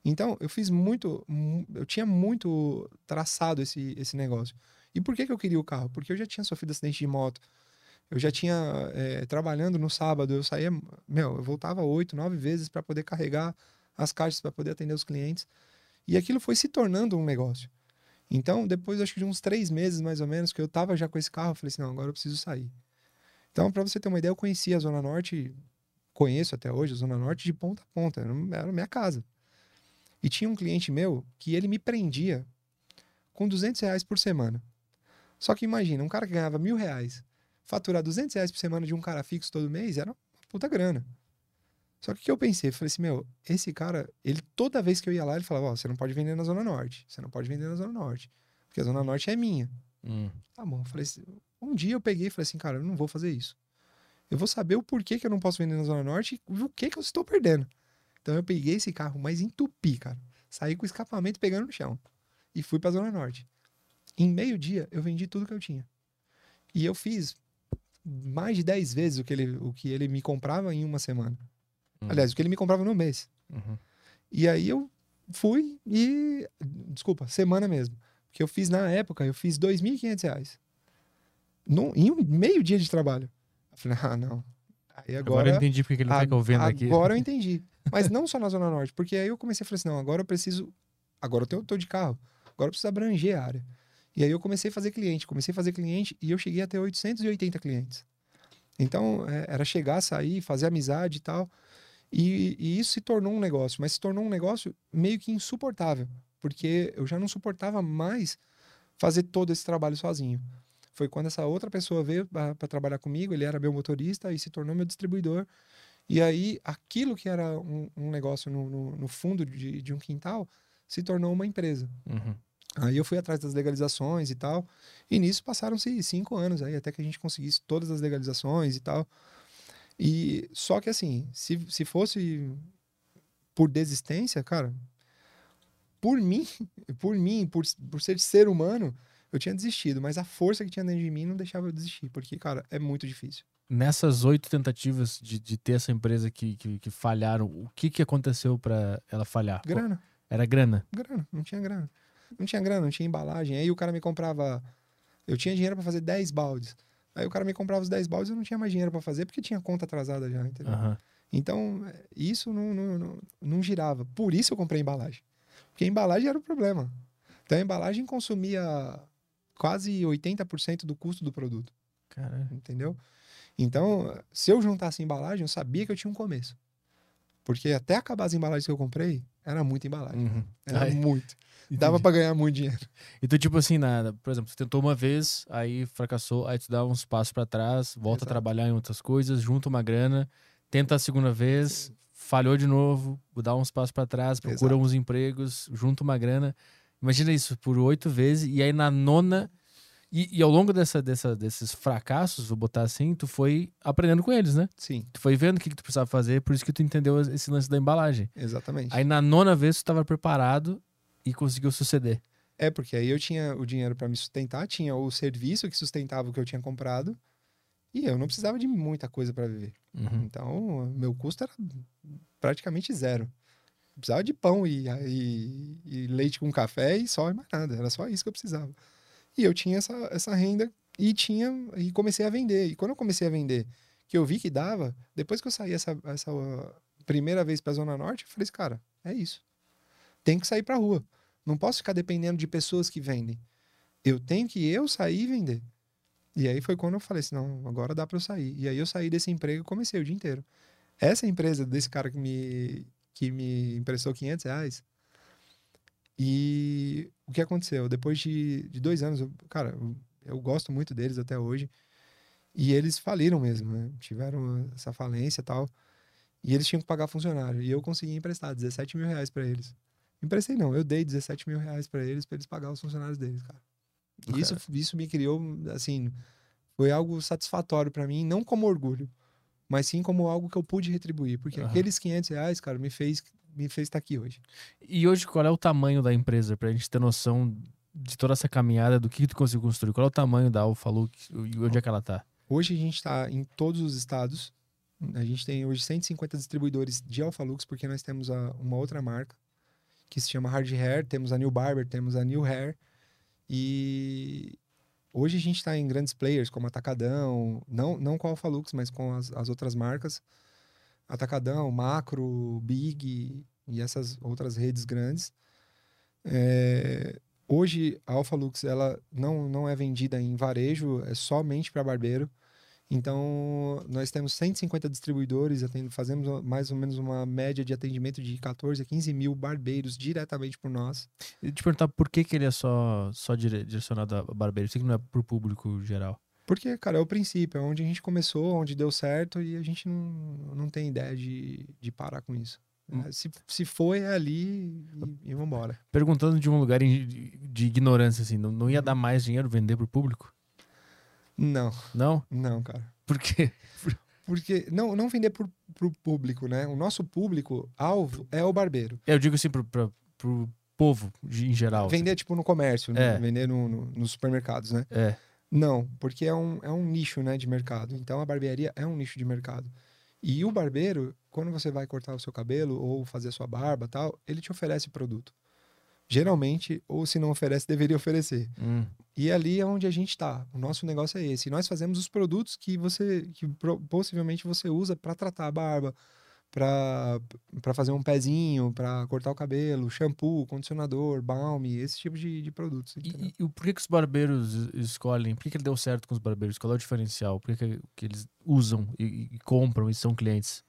Então, eu fiz muito, mu- eu tinha muito traçado esse, esse negócio. E por que, que eu queria o carro? Porque eu já tinha sofrido acidente de moto. Eu já tinha, eh, trabalhando no sábado, eu saía, meu, eu voltava oito, nove vezes para poder carregar as caixas, para poder atender os clientes. E aquilo foi se tornando um negócio. Então, depois acho que de uns três meses, mais ou menos, que eu tava já com esse carro, eu falei assim, não, agora eu preciso sair. Então, para você ter uma ideia, eu conhecia a Zona Norte, conheço até hoje a Zona Norte de ponta a ponta, era minha casa. E tinha um cliente meu que ele me prendia com 200 reais por semana. Só que imagina, um cara que ganhava mil reais, faturar 200 reais por semana de um cara fixo todo mês, era uma puta grana. Só que o que eu pensei? Falei assim, meu, esse cara, ele toda vez que eu ia lá, ele falava, ó, você não pode vender na Zona Norte, você não pode vender na Zona Norte, porque a Zona Norte é minha. Hum. Tá bom, falei assim, um dia eu peguei e falei assim, cara, eu não vou fazer isso. Eu vou saber o porquê que eu não posso vender na Zona Norte e o que que eu estou perdendo. Então eu peguei esse carro, mas entupi, cara. Saí com o escapamento pegando no chão. E fui pra Zona Norte. Em meio dia, eu vendi tudo que eu tinha. E eu fiz mais de 10 vezes o que ele, o que ele me comprava em uma semana. Hum. Aliás, o que ele me comprava no mês. Uhum. E aí eu fui e. Desculpa, semana mesmo. Porque eu fiz na época, eu fiz 2.500 reais. No, em um meio dia de trabalho. Ah, não. Aí Agora, agora. eu entendi porque que ele não quer que eu venda aqui. Agora eu entendi. Mas não só na Zona Norte, porque aí eu comecei a falar assim: não, agora eu preciso. Agora eu tô, tô de carro. Agora eu preciso abranger a área. E aí eu comecei a fazer cliente, comecei a fazer cliente e eu cheguei a ter 880 clientes. Então é, era chegar, sair, fazer amizade e tal. E, e isso se tornou um negócio, mas se tornou um negócio meio que insuportável, porque eu já não suportava mais fazer todo esse trabalho sozinho. Foi quando essa outra pessoa veio para trabalhar comigo, ele era meu motorista e se tornou meu distribuidor. E aí, aquilo que era um, um negócio no, no- no fundo de, de um quintal se tornou uma empresa. Uhum. Aí eu fui atrás das legalizações e tal. E nisso passaram-se cinco anos aí, até que a gente conseguisse todas as legalizações e tal. E só que assim, se, se fosse por desistência, cara, por mim, por mim, por, por ser ser humano, eu tinha desistido. Mas a força que tinha dentro de mim não deixava eu desistir, porque, cara, é muito difícil. Nessas oito tentativas de, de ter essa empresa que, que, que falharam, o que, que aconteceu pra ela falhar? Grana. Era grana. Grana, não tinha grana. Não tinha grana, não tinha embalagem. Aí o cara me comprava. Eu tinha dinheiro pra fazer 10 baldes. Aí o cara me comprava os 10 baldes e eu não tinha mais dinheiro pra fazer porque tinha conta atrasada já, entendeu? Aham. Então, isso não, não, não, não girava. Por isso eu comprei embalagem. Porque a embalagem era o problema. Então a embalagem consumia quase 80% do custo do produto, entendeu? Então, se eu juntasse embalagem, eu sabia que eu tinha um começo. Porque até acabar as embalagens que eu comprei, era muita embalagem. Uhum. Era Ai, muito. Dava entendi. pra ganhar muito dinheiro. Então, tipo assim, na, por exemplo, você tentou uma vez, aí fracassou, aí tu dá uns passos pra trás, volta a Exato. trabalhar em outras coisas, junta uma grana, tenta a segunda vez, falhou de novo, dá uns passos pra trás, procura Exato. uns empregos, junta uma grana. Imagina isso, por oito vezes, e aí na nona. E, e ao longo dessa, dessa, desses fracassos, vou botar assim, tu foi aprendendo com eles, né? Sim, Tu foi vendo o que, que tu precisava fazer, por isso que tu entendeu esse lance da embalagem. exatamente. Aí na nona vez tu estava preparado e conseguiu suceder. É, porque aí eu tinha o dinheiro para me sustentar, tinha o serviço que sustentava o que eu tinha comprado, e eu não precisava de muita coisa para viver. Uhum. Então, meu custo era praticamente zero. Precisava de pão e, e- e leite com café e só e mais nada. Era só isso que eu precisava. E eu tinha essa, essa renda e tinha e comecei a vender. E quando eu comecei a vender, que eu vi que dava, depois que eu saí essa, essa uh, primeira vez para a Zona Norte, eu falei, assim, cara, é isso. Tem que sair para rua. Não posso ficar dependendo de pessoas que vendem. Eu tenho que eu sair e vender. E aí foi quando eu falei assim, não, agora dá para eu sair. E aí eu saí desse emprego e comecei o dia inteiro. Essa empresa desse cara que me, que me emprestou 500 reais. E o que aconteceu? Depois de, de dois anos, eu- cara, eu, eu gosto muito deles até hoje. E eles faliram mesmo, né? Tiveram essa falência e tal. E eles tinham que pagar funcionário. E eu consegui emprestar 17 mil reais para eles. Emprestei não, eu dei 17 mil reais para eles, para eles pagar os funcionários deles, cara. E isso, isso me criou, assim, foi algo satisfatório para mim, não como orgulho, mas sim como algo que eu pude retribuir. Porque Aham. aqueles 500 reais, cara, me fez me fez estar aqui hoje. E hoje, qual é o tamanho da empresa? Pra gente ter noção de toda essa caminhada, do que tu conseguiu construir. Qual é o tamanho da Alfa Lux e onde é que ela tá? Hoje a gente está em todos os estados. A gente tem hoje 150 distribuidores de Alphalux, porque nós temos a- uma outra marca que se chama Hard Hair, temos a New Barber, temos a New Hair. E hoje a gente está em grandes players como Atacadão, não, não com a Alphalux, mas com as, as outras marcas. Atacadão, Macro, Big e essas outras redes grandes. É, hoje a Alphalux ela não, não é vendida em varejo, é somente para barbeiro. Então, nós temos 150 distribuidores, atendo, fazemos mais ou menos uma média de atendimento de 14 a 15 mil barbeiros diretamente por nós. E te perguntar por que, que ele é só, só dire- direcionado a barbeiro? Isso que não é pro público geral. Porque, cara, é o princípio, é onde a gente começou, onde deu certo e a gente não, não tem ideia de, de parar com isso. Hum. Se, se foi, é ali e, e vambora. Perguntando de um lugar de, ignorância, assim, não, não ia dar mais dinheiro vender pro público? Não, Não? não, cara. Por quê? Porque não, não vender pro, pro público, né? O nosso público alvo é o barbeiro. Eu digo assim pro, pro, pro povo em geral. Vender, tipo, no comércio, né? É. vender no, no- nos supermercados, né? É. Não, porque é um, é um nicho né, de mercado. Então a barbearia é um nicho de mercado. E o barbeiro, quando você vai cortar o seu cabelo ou fazer a sua barba tal, ele te oferece produto. Geralmente, ou se não oferece, deveria oferecer. Hum. E ali é onde a gente está. O nosso negócio é esse. E nós fazemos os produtos que você, que possivelmente você usa para tratar a barba, para fazer um pezinho, para cortar o cabelo, shampoo, condicionador, balme, esse tipo de, de produtos. E, e- por que, que os barbeiros es- escolhem? Por que, que ele deu certo com os barbeiros? Qual é o diferencial? Por que, que, que eles usam e, e compram e são clientes?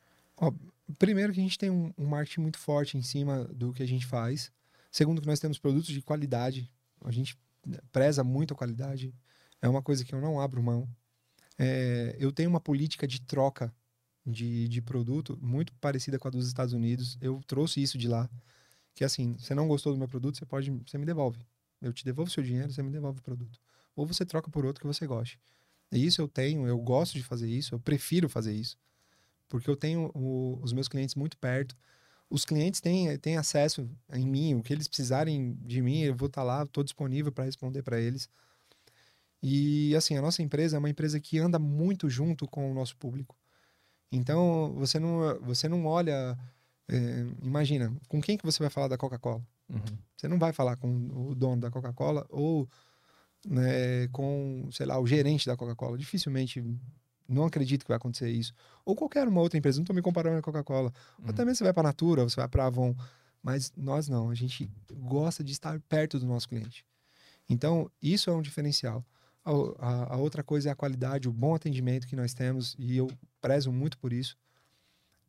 Primeiro que a gente tem um, um marketing muito forte em cima do que a gente faz. Segundo que nós temos produtos de qualidade. A gente preza muito a qualidade. É uma coisa que eu não abro mão. É, eu tenho uma política de troca de, de produto muito parecida com a dos Estados Unidos. Eu trouxe isso de lá. Que assim, você não gostou do meu produto, você pode, você me devolve. Eu te devolvo seu dinheiro, você me devolve o produto. Ou você troca por outro que você goste. E isso eu tenho, eu gosto de fazer isso, eu prefiro fazer isso porque eu tenho o- os meus clientes muito perto. Os clientes têm, têm acesso em mim, o que eles precisarem de mim, eu vou estar lá, estou disponível para responder para eles. E assim, a nossa empresa é uma empresa que anda muito junto com o nosso público. Então, você não, você não olha. é, imagina, com quem que você vai falar da Coca-Cola? Uhum. Você não vai falar com o dono da Coca-Cola ou né, com, sei lá, o gerente da Coca-Cola. Dificilmente, não acredito que vai acontecer isso. Ou qualquer uma outra empresa, não estou me comparando com a Coca-Cola. Ou Uhum. também você vai para a Natura, você vai para a Avon. Mas nós não, a gente gosta de estar perto do nosso cliente. Então, isso é um diferencial. A, a, a outra coisa é a qualidade, o bom atendimento que nós temos, e eu prezo muito por isso.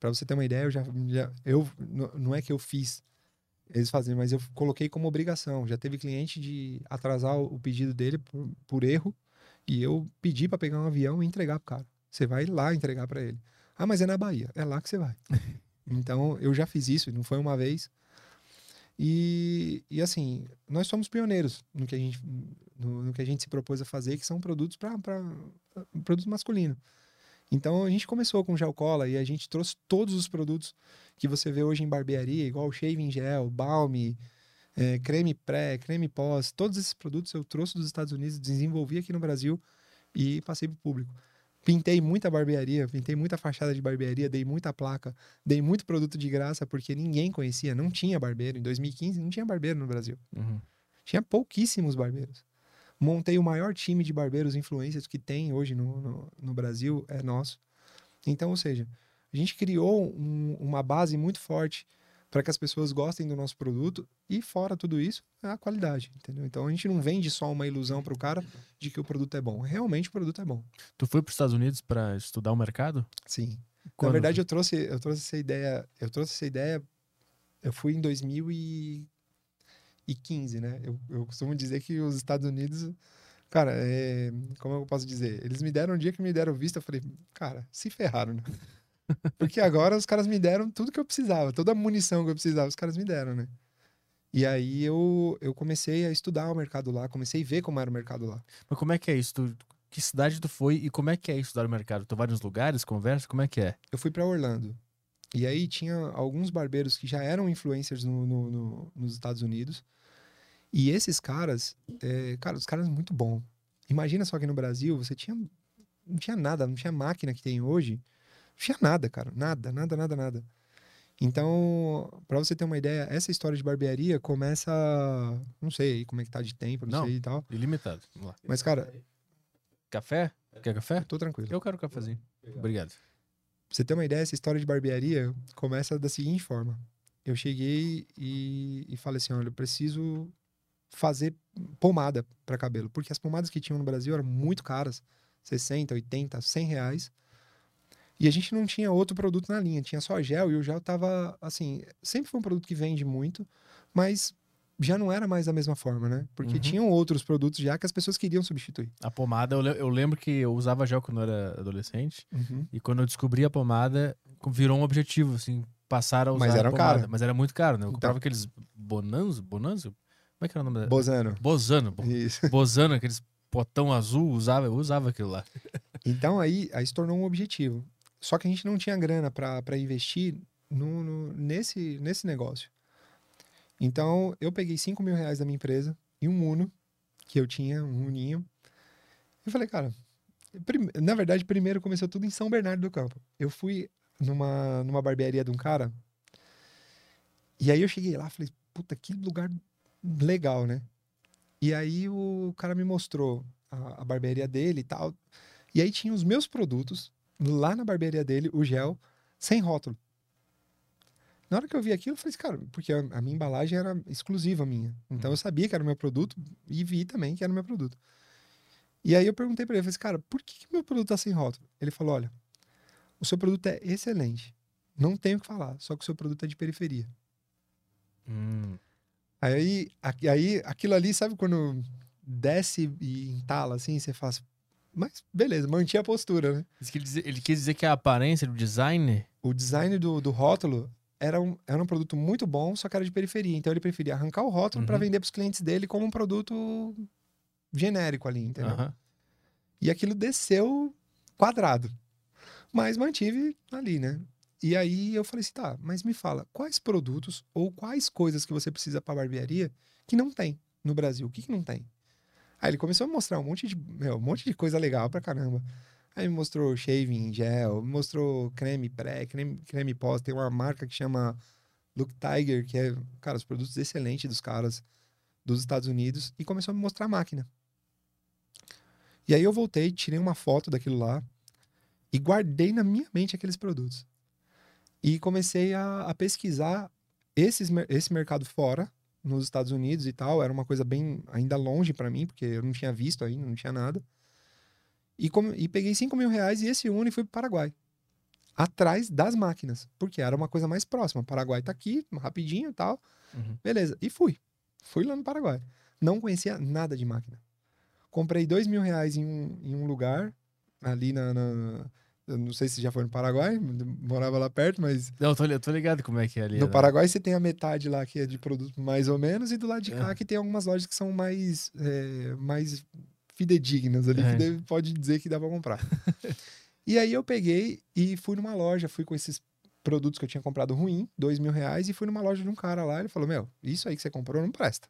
Para você ter uma ideia, eu já, já eu não é que eu fiz eles fazem, mas eu coloquei como obrigação. Já teve cliente de atrasar o pedido dele por, por erro e eu pedi para pegar um avião e entregar pro cara. Você vai lá entregar para ele. Ah, mas é na Bahia. É lá que você vai. então, eu já fiz isso, não foi uma vez. E, e assim, nós somos pioneiros no que, a gente, no, no que a gente se propôs a fazer, que são produtos para produtos masculinos. Então a gente começou com gel cola e a gente trouxe todos os produtos que você vê hoje em barbearia, igual shaving gel, balme, é, creme pré, creme pós, todos esses produtos eu trouxe dos Estados Unidos, desenvolvi aqui no Brasil e passei para o público. Pintei muita barbearia, pintei muita fachada de barbearia, dei muita placa, dei muito produto de graça porque ninguém conhecia, não tinha barbeiro. Em 2015 não tinha barbeiro no Brasil. Uhum. Tinha pouquíssimos barbeiros. Montei o maior time de barbeiros influencers que tem hoje no, no, no Brasil, é nosso. Então, ou seja, a gente criou um, uma base muito forte para que as pessoas gostem do nosso produto e fora tudo isso é a qualidade, entendeu? Então a gente não vende só uma ilusão para o cara de que o produto é bom. Realmente o produto é bom. Tu foi para os Estados Unidos para estudar o mercado? Sim. Quando? Na verdade eu trouxe eu trouxe essa ideia, eu trouxe essa ideia eu fui em 2000 e 2015, né? Eu, eu costumo dizer que os Estados Unidos, cara, é, como eu posso dizer? Eles me deram um dia que me deram vista, eu falei, cara, se ferraram, né? Porque agora os caras me deram tudo que eu precisava, toda a munição que eu precisava, os caras me deram, né? E aí eu, eu comecei a estudar o mercado lá, comecei a ver como era o mercado lá. Mas como é que é isso? Tu, que cidade tu foi e como é que é estudar o mercado? Tu vai nos lugares, conversa, como é que é? Eu fui para Orlando. E aí tinha alguns barbeiros que já eram influencers no, no, no, nos Estados Unidos. E esses caras, é, cara, os caras muito bom. Imagina só que no Brasil você tinha não tinha nada, não tinha máquina que tem hoje, tinha nada, cara, nada, nada, nada, nada. Então, para você ter uma ideia, essa história de barbearia começa, não sei como é que tá de tempo, não, não sei e tal. Ilimitado. Vamos lá. Mas cara, café? Quer café? Tô tranquilo. Eu quero um cafezinho. Obrigado. Pra você ter uma ideia, essa história de barbearia começa da seguinte forma. Eu cheguei e, e falei assim, olha, eu preciso fazer pomada para cabelo, porque as pomadas que tinham no Brasil eram muito caras, 60, 80, 100 reais. E a gente não tinha outro produto na linha, tinha só gel e o gel tava assim, sempre foi um produto que vende muito, mas já não era mais da mesma forma, né? Porque uhum. tinham outros produtos já que as pessoas queriam substituir. A pomada, eu, eu lembro que eu usava gel quando eu era adolescente, uhum. e quando eu descobri a pomada, virou um objetivo, assim, passar a usar mas era a pomada. Caro. Mas era muito caro, né? Eu então... comprava aqueles bonanzo, bonanzo? Como é que era o nome dela? Bozano. Bozano. Isso. Bozano, aqueles potão azul, usava, eu usava aquilo lá. Então aí, aí se tornou um objetivo. Só que a gente não tinha grana para investir no, no, nesse, nesse negócio. Então eu peguei 5 mil reais da minha empresa e um Uno, que eu tinha, um Uninho. E falei, cara, na verdade, primeiro começou tudo em São Bernardo do Campo. Eu fui numa, numa barbearia de um cara. E aí eu cheguei lá, falei, puta, que lugar legal, né? E aí o cara me mostrou a, a barbearia dele e tal. E aí tinha os meus produtos lá na barbearia dele, o gel, sem rótulo. Na hora que eu vi aquilo, eu falei assim, cara, porque a, minha embalagem era exclusiva minha. Então eu sabia que era o meu produto e vi também que era o meu produto. E aí eu perguntei para ele, falei assim, cara, por que, que meu produto tá sem rótulo? Ele falou, olha, o seu produto é excelente. Não tenho o que falar, só que o seu produto é de periferia. Hum. Aí, aí aquilo ali, sabe quando desce e entala assim, você faz. Mas beleza, mantinha a postura, né? Ele quis dizer que a aparência do design. O design do, do rótulo era um, era um produto muito bom, só que era de periferia. Então ele preferia arrancar o rótulo uhum. para vender para os clientes dele como um produto genérico ali, entendeu? Uhum. E aquilo desceu quadrado. Mas mantive ali, né? E aí eu falei assim, tá, mas me fala, quais produtos ou quais coisas que você precisa para barbearia que não tem no Brasil? O que, que não tem? Aí ele começou a mostrar um monte de, meu, um monte de coisa legal pra caramba. Aí me mostrou shaving gel, me mostrou creme pré, creme, creme pós. Tem uma marca que chama Look Tiger, que é, cara, os produtos excelentes dos caras dos Estados Unidos. E começou a me mostrar a máquina. E aí eu voltei, tirei uma foto daquilo lá e guardei na minha mente aqueles produtos. E comecei a, a pesquisar esses, esse mercado fora, nos Estados Unidos e tal, era uma coisa bem ainda longe pra mim, porque eu não tinha visto ainda, não tinha nada. E, come- e peguei 5 mil reais e esse Uno e fui pro Paraguai. Atrás das máquinas, porque era uma coisa mais próxima. O Paraguai tá aqui, rapidinho e tal. Uhum. Beleza. E fui. Fui lá no Paraguai. Não conhecia nada de máquina. Comprei dois mil reais em um, em um lugar, ali na, na- Eu não sei se já foi no Paraguai, morava lá perto, mas Não, eu tô, eu tô ligado como é que é ali. no né? Paraguai você tem a metade lá que é de produto mais ou menos, e do lado de cá É. que tem algumas lojas que são mais, é, mais fidedignas ali, É. que pode dizer que dá pra comprar. e aí eu peguei e fui numa loja, fui com esses produtos que eu tinha comprado ruim, dois mil reais, e fui numa loja de um cara lá, ele falou, meu, isso aí que você comprou não presta.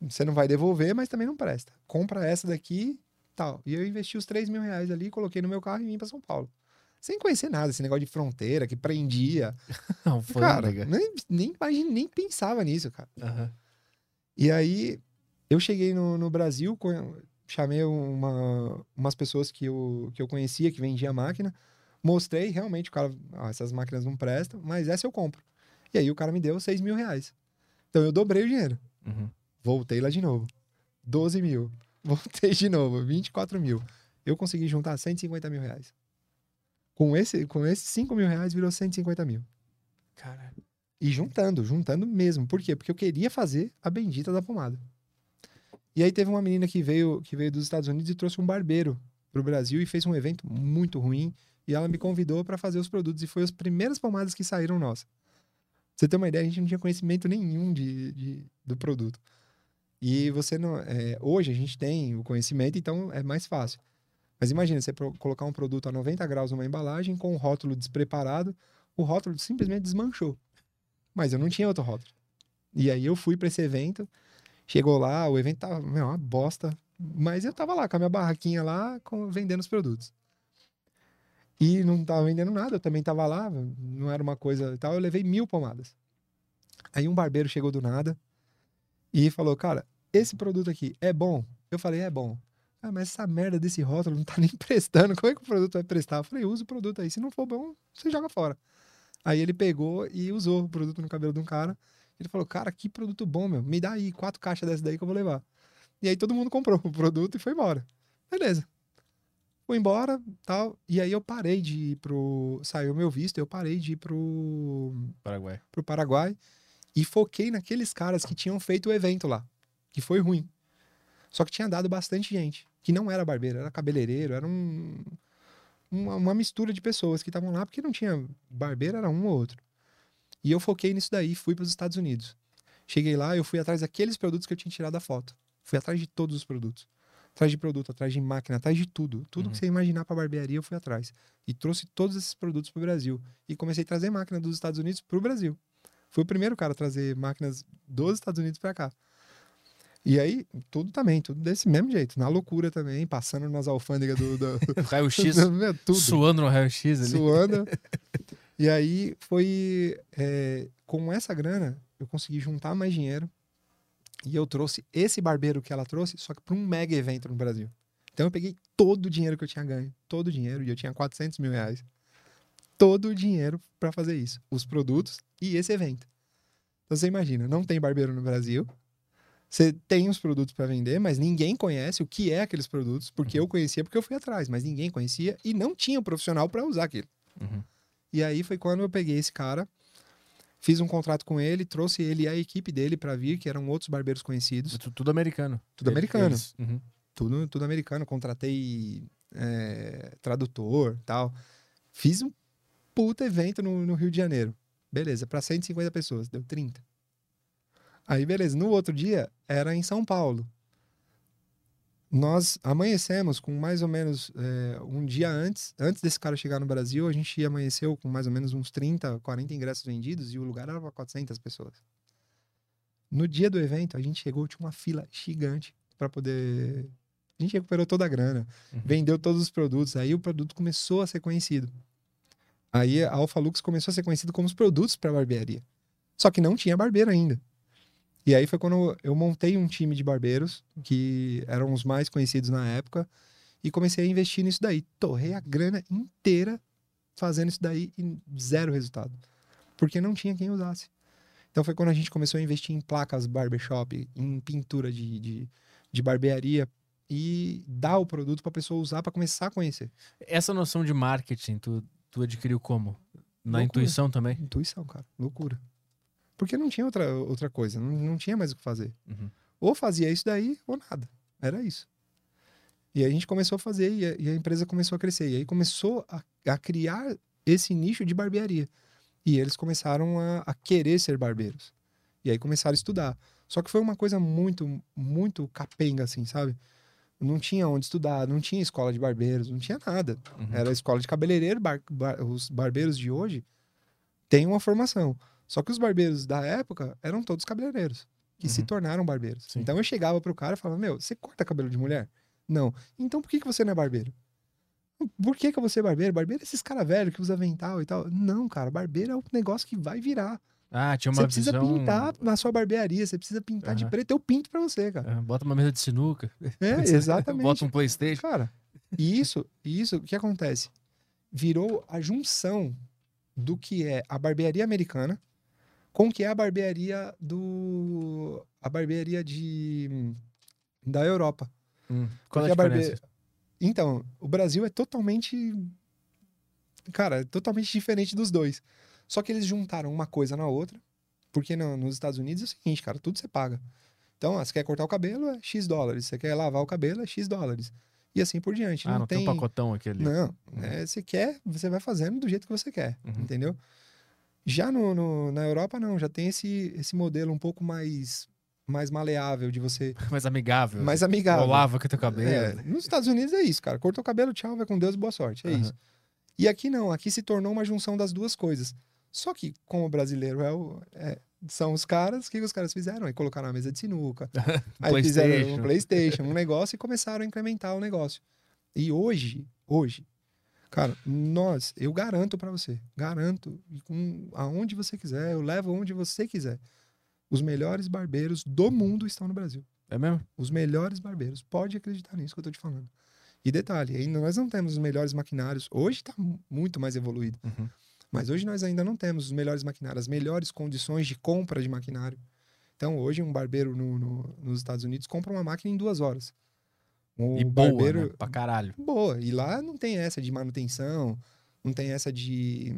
Você não vai devolver, mas também não presta. Compra essa daqui, tal. E eu investi os três mil reais ali, coloquei no meu carro e vim pra São Paulo. Sem conhecer nada, esse negócio de fronteira que prendia. Não, foi Cara, legal. nem, nem, imagine- nem pensava nisso, cara. Aham. E aí, eu cheguei no, no Brasil, chamei uma, umas pessoas que eu, que eu conhecia, que vendia máquina, mostrei, realmente, o cara, ah, essas máquinas não prestam, mas essa eu compro. E aí o cara me deu 6 mil reais. Então eu dobrei o dinheiro. Uhum. Voltei lá de novo. 12 mil. Voltei de novo, 24 mil. Eu consegui juntar 150 mil reais. Com esse, com esses 5 mil reais virou 150 mil. Caralho. E juntando, juntando mesmo. Por quê? Porque eu queria fazer a bendita da pomada. E aí teve uma menina que veio, que veio dos Estados Unidos e trouxe um barbeiro pro Brasil e fez um evento muito ruim. E ela me convidou para fazer os produtos. E foi as primeiras pomadas que saíram nossa. Pra você ter uma ideia, a gente não tinha conhecimento nenhum de, de- do produto. E você não. é, hoje a gente tem o conhecimento, então é mais fácil. Mas imagina, você colocar um produto a 90 graus numa embalagem com um rótulo despreparado, o rótulo simplesmente desmanchou. Mas eu não tinha outro rótulo. E aí eu fui para esse evento, chegou lá, o evento tava, meu, uma bosta. Mas eu tava lá com a minha barraquinha lá, com- vendendo os produtos. E não tava vendendo nada, eu também tava lá, não era uma coisa e tal. Eu levei mil pomadas. Aí um barbeiro chegou do nada e falou: Cara, esse produto aqui é bom? Eu falei: É bom. Ah, mas essa merda desse rótulo não tá nem prestando. Como é que o produto vai prestar? Eu falei: Usa o produto aí. Se não for bom, você joga fora. Aí ele pegou e usou o produto no cabelo de um cara. Ele falou: Cara, que produto bom, meu. Me dá aí quatro caixas dessa daí que eu vou levar. E aí todo mundo comprou o produto e foi embora. Beleza. Fui embora tal. E aí eu parei de ir pro. Saiu meu visto, eu parei de ir pro Paraguai. pro Paraguai e foquei naqueles caras que tinham feito o evento lá, que foi ruim. Só que tinha dado bastante gente, que não era barbeiro, era cabeleireiro, era um, uma, uma mistura de pessoas que estavam lá, porque não tinha barbeiro, era um ou outro. E eu foquei nisso daí, fui para os Estados Unidos. Cheguei lá, eu fui atrás daqueles produtos que eu tinha tirado a foto. Fui atrás de todos os produtos. Atrás de produto, atrás de máquina, atrás de tudo. Tudo Uhum. que você imaginar para barbearia, eu fui atrás. E trouxe todos esses produtos para o Brasil. E comecei a trazer máquina dos Estados Unidos para o Brasil. Fui o primeiro cara a trazer máquinas dos Estados Unidos para cá. E aí, tudo também, tudo desse mesmo jeito. Na loucura também, passando nas alfândegas do. do Raio-X. Suando no raio-x ali. suando. e aí foi é, com essa grana eu consegui juntar mais dinheiro e eu trouxe esse barbeiro que ela trouxe, só que para um mega evento no Brasil. Então eu peguei todo o dinheiro que eu tinha ganho, todo o dinheiro, e eu tinha 400 mil reais. Todo o dinheiro para fazer isso, os produtos e esse evento. Então você imagina, não tem barbeiro no Brasil. Você tem os produtos para vender, mas ninguém conhece o que é aqueles produtos, porque eu conhecia porque eu fui atrás, mas ninguém conhecia e não tinha um profissional para usar aquilo. Uhum. E aí foi quando eu peguei esse cara, fiz um contrato com ele, trouxe ele e a equipe dele para vir, que eram outros barbeiros conhecidos, Tu- Tudo americano. Tudo americano. Uhum. tudo, tudo americano. Contratei é, tradutor tal. Fiz um puta evento no, no Rio de Janeiro. Beleza, para 150 pessoas, deu 30. Aí, beleza, no outro dia era em São Paulo. Nós amanhecemos com mais ou menos é, um dia antes, antes desse cara chegar no Brasil, a gente amanheceu com mais ou menos uns 30, 40 ingressos vendidos e o lugar era para 400 pessoas. No dia do evento, a gente chegou, tinha uma fila gigante para poder. A gente recuperou toda a grana, Uhum. vendeu todos os produtos, aí o produto começou a ser conhecido. Aí a Alpha Lux começou a ser conhecido como os produtos para barbearia. Só que não tinha barbeiro ainda. E aí foi quando eu montei um time de barbeiros, que eram os mais conhecidos na época, e comecei a investir nisso daí. Torrei a grana inteira fazendo isso daí e zero resultado. Porque não tinha quem usasse. Então foi quando a gente começou a investir em placas barbershop, em pintura de, de, de barbearia e dar o produto para a pessoa usar para começar a conhecer. Essa noção de marketing, tu, tu adquiriu como? Na Loucura. intuição também? Intuição, cara. Loucura. Porque não tinha outra, outra coisa, não, não tinha mais o que fazer. Uhum. Ou fazia isso daí, ou nada. Era isso. E aí a gente começou a fazer e a, e a empresa começou a crescer. E aí começou a, a criar esse nicho de barbearia. E eles começaram a, a querer ser barbeiros. E aí começaram a estudar. Só que foi uma coisa muito, muito capenga, assim, sabe? Não tinha onde estudar, não tinha escola de barbeiros, não tinha nada. Uhum. Era escola de cabeleireiro, bar- bar- os barbeiros de hoje têm uma formação. Só que os barbeiros da época eram todos cabeleireiros, que se Uhum. tornaram barbeiros. Sim. Então eu chegava pro cara e falava: Meu, você corta cabelo de mulher? Não. Então por que, que você não é barbeiro? Por que, que vou ser barbeiro? Barbeiro é esses caras velhos que usa avental e tal. Não, cara, barbeiro é um negócio que vai virar. Ah, tinha uma Você precisa visão... pintar na sua barbearia, você precisa pintar de Aham. preto. Eu pinto pra você, cara. Ah, Bota uma mesa de sinuca. É, exatamente. Bota um Playstation. Cara, e isso, isso, o que acontece? Virou a junção do que é a barbearia americana com o que é a barbearia do. a barbearia de. da Europa. Hum. Qual é Porque a a diferença? Então, o Brasil é totalmente. Cara, é totalmente diferente dos dois. Só que eles juntaram uma coisa na outra, porque no- nos Estados Unidos é o seguinte, cara, tudo você paga. Então, ó, você quer cortar o cabelo, é X dólares. Você quer lavar o cabelo, é X dólares. E assim por diante. Ah, não, não tem um pacotão aquele. Não, é, você quer, você vai fazendo do jeito que você quer, Uhum. entendeu? Já no, no- na Europa, não, já tem esse, esse modelo um pouco mais, mais maleável de você, Mais amigável. mais amigável. Ou lava com teu cabelo. É, nos Estados Unidos é isso, cara. Cortou o cabelo, tchau, vai com Deus boa sorte. É Aham. isso. E aqui não, aqui se tornou uma junção das duas coisas. Só que, como brasileiro é o- é- são os caras, o que, os caras fizeram? Aí colocaram a mesa de sinuca, aí fizeram um PlayStation, um negócio e começaram a incrementar o negócio. E hoje, hoje, cara, nós, eu garanto pra você, garanto, com aonde você quiser, eu levo aonde você quiser. Os melhores barbeiros do mundo estão no Brasil. É mesmo? Os melhores barbeiros. Pode acreditar nisso que eu tô te falando. E detalhe, ainda nós não temos os melhores maquinários. Hoje tá mu- muito mais evoluído. Uhum. Mas hoje nós ainda não temos os melhores maquinários, as melhores condições de compra de maquinário. Então, hoje, um barbeiro no- no- nos Estados Unidos compra uma máquina em duas horas. Um E boa, barbeiro. né? Pra caralho. Boa. E lá não tem essa de manutenção, não tem essa de.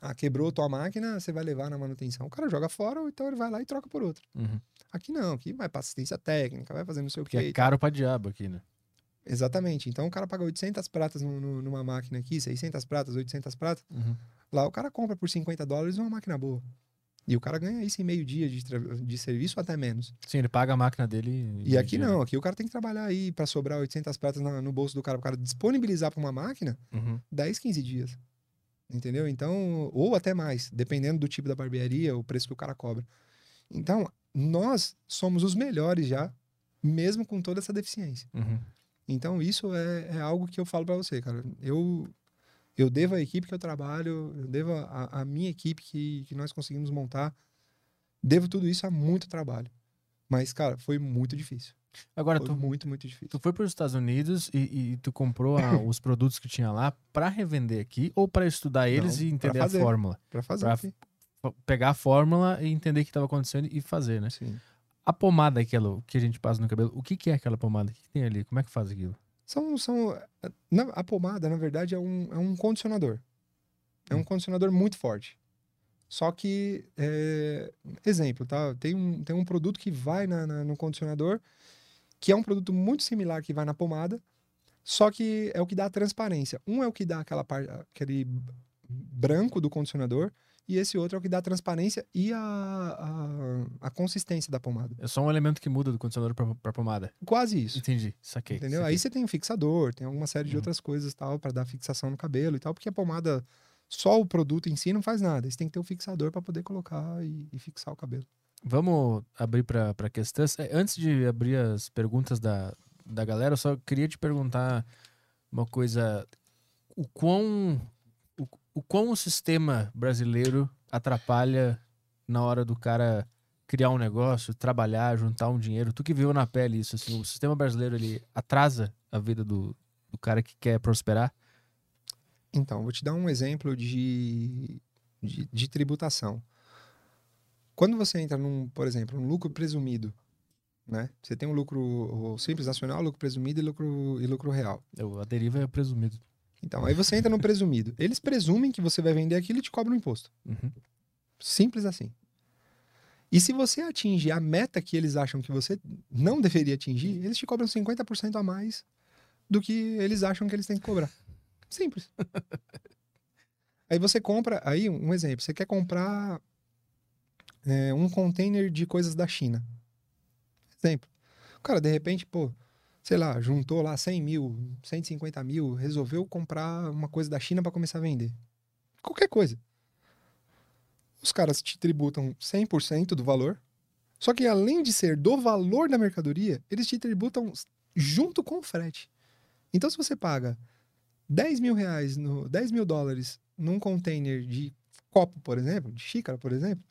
Ah, quebrou tua máquina, você vai levar na manutenção. O cara joga fora, ou então ele vai lá e troca por outra. Uhum. Aqui não, aqui vai pra assistência técnica, vai fazer não sei o Porque quê. é caro pra diabo aqui, né? Exatamente. Então o cara paga 800 pratas no- no- numa máquina aqui, 600 pratas, 800 pratas. Uhum. Lá o cara compra por 50 dólares uma máquina boa. E o cara ganha isso em meio dia de, de serviço até menos. Sim, ele paga a máquina dele. E aqui não, aqui o cara tem que trabalhar aí pra sobrar 800 pratas na- no bolso do cara, o cara disponibilizar pra uma máquina Uhum. 10, 15 dias. Entendeu? Então, ou até mais, dependendo do tipo da barbearia, o preço que o cara cobra. Então, nós somos os melhores já, mesmo com toda essa deficiência. Uhum. Então, isso é, é algo que eu falo pra você, cara. Eu, eu devo à equipe que eu trabalho, eu devo à minha equipe que, que nós conseguimos montar, devo tudo isso a muito trabalho. Mas, cara, foi muito difícil. Agora, Foi tu, muito, muito difícil. tu foi para os Estados Unidos e, e tu comprou a- os produtos que tinha lá pra revender aqui ou pra estudar eles Não, e entender a fazer. fórmula? Pra fazer pra- Pegar a fórmula e entender o que estava acontecendo e fazer, né? Sim. A pomada aquela que a gente passa no cabelo, o que, que é aquela pomada? O que, que tem ali? Como é que faz aquilo? São, são, na- a pomada, na verdade, é um, é um condicionador. É um Hum. condicionador muito forte. Só que, é, exemplo, tá? Tem um, tem um produto que vai na- na- no condicionador, que é um produto muito similar que vai na pomada, só que é o que dá a transparência. Um é o que dá aquela parte, aquele branco do condicionador, e esse outro é o que dá a transparência e a, a, a consistência da pomada. É só um elemento que muda do condicionador pra pomada. Quase isso. Entendi, saquei. Entendeu? saquei. Aí você tem um fixador, tem alguma série de Uhum. outras coisas tal para dar fixação no cabelo e tal, porque a pomada só o produto em si não faz nada. Você tem que ter um fixador para poder colocar e, e fixar o cabelo. Vamos abrir para questões. É, Antes de abrir as perguntas da, da galera, eu só queria te perguntar uma coisa. O quão o, quão o sistema brasileiro atrapalha na hora do cara criar um negócio, trabalhar, juntar um dinheiro? Tu que viu na pele isso, assim, o sistema brasileiro ele atrasa a vida do, do cara que quer prosperar? Então, vou te dar um exemplo de, de, de tributação. Quando você entra num, por exemplo, um lucro presumido, né? Você tem um lucro simples nacional, lucro presumido e lucro, e lucro real. Eu- A deriva é presumido. Então, aí você entra no presumido. Eles presumem que você vai vender aquilo e te cobram um imposto. Uhum. Simples assim. E se você atinge a meta que eles acham que você não deveria atingir, eles te cobram 50% a mais do que eles acham que eles têm que cobrar. Simples. aí você compra, aí um exemplo, você quer comprar é, um container de coisas da China. Exemplo. O cara, de repente, pô, sei lá, juntou lá 100 mil, 150 mil, resolveu comprar uma coisa da China para começar a vender. Qualquer coisa os caras te tributam 100% do valor. Só que além de ser do valor da mercadoria, eles te tributam junto com o frete. Então, se você paga 10 mil reais, no, 10 mil dólares num container de copo, por exemplo, de xícara, por exemplo,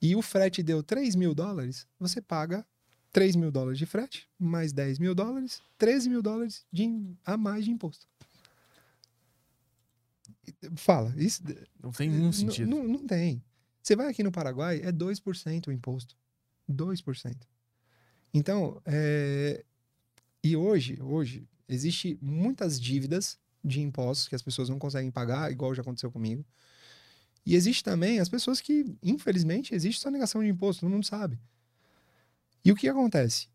e o frete deu 3 mil dólares, você paga 3 mil dólares de frete, mais 10 mil dólares, 13 mil dólares de, a mais de imposto. Fala, isso, Não tem nenhum sentido. Não, não tem. Você vai aqui no Paraguai, é 2% o imposto. 2%. Então, é... e hoje, hoje, existe muitas dívidas de impostos que as pessoas não conseguem pagar, igual já aconteceu comigo. E existe também as pessoas que, infelizmente, existe só negação de imposto, todo mundo sabe. E o que acontece?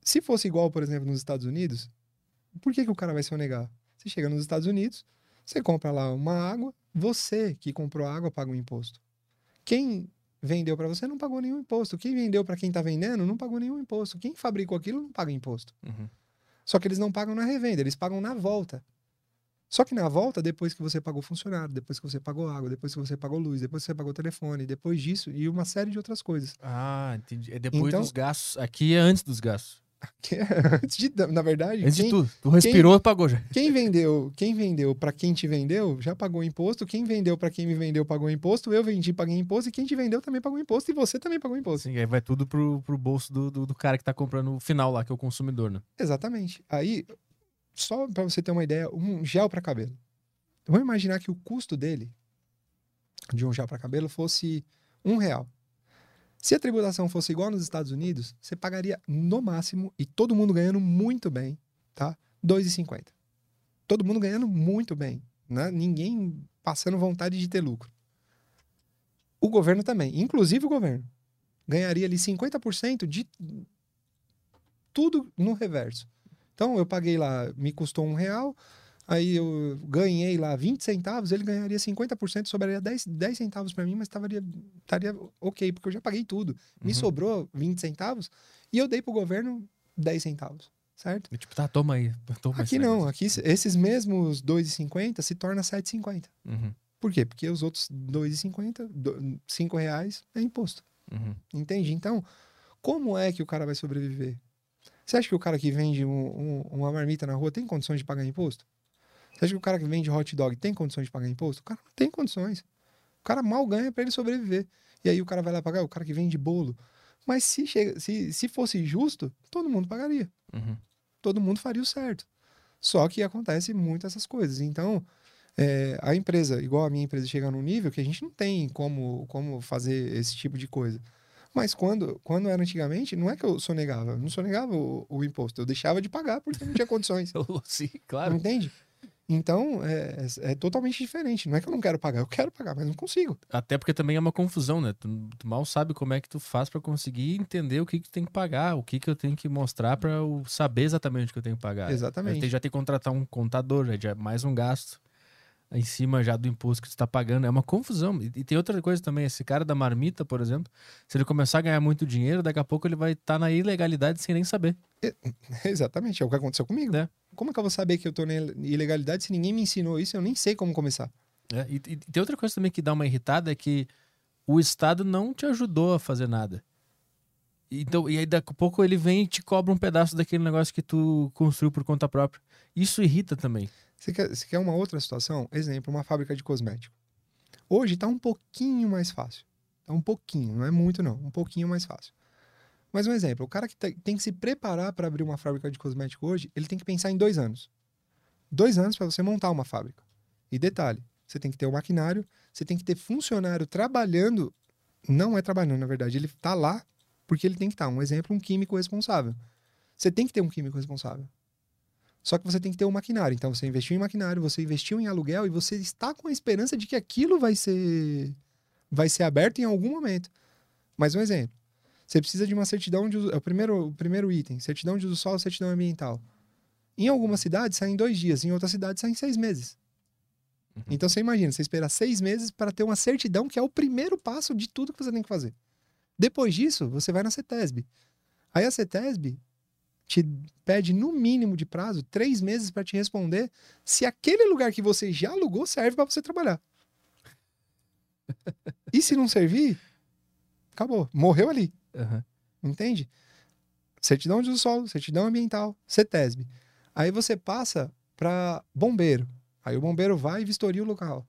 Se fosse igual, por exemplo, nos Estados Unidos, por que, que o cara vai sonegar? Você chega nos Estados Unidos, você compra lá uma água, você que comprou a água paga o imposto. Quem vendeu para você não pagou nenhum imposto. Quem vendeu para quem está vendendo não pagou nenhum imposto. Quem fabricou aquilo não paga imposto. Uhum. Só que eles não pagam na revenda, eles pagam na volta. Só que na volta, depois que você pagou funcionário, depois que você pagou água, depois que você pagou luz, depois que você pagou telefone, depois disso e uma série de outras coisas. Ah, entendi. É depois Então- dos gastos. Aqui é antes dos gastos. É antes de, na verdade, Antes quem, de tudo. Tu respirou e pagou já. quem vendeu, quem vendeu para quem te vendeu, já pagou imposto. Quem vendeu para quem me vendeu pagou imposto. Eu vendi, paguei imposto e quem te vendeu também pagou imposto e você também pagou imposto. Assim, aí vai tudo pro, pro bolso do, do, do cara que tá comprando o final lá, que é o consumidor, né? Exatamente. Aí, só para você ter uma ideia, um gel para cabelo. Vamos imaginar que o custo dele, de um gel para cabelo, fosse um real. Se a tributação fosse igual nos Estados Unidos, você pagaria no máximo, e todo mundo ganhando muito bem, tá? R$ 2,50. Todo mundo ganhando muito bem. Né? Ninguém passando vontade de ter lucro. O governo também, inclusive o governo, ganharia ali 50% de tudo no reverso. Então eu paguei lá, me custou um real, aí eu ganhei lá 20 centavos, ele ganharia 50%, sobraria 10, 10 centavos para mim, mas estaria, estaria ok, porque eu já paguei tudo. Me Uhum. sobrou 20 centavos e eu dei pro governo 10 centavos, certo? Tipo, tá, toma aí. Toma Aqui não, aqui esses mesmos 2,50 se torna 7,50. Uhum, Por quê? Porque os outros 2,50, do- 5 reais é imposto. uhum. Entende? Então, como é que o cara vai sobreviver? Você acha que o cara que vende um- um- uma marmita na rua tem condições de pagar imposto? Você acha que o cara que vende hot dog tem condições de pagar imposto? O cara não tem condições. O cara mal ganha para ele sobreviver. E aí o cara vai lá pagar, o cara que vende bolo. Mas se, chega, se, se fosse justo, todo mundo pagaria. Uhum. Todo mundo faria o certo. Só que acontece muito essas coisas. Então, é, a empresa, igual a minha empresa, chega num nível que a gente não tem como, como fazer esse tipo de coisa. Mas quando, quando era antigamente, não é que eu sonegava, eu não sonegava o, o imposto, eu deixava de pagar porque não tinha condições. Sim, claro. Entende? Então, é, é- é totalmente diferente. Não é que eu não quero pagar, eu quero pagar, mas não consigo. Até porque também é uma confusão, né? Tu, tu mal sabe como é que tu faz pra conseguir entender o que que tu tem que pagar, o que que eu tenho que mostrar pra eu saber exatamente o que eu tenho que pagar. Exatamente. Tem- já tem que contratar um contador, já, já é mais um gasto em cima já do imposto que tu tá pagando. É uma confusão. E, tem outra coisa também, esse cara da marmita, por exemplo, se ele começar a ganhar muito dinheiro, daqui a pouco ele vai estar na ilegalidade sem nem saber. Exatamente, é o que aconteceu comigo. É. Como é que eu vou saber que eu tô na ilegalidade se ninguém me ensinou isso? Eu nem sei como começar. É, e, e tem outra coisa também que dá uma irritada, é que o Estado não te ajudou a fazer nada. Então, e aí daqui a pouco ele vem e te cobra um pedaço daquele negócio que tu construiu por conta própria. Isso irrita também. Você quer, você quer uma outra situação? Exemplo, uma fábrica de cosmético. Hoje está um pouquinho mais fácil. Tá um pouquinho, não é muito não, um pouquinho mais fácil. Mas um exemplo, o cara que te- tem que se preparar para abrir uma fábrica de cosmético hoje, ele tem que pensar em dois anos. Dois anos para você montar uma fábrica. E detalhe, você tem que ter o maquinário, você tem que ter funcionário trabalhando não é trabalhando, na verdade. Ele tá lá porque ele tem que estar. Um exemplo, um químico responsável. Você tem que ter um químico responsável. Só que você tem que ter um maquinário. Então, você investiu em maquinário, você investiu em aluguel e você está com a esperança de que aquilo vai ser, vai ser aberto em algum momento. Mais um exemplo. Você precisa de uma certidão de uso. É o primeiro, o primeiro item: certidão de uso solo, certidão ambiental. Em algumas cidades saem dois dias, em outras cidades saem seis meses. Uhum. Então você imagina, você esperar seis meses para ter uma certidão que é o primeiro passo de tudo que você tem que fazer. Depois disso, você vai na CETESB. Aí a CETESB te pede, no mínimo de prazo, três meses para te responder se aquele lugar que você já alugou serve para você trabalhar. e se não servir, acabou. Morreu ali. Aham. Entende? Certidão de solo, certidão ambiental, CETESB. Aí você passa para bombeiro. Aí o bombeiro vai e vistoria o local.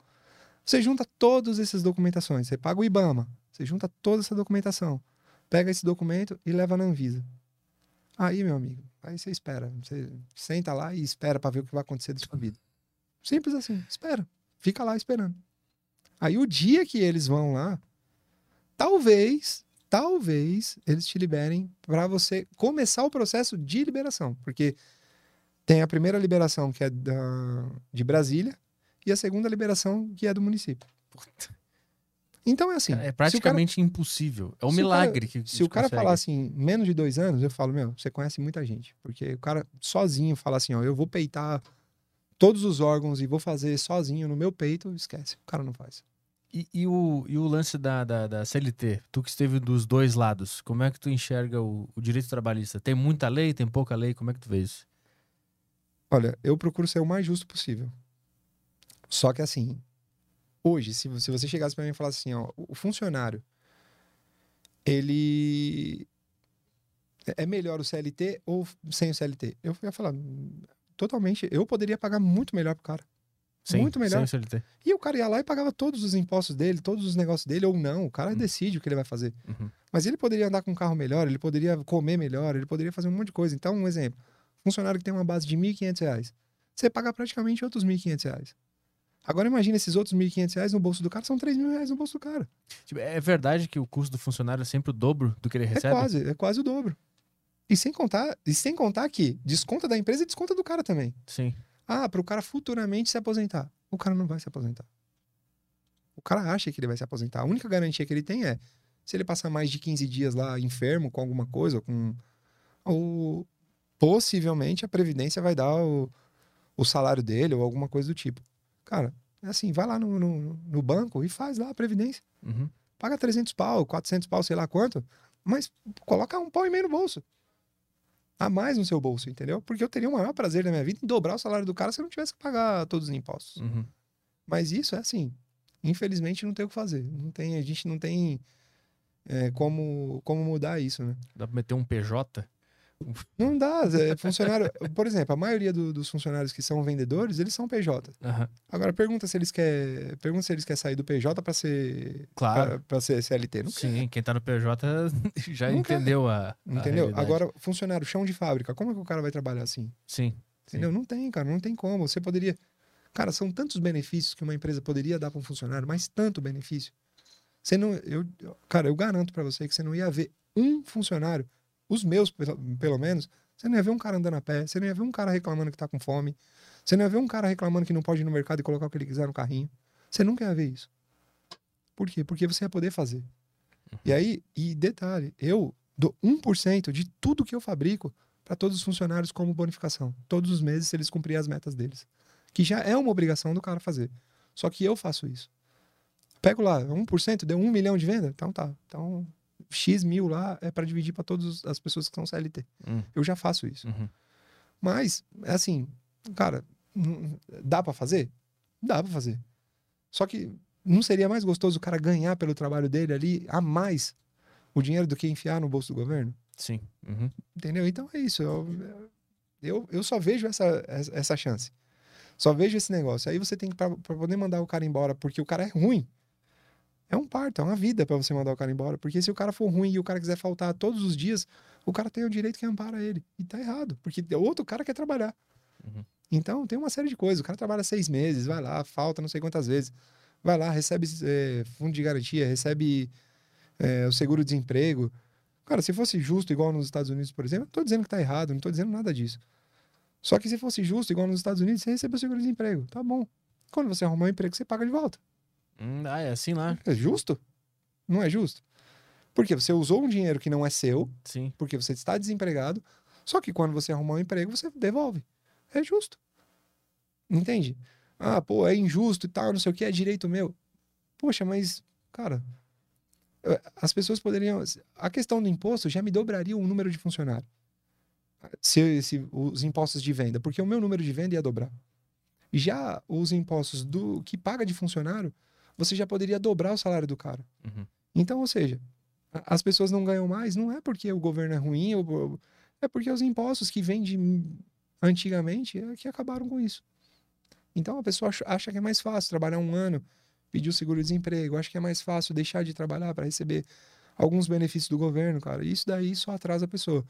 Você junta todas essas documentações. Você paga o IBAMA. Você junta toda essa documentação. Pega esse documento e leva na Anvisa. Aí, meu amigo, aí você espera. Você senta lá e espera para ver o que vai acontecer da sua vida. Simples assim. Espera. Fica lá esperando. Aí o dia que eles vão lá, talvez, talvez eles te liberem para você começar o processo de liberação, porque tem a primeira liberação que é da, de Brasília e a segunda liberação que é do município. Então é assim. É se o cara- praticamente impossível. É um milagre que se o cara consegue. falar assim, menos de dois anos, eu falo, meu, você conhece muita gente. Porque o cara sozinho fala assim, ó, eu vou peitar todos os órgãos e vou fazer sozinho no meu peito, esquece. O cara não faz. E, e o, e o lance da, da, da CLT? Tu que esteve dos dois lados, como é que tu enxerga o, o direito trabalhista? Tem muita lei, tem pouca lei? Como é que tu vê isso? Olha, eu procuro ser o mais justo possível. Só que assim, hoje, se, se você chegasse pra mim e falasse assim, ó, o funcionário, ele é melhor o CLT ou sem o CLT? Eu ia falar "Hum, totalmente, eu poderia pagar muito melhor pro cara. Sim, Muito melhor. Sem o CLT. E o cara ia lá e pagava todos os impostos dele, todos os negócios dele, ou não. O cara Hum. decide o que ele vai fazer. Uhum. Mas ele poderia andar com um carro melhor, ele poderia comer melhor, ele poderia fazer um monte de coisa. Então, um exemplo: funcionário que tem uma base de 1.500 reais, você paga praticamente outros R$ 1.500. Agora, imagina esses outros 1.500 reais no bolso do cara, são 3 mil reais no bolso do cara. Tipo, é verdade que o custo do funcionário é sempre o dobro do que ele É recebe? quase, é quase o dobro. E sem contar, e sem contar que desconta da empresa e desconta do cara também. Sim. Ah, para o cara futuramente se aposentar. O cara não vai se aposentar. O cara acha que ele vai se aposentar. A única garantia que ele tem é se ele passar mais de 15 dias lá enfermo com alguma coisa, ou com. Ou possivelmente a Previdência vai dar o, o salário dele ou alguma coisa do tipo. Cara, é assim, vai lá no, no, no banco e faz lá a Previdência. Uhum. Paga 300 pau, 400 pau, sei lá quanto, mas coloca um pau e meio no bolso. A mais no seu bolso, entendeu? Porque eu teria o maior prazer na minha vida em dobrar o salário do cara se eu não tivesse que pagar todos os impostos. Uhum. Mas isso é assim, infelizmente não tem o que fazer. Não tem, a gente não tem é, como, como mudar isso, né? Dá pra meter um PJ? Não dá. é, funcionário, por exemplo, a maioria do- dos funcionários que são vendedores, eles são PJ. Aham. Agora pergunta se eles querem, pergunta se eles querem sair do PJ para ser Claro. para ser CLT, não quer. Sim, quem tá no PJ já Não quer. entendeu a. a Entendeu? Agora, funcionário, chão de fábrica, como é que o cara vai trabalhar assim? Sim. Entendeu? Não tem, cara, não tem como. Você poderia. Cara, são tantos benefícios que uma empresa poderia dar para um funcionário, mas tanto benefício. Você não. Eu- cara, eu garanto para você que você não ia ver um funcionário, os meus, pelo, menos, você não ia ver um cara andando a pé, você não ia ver um cara reclamando que tá com fome, você não ia ver um cara reclamando que não pode ir no mercado e colocar o que ele quiser no carrinho. Você nunca ia ver isso. Por quê? Porque você ia poder fazer. E aí, e detalhe, eu dou 1% de tudo que eu fabrico para todos os funcionários como bonificação. Todos os meses, se eles cumprirem as metas deles. Que já é uma obrigação do cara fazer. Só que eu faço isso. Pego lá, 1%, deu 1 milhão de venda? Então tá. Então, X mil lá é para dividir para todas as pessoas que são CLT. Hum. Eu já faço isso. Uhum. Mas, é assim, cara, dá pra fazer? Dá pra fazer. Só que não seria mais gostoso o cara ganhar pelo trabalho dele ali a mais o dinheiro do que enfiar no bolso do governo? Sim. Uhum. Entendeu? Então é isso. Eu, eu, eu só vejo essa, essa chance. Só vejo esse negócio. Aí você tem que, pra poder mandar o cara embora, porque o cara é ruim. É um parto, é uma vida pra você mandar o cara embora. Porque se o cara for ruim e o cara quiser faltar todos os dias, o cara tem o direito que ampara ele. E tá errado, porque o outro cara quer trabalhar. Uhum. Então tem uma série de coisas. O cara trabalha seis meses, vai lá, falta não sei quantas vezes. Vai lá, recebe eh, fundo de garantia, recebe é, o seguro-desemprego. Cara, se fosse justo, igual nos Estados Unidos, por exemplo, não tô dizendo que tá errado, não tô dizendo nada disso. Só que se fosse justo, igual nos Estados Unidos, você recebeu o seguro-desemprego. Tá bom. Quando você arrumar um emprego, você paga de volta. Hum, ah, é assim lá. É justo? Não é justo? Porque você usou um dinheiro que não é seu, Sim. porque você está desempregado, só que quando você arrumar um emprego, você devolve. É justo. Entende? Ah, pô, é injusto e tal, não sei o que, é direito meu. Poxa, mas, cara, as pessoas poderiam. A questão do imposto já me dobraria o número de funcionário. Se, se os impostos de venda, porque o meu número de venda ia dobrar. Já os impostos do que paga de funcionário, você já poderia dobrar o salário do cara. Uhum. Então, ou seja, as pessoas não ganham mais, não é porque o governo é ruim, é porque os impostos que vêm de antigamente é que acabaram com isso. Então a pessoa ach- acha que é mais fácil trabalhar um ano, pedir o seguro-desemprego, acha que é mais fácil deixar de trabalhar para receber alguns benefícios do governo, cara. Isso daí só atrasa a pessoa.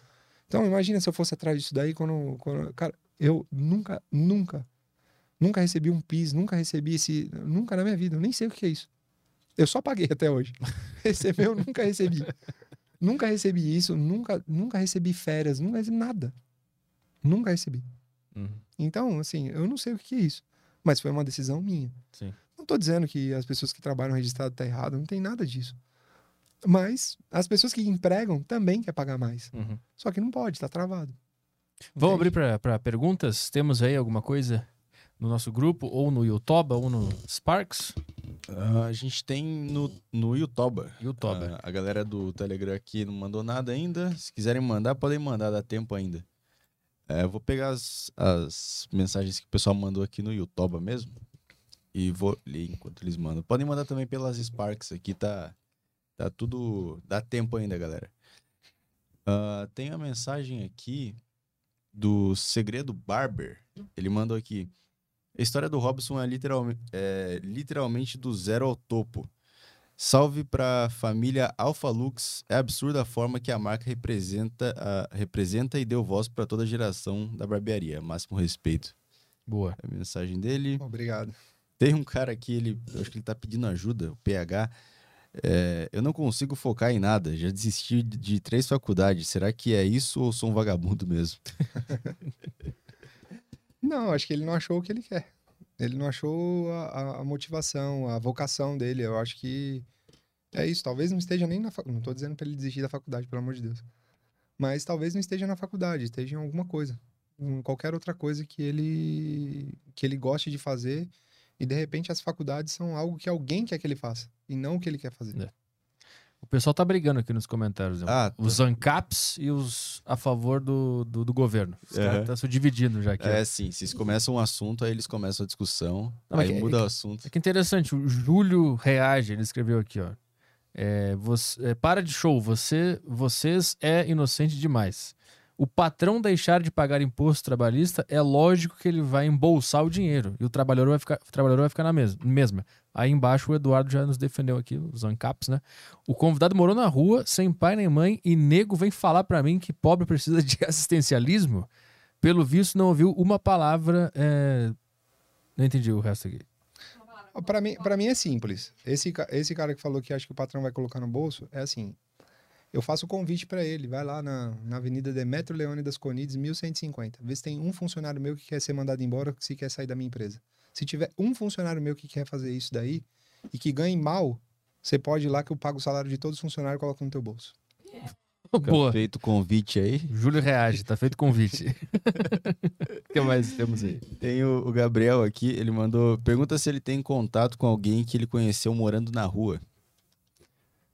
Então imagina se eu fosse atrás disso daí quando, quando cara, eu nunca, nunca, nunca recebi um PIS, nunca recebi esse, nunca na minha vida, eu nem sei o que é isso. Eu só paguei até hoje. Recebeu, nunca recebi. Nunca recebi isso, nunca, nunca recebi férias, nunca recebi nada. Nunca recebi. Uhum. Então, assim, eu não sei o que é isso. Mas foi uma decisão minha. Sim. Não tô dizendo que as pessoas que trabalham registrado tá errado, não tem nada disso. Mas as pessoas que empregam também quer pagar mais. Uhum. Só que não pode, tá travado. Vamos abrir para perguntas? Temos aí alguma coisa no nosso grupo, ou no YouTube, ou no Sparks? Ah, a gente tem no, no Youtuba. YouTube. Ah, a galera do Telegram aqui não mandou nada ainda. Se quiserem mandar, podem mandar, dá tempo ainda. É, eu vou pegar as, as mensagens que o pessoal mandou aqui no Youtuba mesmo. E vou ler enquanto eles mandam. Podem mandar também pelas Sparks aqui, tá, tá tudo. Dá tempo ainda, galera. Ah, tem a mensagem aqui do Segredo Barber. Ele mandou aqui. A história do Robson é, literalme- é literalmente do zero ao topo. Salve pra família Alpha Lux. É absurda a forma que a marca representa, a- representa e deu voz pra toda a geração da barbearia. Máximo respeito. Boa. A mensagem dele. Obrigado. Tem um cara aqui, ele, eu acho que ele tá pedindo ajuda, o PH. É, eu não consigo focar em nada, já desisti de, de três faculdades. Será que é isso ou sou um vagabundo mesmo? Não, acho que ele não achou o que ele quer. Ele não achou a, a- motivação, a vocação dele. Eu acho que é isso. Talvez não esteja nem na faculdade. Não tô dizendo pra ele desistir da faculdade, pelo amor de Deus. Mas talvez não esteja na faculdade, esteja em alguma coisa. Em qualquer outra coisa que ele, que ele goste de fazer. E de repente as faculdades são algo que alguém quer que ele faça. E não o que ele quer fazer. É. O pessoal tá brigando aqui nos comentários. né? Ah, Os ANCAPs e os a favor do, do, do governo. Os caras estão se dividindo já aqui. ó. É sim, vocês começam um assunto, aí eles começam a discussão, Não, é aí que- muda é o assunto. É que interessante, o Júlio reage, ele escreveu aqui, ó. É, você, é, para de show, você, vocês é inocente demais. O patrão deixar de pagar imposto trabalhista, é lógico que ele vai embolsar o dinheiro e o trabalhador vai ficar, trabalhador vai ficar na mes- mesma. Aí embaixo o Eduardo já nos defendeu aqui, os ANCAPs, né? O convidado morou na rua, sem pai nem mãe, e nego vem falar pra mim que pobre precisa de assistencialismo. Pelo visto, não ouviu uma palavra. é, Não entendi o resto aqui. Para mim, para mim é simples. Esse, esse cara que falou que acha que o patrão vai colocar no bolso, é assim. Eu faço o convite para ele, vai lá na, na Avenida Demetrio Leônidas Conides, 1150. Vê se tem um funcionário meu que quer ser mandado embora, se quer sair da minha empresa. Se tiver um funcionário meu que quer fazer isso daí e que ganhe mal, você pode ir lá que eu pago o salário de todos os funcionários e coloco no teu bolso. Boa. Feito o convite aí. Júlio reage, tá feito convite. O que mais temos aí? Tem o, o Gabriel aqui, ele mandou. Pergunta se ele tem contato com alguém que ele conheceu morando na rua.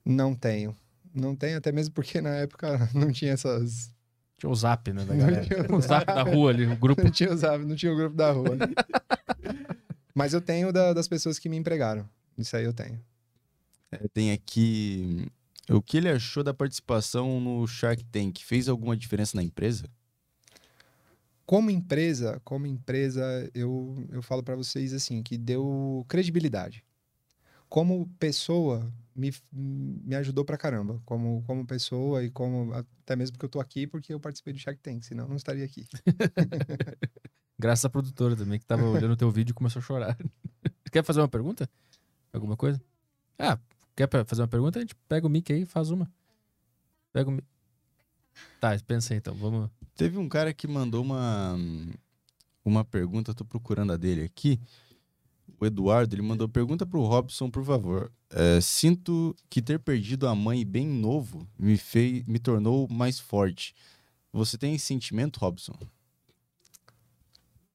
Não tenho. Não tenho, até mesmo porque na época não tinha essas. Tinha o zap, né, da Não galera. tinha o O zap da rua ali, o grupo. Não tinha, usava, não tinha o grupo da rua. Mas eu tenho da- das pessoas que me empregaram. Isso aí eu tenho. É, Tem aqui. O que ele achou da participação no Shark Tank? Fez alguma diferença na empresa? Como empresa, como empresa, eu, eu falo para vocês assim, que deu credibilidade. Como pessoa, me, me ajudou pra caramba. Como, como pessoa e como. Até mesmo porque eu tô aqui, porque eu participei do Shark Tank, senão eu não estaria aqui. Graças à produtora também, que tava olhando o teu vídeo e começou a chorar. Quer fazer uma pergunta? Alguma coisa? Ah, Quer fazer uma pergunta? A gente pega o mic aí e faz uma. Pega o mic. Tá, pensa aí então. Vamos. Teve um cara que mandou uma, uma pergunta, tô procurando a dele aqui. O Eduardo, ele mandou pergunta pro Robson, por favor. É, sinto que ter perdido a mãe bem novo me fez, me tornou mais forte. Você tem esse sentimento, Robson?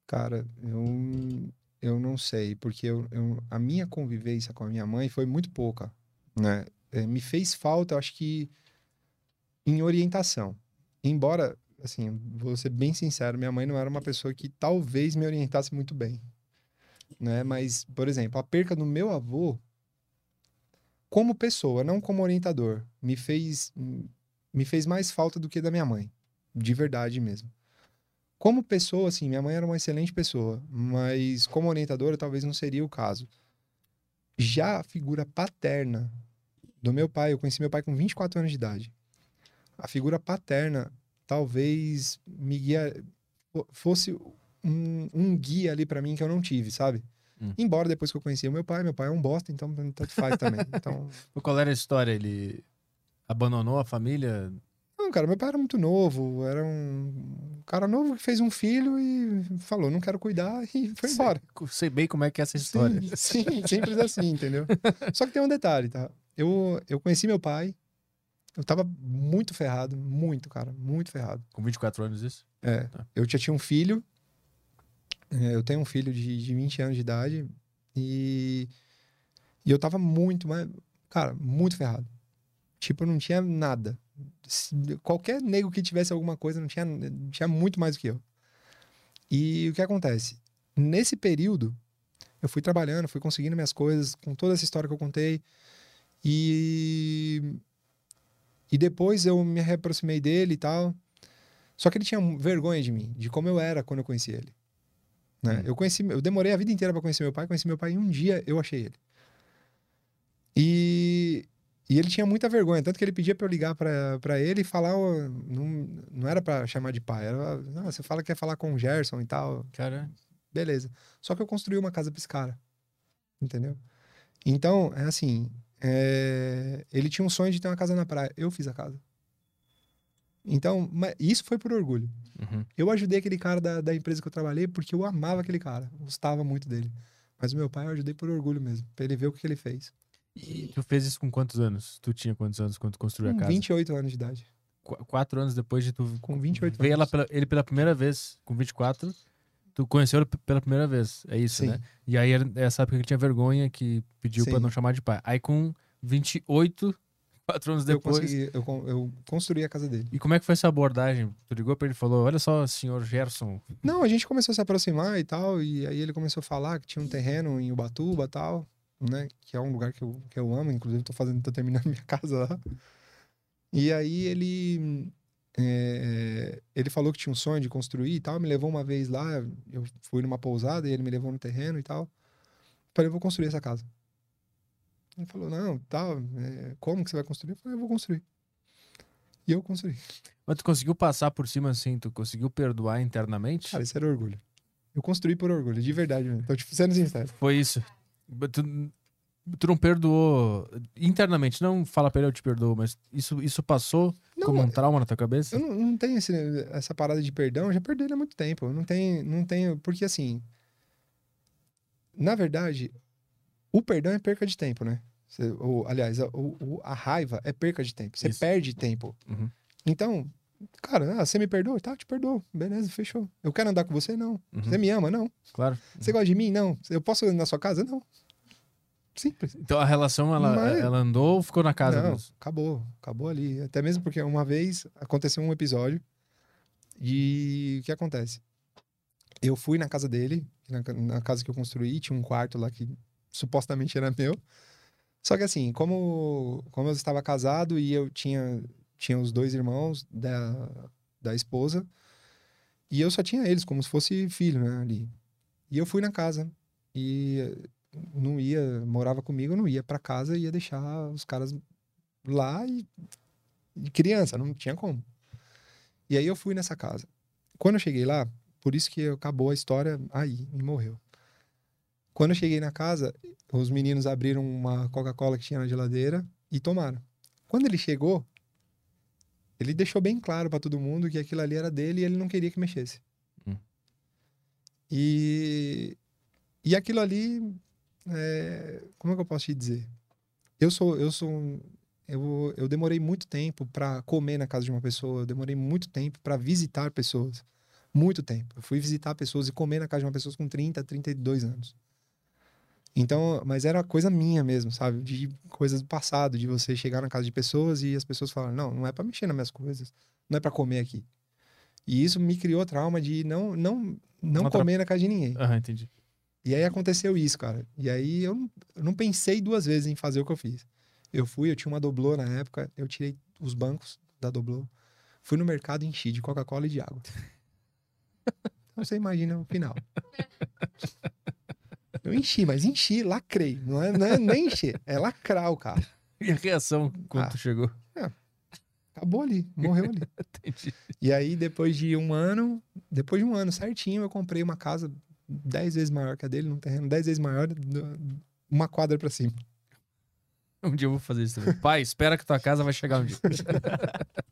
Cara, eu, eu não sei, porque eu, eu- a minha convivência com a minha mãe foi muito pouca, né? É, me fez falta, acho que, em orientação. Embora, assim, vou ser bem sincero, minha mãe não era uma pessoa que talvez me orientasse muito bem, né? Mas, por exemplo, a perca do meu avô, como pessoa, não como orientador, me fez, me fez mais falta do que da minha mãe, de verdade mesmo. Como pessoa, assim, minha mãe era uma excelente pessoa, mas como orientadora talvez não seria o caso. Já a figura paterna do meu pai, eu conheci meu pai com 24 anos de idade. A figura paterna talvez me guia, fo- fosse um, um guia ali pra mim que eu não tive, sabe? Hum. Embora depois que eu conheci o meu pai, meu pai é um bosta, então tanto faz também. Então, Qual era a história? Ele abandonou a família? Não, cara, meu pai era muito novo, era um cara novo que fez um filho e falou, não quero cuidar e foi Sei- embora. Sei bem como é que é essa história. Sim, sim, simples assim, entendeu? Só que tem um detalhe, tá? Eu, eu conheci meu pai, eu tava muito ferrado, muito, cara, muito ferrado. Com 24 anos isso? É, Tá. eu já tinha um filho, eu tenho um filho de, de 20 anos de idade e, e eu tava muito, mas, cara, muito ferrado. Tipo, não tinha nada. Qualquer nego que tivesse alguma coisa não tinha, tinha muito mais do que eu. E o que acontece? Nesse período, eu fui trabalhando, fui conseguindo minhas coisas, com toda essa história que eu contei. E. E depois eu me reaproximei dele e tal. Só que ele tinha vergonha de mim, de como eu era quando eu conheci ele. Né? Hum. Eu conheci, eu demorei a vida inteira para conhecer meu pai, conheci meu pai e um dia eu achei ele. E, e ele tinha muita vergonha, tanto que ele pedia para eu ligar para ele e falar, não, não era para chamar de pai, era, não, você fala que quer falar com o Gerson e tal, Cara, beleza. Só que eu construí uma casa pra esse cara, entendeu? Então, é assim, é, ele tinha um sonho de ter uma casa na praia, eu fiz a casa. Então, isso foi por orgulho. uhum. Eu ajudei aquele cara da, da empresa que eu trabalhei porque eu amava aquele cara, gostava muito dele. Mas o meu pai eu ajudei por orgulho mesmo, pra ele ver o que ele fez. E tu fez isso com quantos anos? Tu tinha quantos anos quando tu construiu a Com casa? 28 anos de idade. Qu- quatro anos depois de tu Com 28 ver anos. pela- ele pela primeira vez, com 24, tu conheceu ele pela primeira vez, é isso, Sim. né? E aí essa época que ele tinha vergonha, que pediu pra Sim. não chamar de pai. Aí com 28, quatro anos Eu, depois... eu, con- eu construí a casa dele. E como é que foi essa abordagem? Tu ligou pra ele e falou, olha só, senhor Gerson, Não, a gente começou a se aproximar e tal, e aí ele começou a falar que tinha um terreno em Ubatuba e tal, né? Que é um lugar que eu, que eu amo, inclusive tô fazendo, tô terminando minha casa lá. E aí ele é, ele falou que tinha um sonho de construir e tal, me levou uma vez lá, eu fui numa pousada e ele me levou no terreno e tal. Falei, eu vou construir essa casa. Ele falou, não, tal, é, como que você vai construir? Eu falei, eu vou construir. E eu construí. mas tu conseguiu passar por cima assim, tu conseguiu perdoar internamente? Cara, isso era orgulho. Eu construí por orgulho, de verdade mesmo. Tô tipo, sendo sincero. Foi isso. Tu, tu não perdoou internamente, não fala pra ele eu te perdoo, mas isso, isso passou Não, como um trauma na tua cabeça? Eu não, não tenho esse- essa parada de perdão, eu já perdi ele há muito tempo. Eu não tenho, não tenho, porque assim, na verdade, o perdão é perca de tempo, né? Você- ou, aliás, a, o- a raiva é perca de tempo. Você Isso. perde tempo. Uhum. Então, cara, ah, você me perdoa? Tá, te perdoo. Beleza, fechou. Eu quero andar com você? Não. Uhum. Você me ama? Não. Claro. Você gosta de mim? Não. Eu posso ir na sua casa? Não. Simples. Então a relação, ela, Mas- ela andou ou ficou na casa Não, mesmo? acabou, acabou ali. Até mesmo porque uma vez aconteceu um episódio e o que acontece? Eu fui na casa dele, na, na casa que eu construí, tinha um quarto lá que supostamente era meu. Só que assim, como, como eu estava casado e eu tinha, tinha os dois irmãos da, da esposa, e eu só tinha eles, como se fosse filho, né, ali. E eu fui na casa e não ia, morava comigo, não ia pra casa, ia deixar os caras lá e, e criança, não tinha como. E aí eu fui nessa casa. Quando eu cheguei lá, por isso que acabou a história aí morreu. Quando eu cheguei na casa, os meninos abriram uma Coca-Cola que tinha na geladeira e tomaram. Quando ele chegou, ele deixou bem claro pra todo mundo que aquilo ali era dele e ele não queria que mexesse. Hum. E, e aquilo ali, é, como é que eu posso te dizer? Eu sou, eu sou, eu, eu demorei muito tempo pra comer na casa de uma pessoa. Eu demorei muito tempo pra visitar pessoas, muito tempo. Eu fui visitar pessoas e comer na casa de uma pessoa com 30, 32 anos. Então, mas era coisa minha mesmo, sabe? De coisas do passado, de você chegar na casa de pessoas e as pessoas falarem, não, não é pra mexer nas minhas coisas, não é pra comer aqui. E isso me criou trauma de não não não comer na casa de ninguém. Aham, entendi. E aí aconteceu isso, cara. E aí eu não, eu não pensei duas vezes em fazer o que eu fiz. Eu fui, eu tinha uma doblô na época, eu tirei os bancos da doblô, fui no mercado e enchi de Coca-Cola e de água. Então você imagina o final. Eu enchi, mas enchi, lacrei. Não é, não é nem encher, é lacrar o carro. E a reação quando Ah. tu chegou? Acabou ali, morreu ali. Entendi. E aí, depois de um ano, depois de um ano certinho, eu comprei uma casa dez vezes maior que a dele, num terreno dez vezes maior, uma quadra pra cima. Um dia eu vou fazer isso também. Pai, espera que tua casa vai chegar um dia.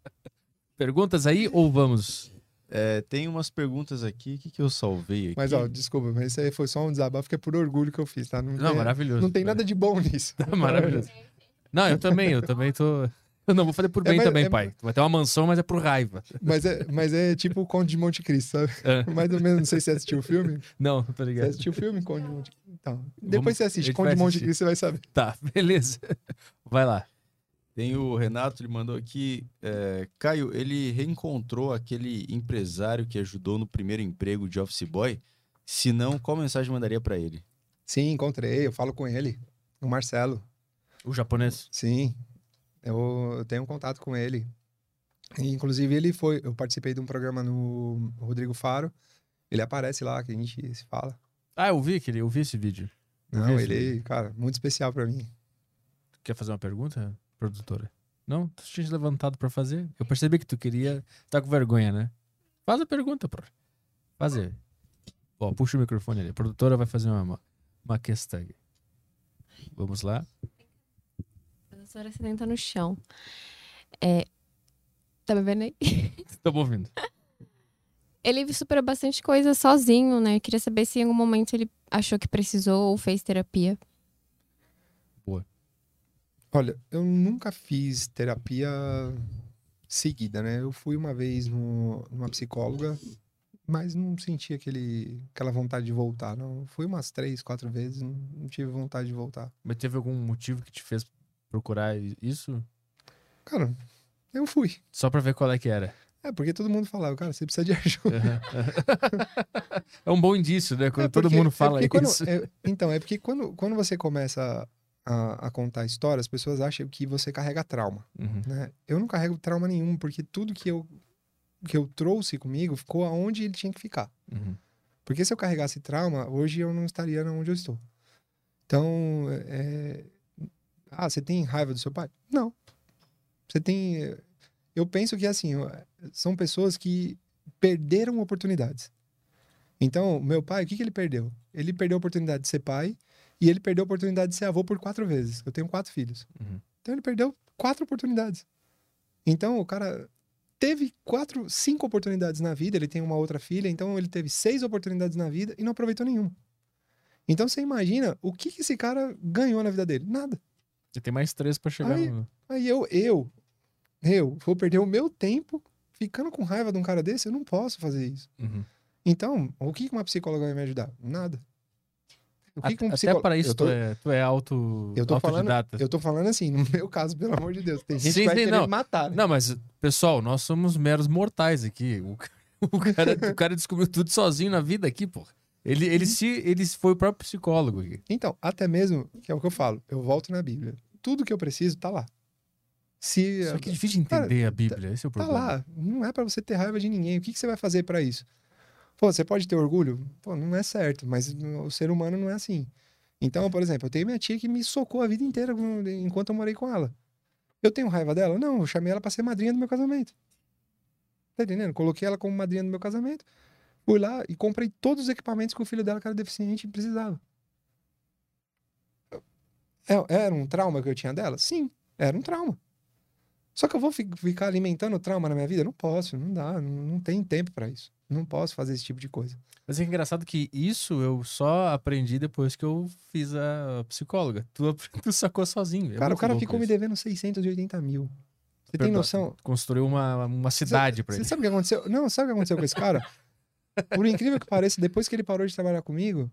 Perguntas aí ou vamos? É, tem umas perguntas aqui. O que, que eu salvei aqui? Mas, ó, desculpa, mas isso aí foi só um desabafo, que é por orgulho que eu fiz, tá? Não, Não, tem, maravilhoso. não tem nada de bom nisso. Tá maravilhoso. Não, eu também, eu também tô. Eu não vou fazer por É, bem mas- também, é- pai. Vai ter uma mansão, mas é por raiva. Mas é, mas é tipo o Conde de Monte Cristo, sabe? É. Mais ou menos, não sei se você assistiu o filme. Não, tá Você ligado? assistiu o filme, Conde de Monte Cristo? Então, Vamos- depois você a assiste Conde de Monte. Cristo, você vai saber. Tá, beleza. Vai lá. Tem o Renato, ele mandou aqui. é, Caio, ele reencontrou aquele empresário que ajudou no primeiro emprego de office boy? Se não, qual mensagem mandaria pra ele? Sim, encontrei, eu falo com ele, o Marcelo. O japonês. Sim, eu, eu tenho um contato com ele. E, inclusive, ele foi. Eu participei de um programa no Rodrigo Faro. Ele aparece lá, que a gente se fala. Ah, eu vi aquele, eu vi esse vídeo. Eu Não, ele, cara, muito especial pra mim. Quer fazer uma pergunta, produtora? Não? Tu tinha levantado pra fazer? Eu percebi que tu queria. Tá com vergonha, né? Faz a pergunta, pô. Fazer. Ó, puxa o microfone ali. A produtora vai fazer uma, uma questão. Vamos lá. A doutora sedenta no chão. É... Tá me vendo aí? Estamos ouvindo. Ele superou bastante coisa sozinho, né? Eu queria saber se em algum momento ele achou que precisou ou fez terapia. Olha, eu nunca fiz terapia seguida, né? Eu fui uma vez no, numa psicóloga, mas não senti aquele, aquela vontade de voltar, não. Fui umas três, quatro vezes, não, não tive vontade de voltar. Mas teve algum motivo que te fez procurar isso? Cara, eu fui. Só pra ver qual é que era. É, porque todo mundo falava, cara, você precisa de ajuda. é um bom indício, né? Quando É todo porque- mundo é fala porque quando- isso. é- então, é porque quando, quando você começa a, a contar história, as pessoas acham que você carrega trauma, Uhum. né? Eu não carrego trauma nenhum, porque tudo que eu, que eu trouxe comigo ficou aonde ele tinha que ficar. Uhum. Porque se eu carregasse trauma, hoje eu não estaria onde eu estou. Então, é... ah, você tem raiva do seu pai? Não. Você tem. Eu penso que assim, são pessoas que perderam oportunidades. Então, meu pai, o que, que ele perdeu? Ele perdeu a oportunidade de ser pai e ele perdeu a oportunidade de ser avô por quatro vezes. Eu tenho quatro filhos. Uhum. Então, ele perdeu quatro oportunidades. Então, o cara teve quatro, cinco oportunidades na vida. Ele tem uma outra filha, então ele teve seis oportunidades na vida e não aproveitou nenhuma. Então, você imagina o que, que esse cara ganhou na vida dele? Nada. Você tem mais três pra chegar Aí- no. Aí eu, eu, eu vou perder o meu tempo ficando com raiva de um cara desse? Eu não posso fazer isso. Uhum. Então, o que que uma psicóloga vai me ajudar? Nada. O que que um Até psicólogo... para isso tô, tu, é, tu é auto, eu tô falando, autodidata. eu tô falando assim, no meu caso, pelo amor de Deus, tem gente Sim, que vai querer não. matar. né? Não, mas, pessoal, nós somos meros mortais aqui. O, o cara, o cara descobriu tudo sozinho na vida aqui, pô. Ele, ele, se, ele foi o próprio psicólogo aqui. Então, até mesmo, que é o que eu falo, eu volto na Bíblia. Tudo que eu preciso tá lá. Se Só que é difícil de entender a Bíblia, esse é o tá problema. lá, não é pra você ter raiva de ninguém. O que, que você vai fazer pra isso? Pô, você pode ter orgulho? Pô, não é certo, mas o ser humano não é assim. Então, por exemplo, eu tenho minha tia que me socou a vida inteira enquanto eu morei com ela. Eu tenho raiva dela? Não, eu chamei ela pra ser madrinha do meu casamento. Tá entendendo? Coloquei ela como madrinha do meu casamento. Fui lá e comprei todos os equipamentos que o filho dela, que era deficiente, precisava. É- Era um trauma que eu tinha dela? Sim, era um trauma. Só que eu vou fi- ficar alimentando o trauma na minha vida? Não posso, não dá, não, tem tempo pra isso. Não posso fazer esse tipo de coisa. Mas é engraçado que isso eu só aprendi depois que eu fiz a psicóloga. Tu, tu sacou sozinho. É Cara, o cara louco ficou me devendo 680 mil. Você tem Perdão, noção? Construiu uma, uma cidade pra Você ele. sabe o que aconteceu? Não, sabe o que aconteceu com esse cara? Por incrível que pareça, depois que ele parou de trabalhar comigo,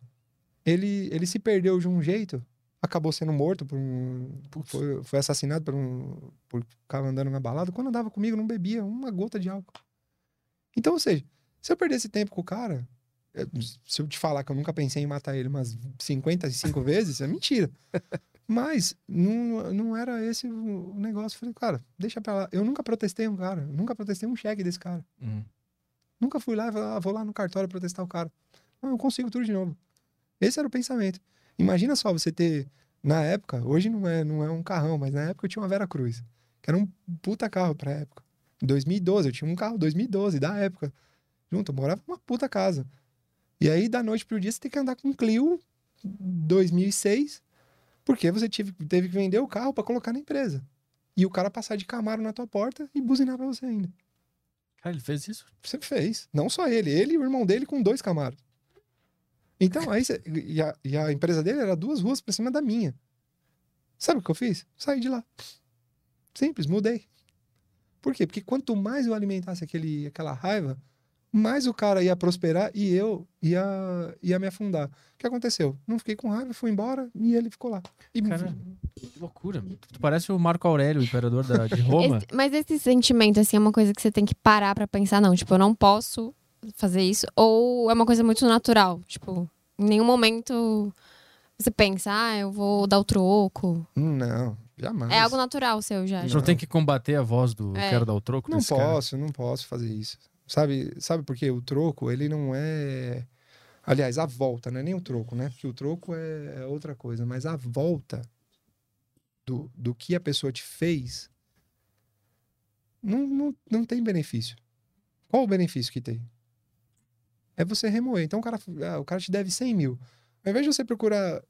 ele, ele se perdeu de um jeito, acabou sendo morto por um. Foi, foi assassinado por um. por ficar andando na balada. Quando andava comigo, não bebia uma gota de álcool. Então, ou seja, se eu perdesse tempo com o cara, se eu te falar que eu nunca pensei em matar ele umas 55 vezes, é mentira. Mas não, não era esse o negócio. Eu Falei, cara, deixa pra lá. Eu nunca protestei um cara, nunca protestei um cheque desse cara. Uhum. Nunca fui lá e falei, ah, vou lá no cartório protestar o cara. Não, eu consigo tudo de novo. Esse era o pensamento. Imagina só você ter, na época, hoje não é, não é um carrão, mas na época eu tinha uma Vera Cruz, que era um puta carro pra época. Em 2012, eu tinha um carro 2012, da época. Junto, eu morava numa puta casa. E aí, da noite pro dia, você tem que andar com um Clio 2006, porque você tive, teve que vender o carro pra colocar na empresa. E o cara passar de Camaro na tua porta e buzinar pra você ainda. Cara, ele fez isso? Você fez. Não só ele, ele e o irmão dele com dois Camaros. Então, aí você- e, a, e a empresa dele era duas ruas pra cima da minha. Sabe o que eu fiz? Saí de lá. Simples, mudei. Por quê? Porque quanto mais eu alimentasse aquele, aquela raiva, mais o cara ia prosperar e eu ia, ia me afundar. O que aconteceu? Não fiquei com raiva, fui embora e ele ficou lá. E Cara, Que loucura. Tu parece o Marco Aurélio, o imperador da, de Roma. Esse- mas esse sentimento, assim, é uma coisa que você tem que parar pra pensar, não. Tipo, eu não posso fazer isso. Ou é uma coisa muito natural. Tipo, em nenhum momento você pensa, ah, eu vou dar o troco. não, jamais. É algo natural seu já. A gente já. não tem que combater a voz do É. quero dar o troco Não desse cara. posso, não posso fazer isso. Sabe, sabe por quê? O troco, ele não é. Aliás, a volta, não é nem o troco, né? Porque o troco é, é outra coisa, mas a volta do, do que a pessoa te fez não, não, não tem benefício. Qual o benefício que tem? É você remoer. Então o cara, ah, o cara te deve 100 mil. Ao invés de você procurar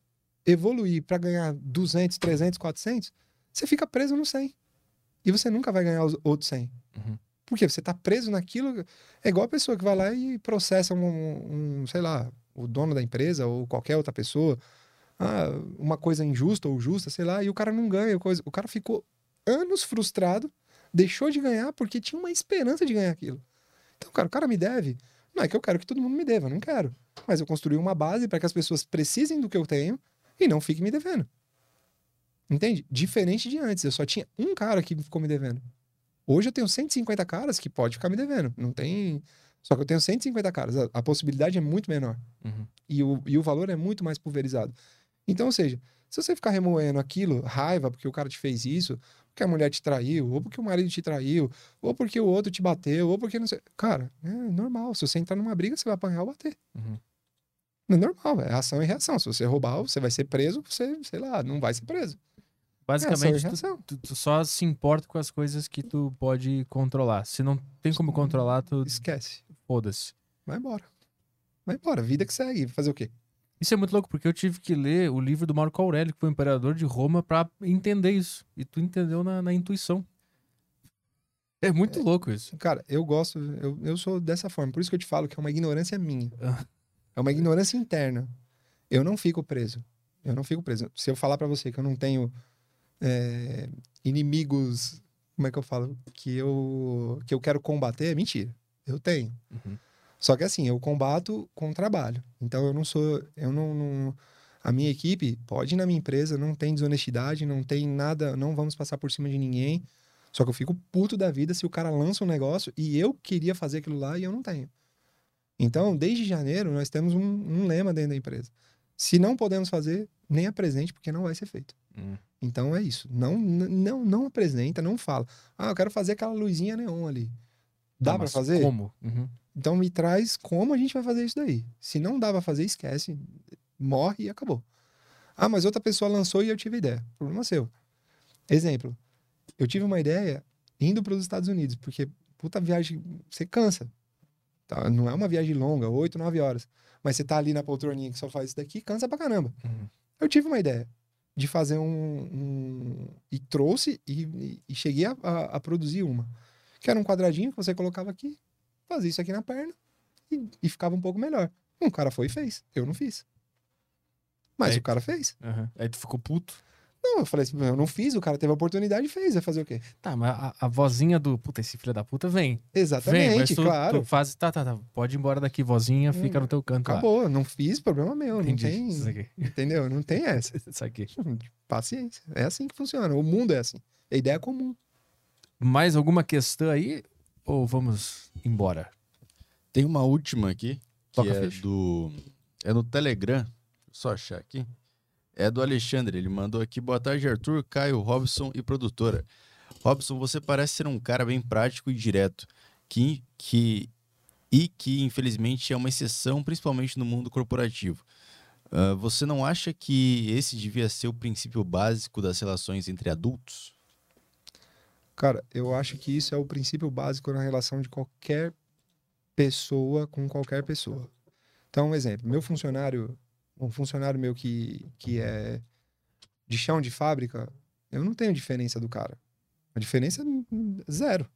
evoluir para ganhar 200, 300, 400, você fica preso no 100. E você nunca vai ganhar os outros 100. Uhum. Porque você tá preso naquilo. É igual a pessoa que vai lá e processa um, um, sei lá, o dono da empresa ou qualquer outra pessoa. Ah, uma coisa injusta ou justa, sei lá, e o cara não ganha. Coisa. O cara ficou anos frustrado, deixou de ganhar porque tinha uma esperança de ganhar aquilo. Então, cara, o cara me deve. Não é que eu quero que todo mundo me deva, não quero. Mas eu construí uma base para que as pessoas precisem do que eu tenho e não fiquem me devendo. Entende? Diferente de antes, eu só tinha um cara que ficou me devendo. Hoje eu tenho 150 caras que pode ficar me devendo. Não tem. Só que eu tenho 150 caras. A, a possibilidade é muito menor. Uhum. E o, e o valor é muito mais pulverizado. Então, ou seja, se você ficar remoendo aquilo, raiva porque o cara te fez isso, porque a mulher te traiu, ou porque o marido te traiu, ou porque o outro te bateu, ou porque não sei. Cara, é normal. Se você entrar numa briga, você vai apanhar ou bater. Uhum. É normal, é ação e reação. Se você roubar, você vai ser preso, você, sei lá, não vai ser preso. É Basicamente, tu, reação. tu- tu só se importa com as coisas que tu pode controlar. Se não tem como controlar, tu Esquece. foda-se. Vai embora. Vai embora. Vida que segue. Fazer o quê? Isso é muito louco, porque eu tive que ler o livro do Marco Aurélio, que foi o imperador de Roma, pra entender isso. E tu entendeu na, na intuição. É muito louco isso. Cara, eu gosto, eu, eu sou dessa forma. Por isso que eu te falo que é uma ignorância minha. Ah. É uma ignorância interna. Eu não fico preso. Eu não fico preso. Se eu falar pra você que eu não tenho é, inimigos, como é que eu falo? Que eu, que eu quero combater, é mentira. Eu tenho. Uhum. Só que assim, eu combato com trabalho. Então eu não sou. Eu não, não- A minha equipe pode ir na minha empresa, não tem desonestidade, não tem nada, não vamos passar por cima de ninguém. Só que eu fico puto da vida se o cara lança um negócio e eu queria fazer aquilo lá e eu não tenho. Então, desde janeiro, nós temos um, um lema dentro da empresa. Se não podemos fazer, nem apresente, porque não vai ser feito. Hum. Então é isso. Não, não, não apresenta, não fala. Ah, eu quero fazer aquela luzinha neon ali. Dá pra mas fazer? Como? Uhum. Então me traz como a gente vai fazer isso daí. Se não dá pra fazer, esquece. Morre e acabou. Ah, mas outra pessoa lançou e eu tive ideia. Problema seu. Exemplo. Eu tive uma ideia indo para os Estados Unidos, porque puta viagem, você cansa. Tá? Não é uma viagem longa, 8, 9 horas. Mas você tá ali na poltroninha que só faz isso daqui, cansa pra caramba. Uhum. Eu tive uma ideia. de fazer um. um- e trouxe e, e- cheguei a, a- a produzir uma. Que era um quadradinho que você colocava aqui, fazia isso aqui na perna e, e ficava um pouco melhor. Um cara foi e fez. Eu não fiz. Mas Aí- o cara fez. Aham. Aí tu ficou puto. Não, eu falei assim, eu não fiz, o cara teve a oportunidade e fez. Vai fazer o quê? Tá, mas a, a vozinha do. Puta, esse filho da puta vem. Vem, mas Exatamente, tu, claro. tu faz. Tá, tá, tá. Pode ir embora daqui, vozinha, fica no teu canto lá. Acabou, não fiz, problema meu. Entendi. Não tem. Isso aqui. Entendeu? Não tem essa. Isso aqui. Paciência. É assim que funciona. O mundo é assim. A ideia é comum. Mais alguma questão aí? Ou vamos embora? Tem uma última aqui, que Toca é ficha. do. É no Telegram. Deixa eu só achar aqui. É do Alexandre. Ele mandou aqui. Boa tarde, Arthur, Caio, Robson e produtora. Robson, você parece ser um cara bem prático e direto. Que, que, e que, infelizmente, é uma exceção, principalmente no mundo corporativo. Ah, você não acha que esse devia ser o princípio básico das relações entre adultos? Cara, eu acho que isso é o princípio básico na relação de qualquer pessoa com qualquer pessoa. Então, um exemplo, meu funcionário, um funcionário meu que, que é de chão de fábrica, eu não tenho diferença do cara. A diferença é zero.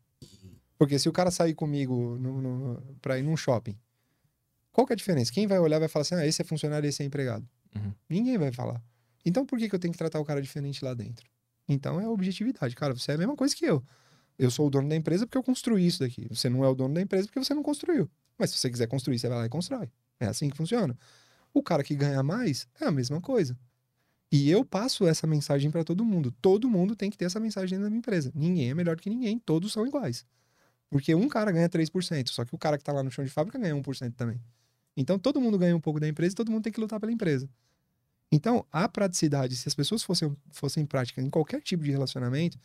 Porque se o cara sair comigo no, no, pra ir num shopping, qual que é a diferença? Quem vai olhar vai falar assim, ah, esse é funcionário, esse é empregado. Uhum. Ninguém vai falar. Então por que, que eu tenho que tratar o cara diferente lá dentro? Então é objetividade. Cara, você é a mesma coisa que eu. Eu sou o dono da empresa porque eu construí isso daqui. Você não é o dono da empresa porque você não construiu. Mas se você quiser construir, você vai lá e constrói. É assim que funciona. O cara que ganha mais é a mesma coisa. E eu passo essa mensagem para todo mundo. Todo mundo tem que ter essa mensagem dentro da minha empresa. Ninguém é melhor que ninguém, todos são iguais. Porque um cara ganha 3%, só que o cara que tá lá no chão de fábrica ganha 1% também. Então todo mundo ganha um pouco da empresa e todo mundo tem que lutar pela empresa. Então, a praticidade, se as pessoas fossem, fossem práticas em qualquer tipo de relacionamento,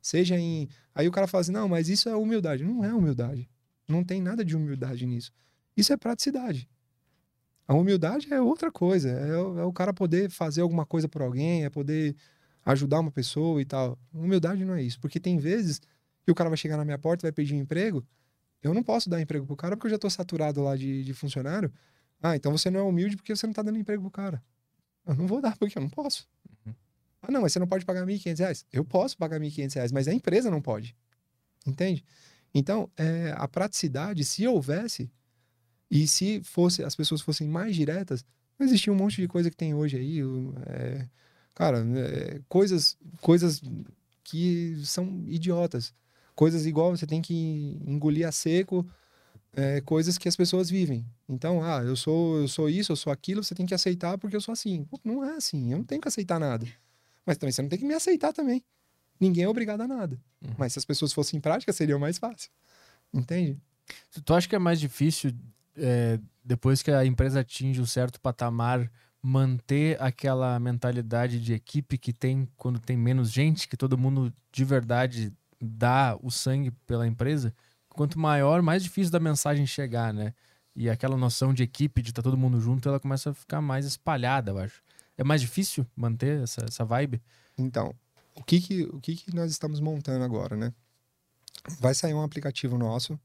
seja em. Aí o cara fala assim: não, mas isso é humildade. Não é humildade. Não tem nada de humildade nisso. Isso é praticidade. A humildade é outra coisa. É, o- é o cara poder fazer alguma coisa por alguém, é poder ajudar uma pessoa e tal. Humildade não é isso. Porque tem vezes que o cara vai chegar na minha porta e vai pedir um emprego. Eu não posso dar emprego pro cara porque eu já tô saturado lá de, de funcionário. Ah, então você não é humilde porque você não tá dando emprego pro cara. Eu não vou dar porque eu não posso. Ah, não, mas você não pode pagar 1.500 reais. Eu posso pagar 1.500 reais, mas a empresa não pode. Entende? Então, é, a praticidade, se houvesse, e se fosse as pessoas fossem mais diretas, não existia um monte de coisa que tem hoje aí. é, cara, é, coisas, coisas que são idiotas. Coisas igual você tem que engolir a seco, é, coisas que as pessoas vivem. Então, ah, eu sou, eu sou isso, eu sou aquilo, você tem que aceitar porque eu sou assim. Pô, não é assim, eu não tenho que aceitar nada. Mas também você não tem que me aceitar também. Ninguém é obrigado a nada. Uhum. Mas se as pessoas fossem práticas, seria mais fácil. Entende? Tu acha que é mais difícil, é, depois que a empresa atinge um certo patamar, manter aquela mentalidade de equipe que tem quando tem menos gente, que todo mundo de verdade dá o sangue pela empresa? Quanto maior, mais difícil da mensagem chegar, né? E aquela noção de equipe, de estar todo mundo junto, ela começa a ficar mais espalhada, eu acho. É mais difícil manter essa, essa vibe? Então, o que que, o que que nós estamos montando agora, né? Vai sair um aplicativo nosso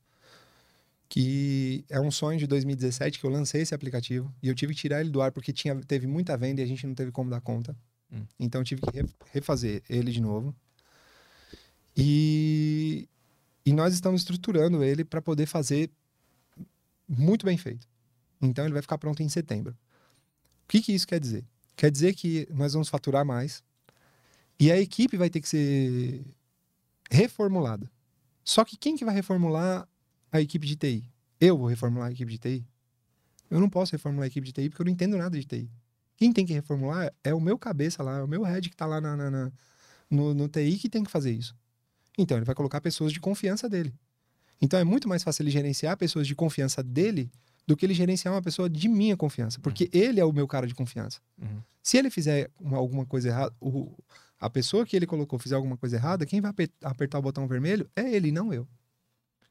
que é um sonho de 2017 que eu lancei esse aplicativo e eu tive que tirar ele do ar porque tinha, teve muita venda e a gente não teve como dar conta. Hum. Então eu tive que re- refazer ele de novo. E, e nós estamos estruturando ele para poder fazer muito bem feito. Então ele vai ficar pronto em setembro. O que, que isso quer dizer? Quer dizer que nós vamos faturar mais e a equipe vai ter que ser reformulada. Só que quem que vai reformular a equipe de TI? Eu vou reformular a equipe de TI? Eu não posso reformular a equipe de TI porque eu não entendo nada de TI. Quem tem que reformular é o meu cabeça lá, é o meu head que tá lá na, na- na- no, no TI que tem que fazer isso. Então, ele vai colocar pessoas de confiança dele. Então, é muito mais fácil ele gerenciar pessoas de confiança dele do que ele gerenciar uma pessoa de minha confiança. Porque ele é o meu cara de confiança. Uhum. Se ele fizer uma- alguma coisa errada, o- a pessoa que ele colocou fizer alguma coisa errada, quem vai aper- apertar o botão vermelho é ele, não eu.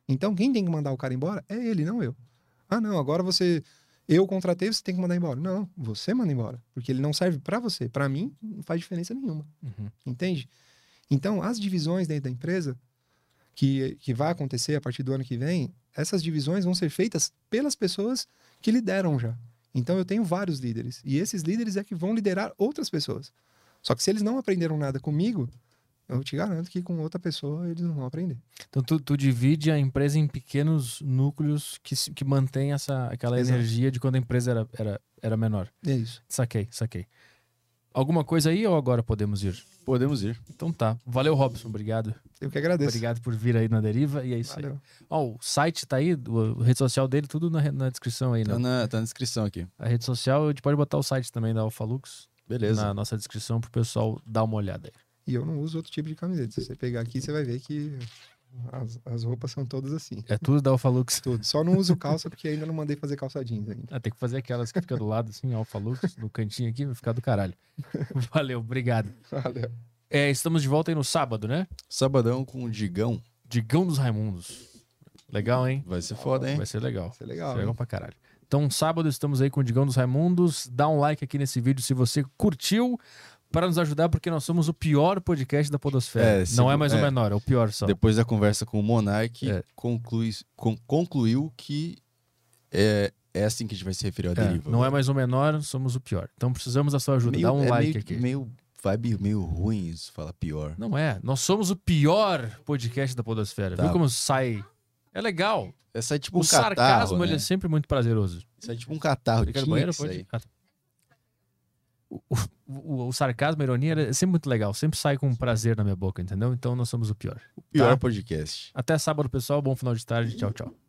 Então, quem tem que mandar o cara embora é ele, não eu. Ah, não, agora você. Eu contratei, você tem que mandar embora. Não, você manda embora. Porque ele não serve pra você. Pra mim, não faz diferença nenhuma. Uhum. Entende? Então, as divisões dentro da empresa, que, que vai acontecer a partir do ano que vem, essas divisões vão ser feitas pelas pessoas que lideram já. Então, eu tenho vários líderes. E esses líderes é que vão liderar outras pessoas. Só que se eles não aprenderam nada comigo, eu te garanto que com outra pessoa eles não vão aprender. Então tu, tu divide a empresa em pequenos núcleos que, que mantém essa, aquela Exato. energia de quando a empresa era, era, era menor. É isso. Saquei, saquei. Alguma coisa aí ou agora podemos ir? Podemos ir. Então tá. Valeu, Robson. Obrigado. Eu que agradeço. Obrigado por vir aí na deriva. E é isso aí. Valeu. Ó, o site tá aí, o- a rede social dele, tudo na, na descrição aí, né? Tá na, tá na descrição aqui. A rede social, a gente pode botar o site também da Alphalux Beleza. na nossa descrição pro pessoal dar uma olhada aí. E eu não uso outro tipo de camiseta. Se você pegar aqui, você vai ver que as, as roupas são todas assim. É tudo da Alphalux. Tudo. Só não uso calça porque ainda não mandei fazer calça jeans ainda. Ah, tem que fazer aquelas que fica do lado, assim, Alphalux, no cantinho aqui, vai ficar do caralho. Valeu, obrigado. Valeu. É, estamos de volta aí no sábado, né? Sabadão com o Digão. Digão dos Raimundos. Legal, hein? Vai ser foda, hein? Vai ser legal. Isso é legal. Legal hein? pra caralho. Então, sábado estamos aí com o Digão dos Raimundos. Dá um like aqui nesse vídeo se você curtiu, para nos ajudar, porque nós somos o pior podcast da Podosfera. É, se Não é mais o é. menor, é o pior só. Depois da conversa com o Monark, É. conclui, con- concluiu que é, é assim que a gente vai se referir ao É, deriva. não é mais o menor, somos o pior. Então precisamos da sua ajuda. meio, Dá um é like meio, aqui. Meio vibe meio ruim isso, fala pior. Não é. Nós somos o pior podcast da Podosfera. Tá. Viu como sai? É legal. É tipo o um sarcasmo catarro, ele né? é sempre muito prazeroso. Isso é tipo um catarro. No tinha banheiro, pode. Ah, tá. O, o- o- sarcasmo, a ironia é sempre muito legal. Sempre sai com prazer na minha boca, entendeu? Então nós somos o pior. O pior Tá. podcast. Até sábado, pessoal. Bom final de tarde. Tchau, tchau.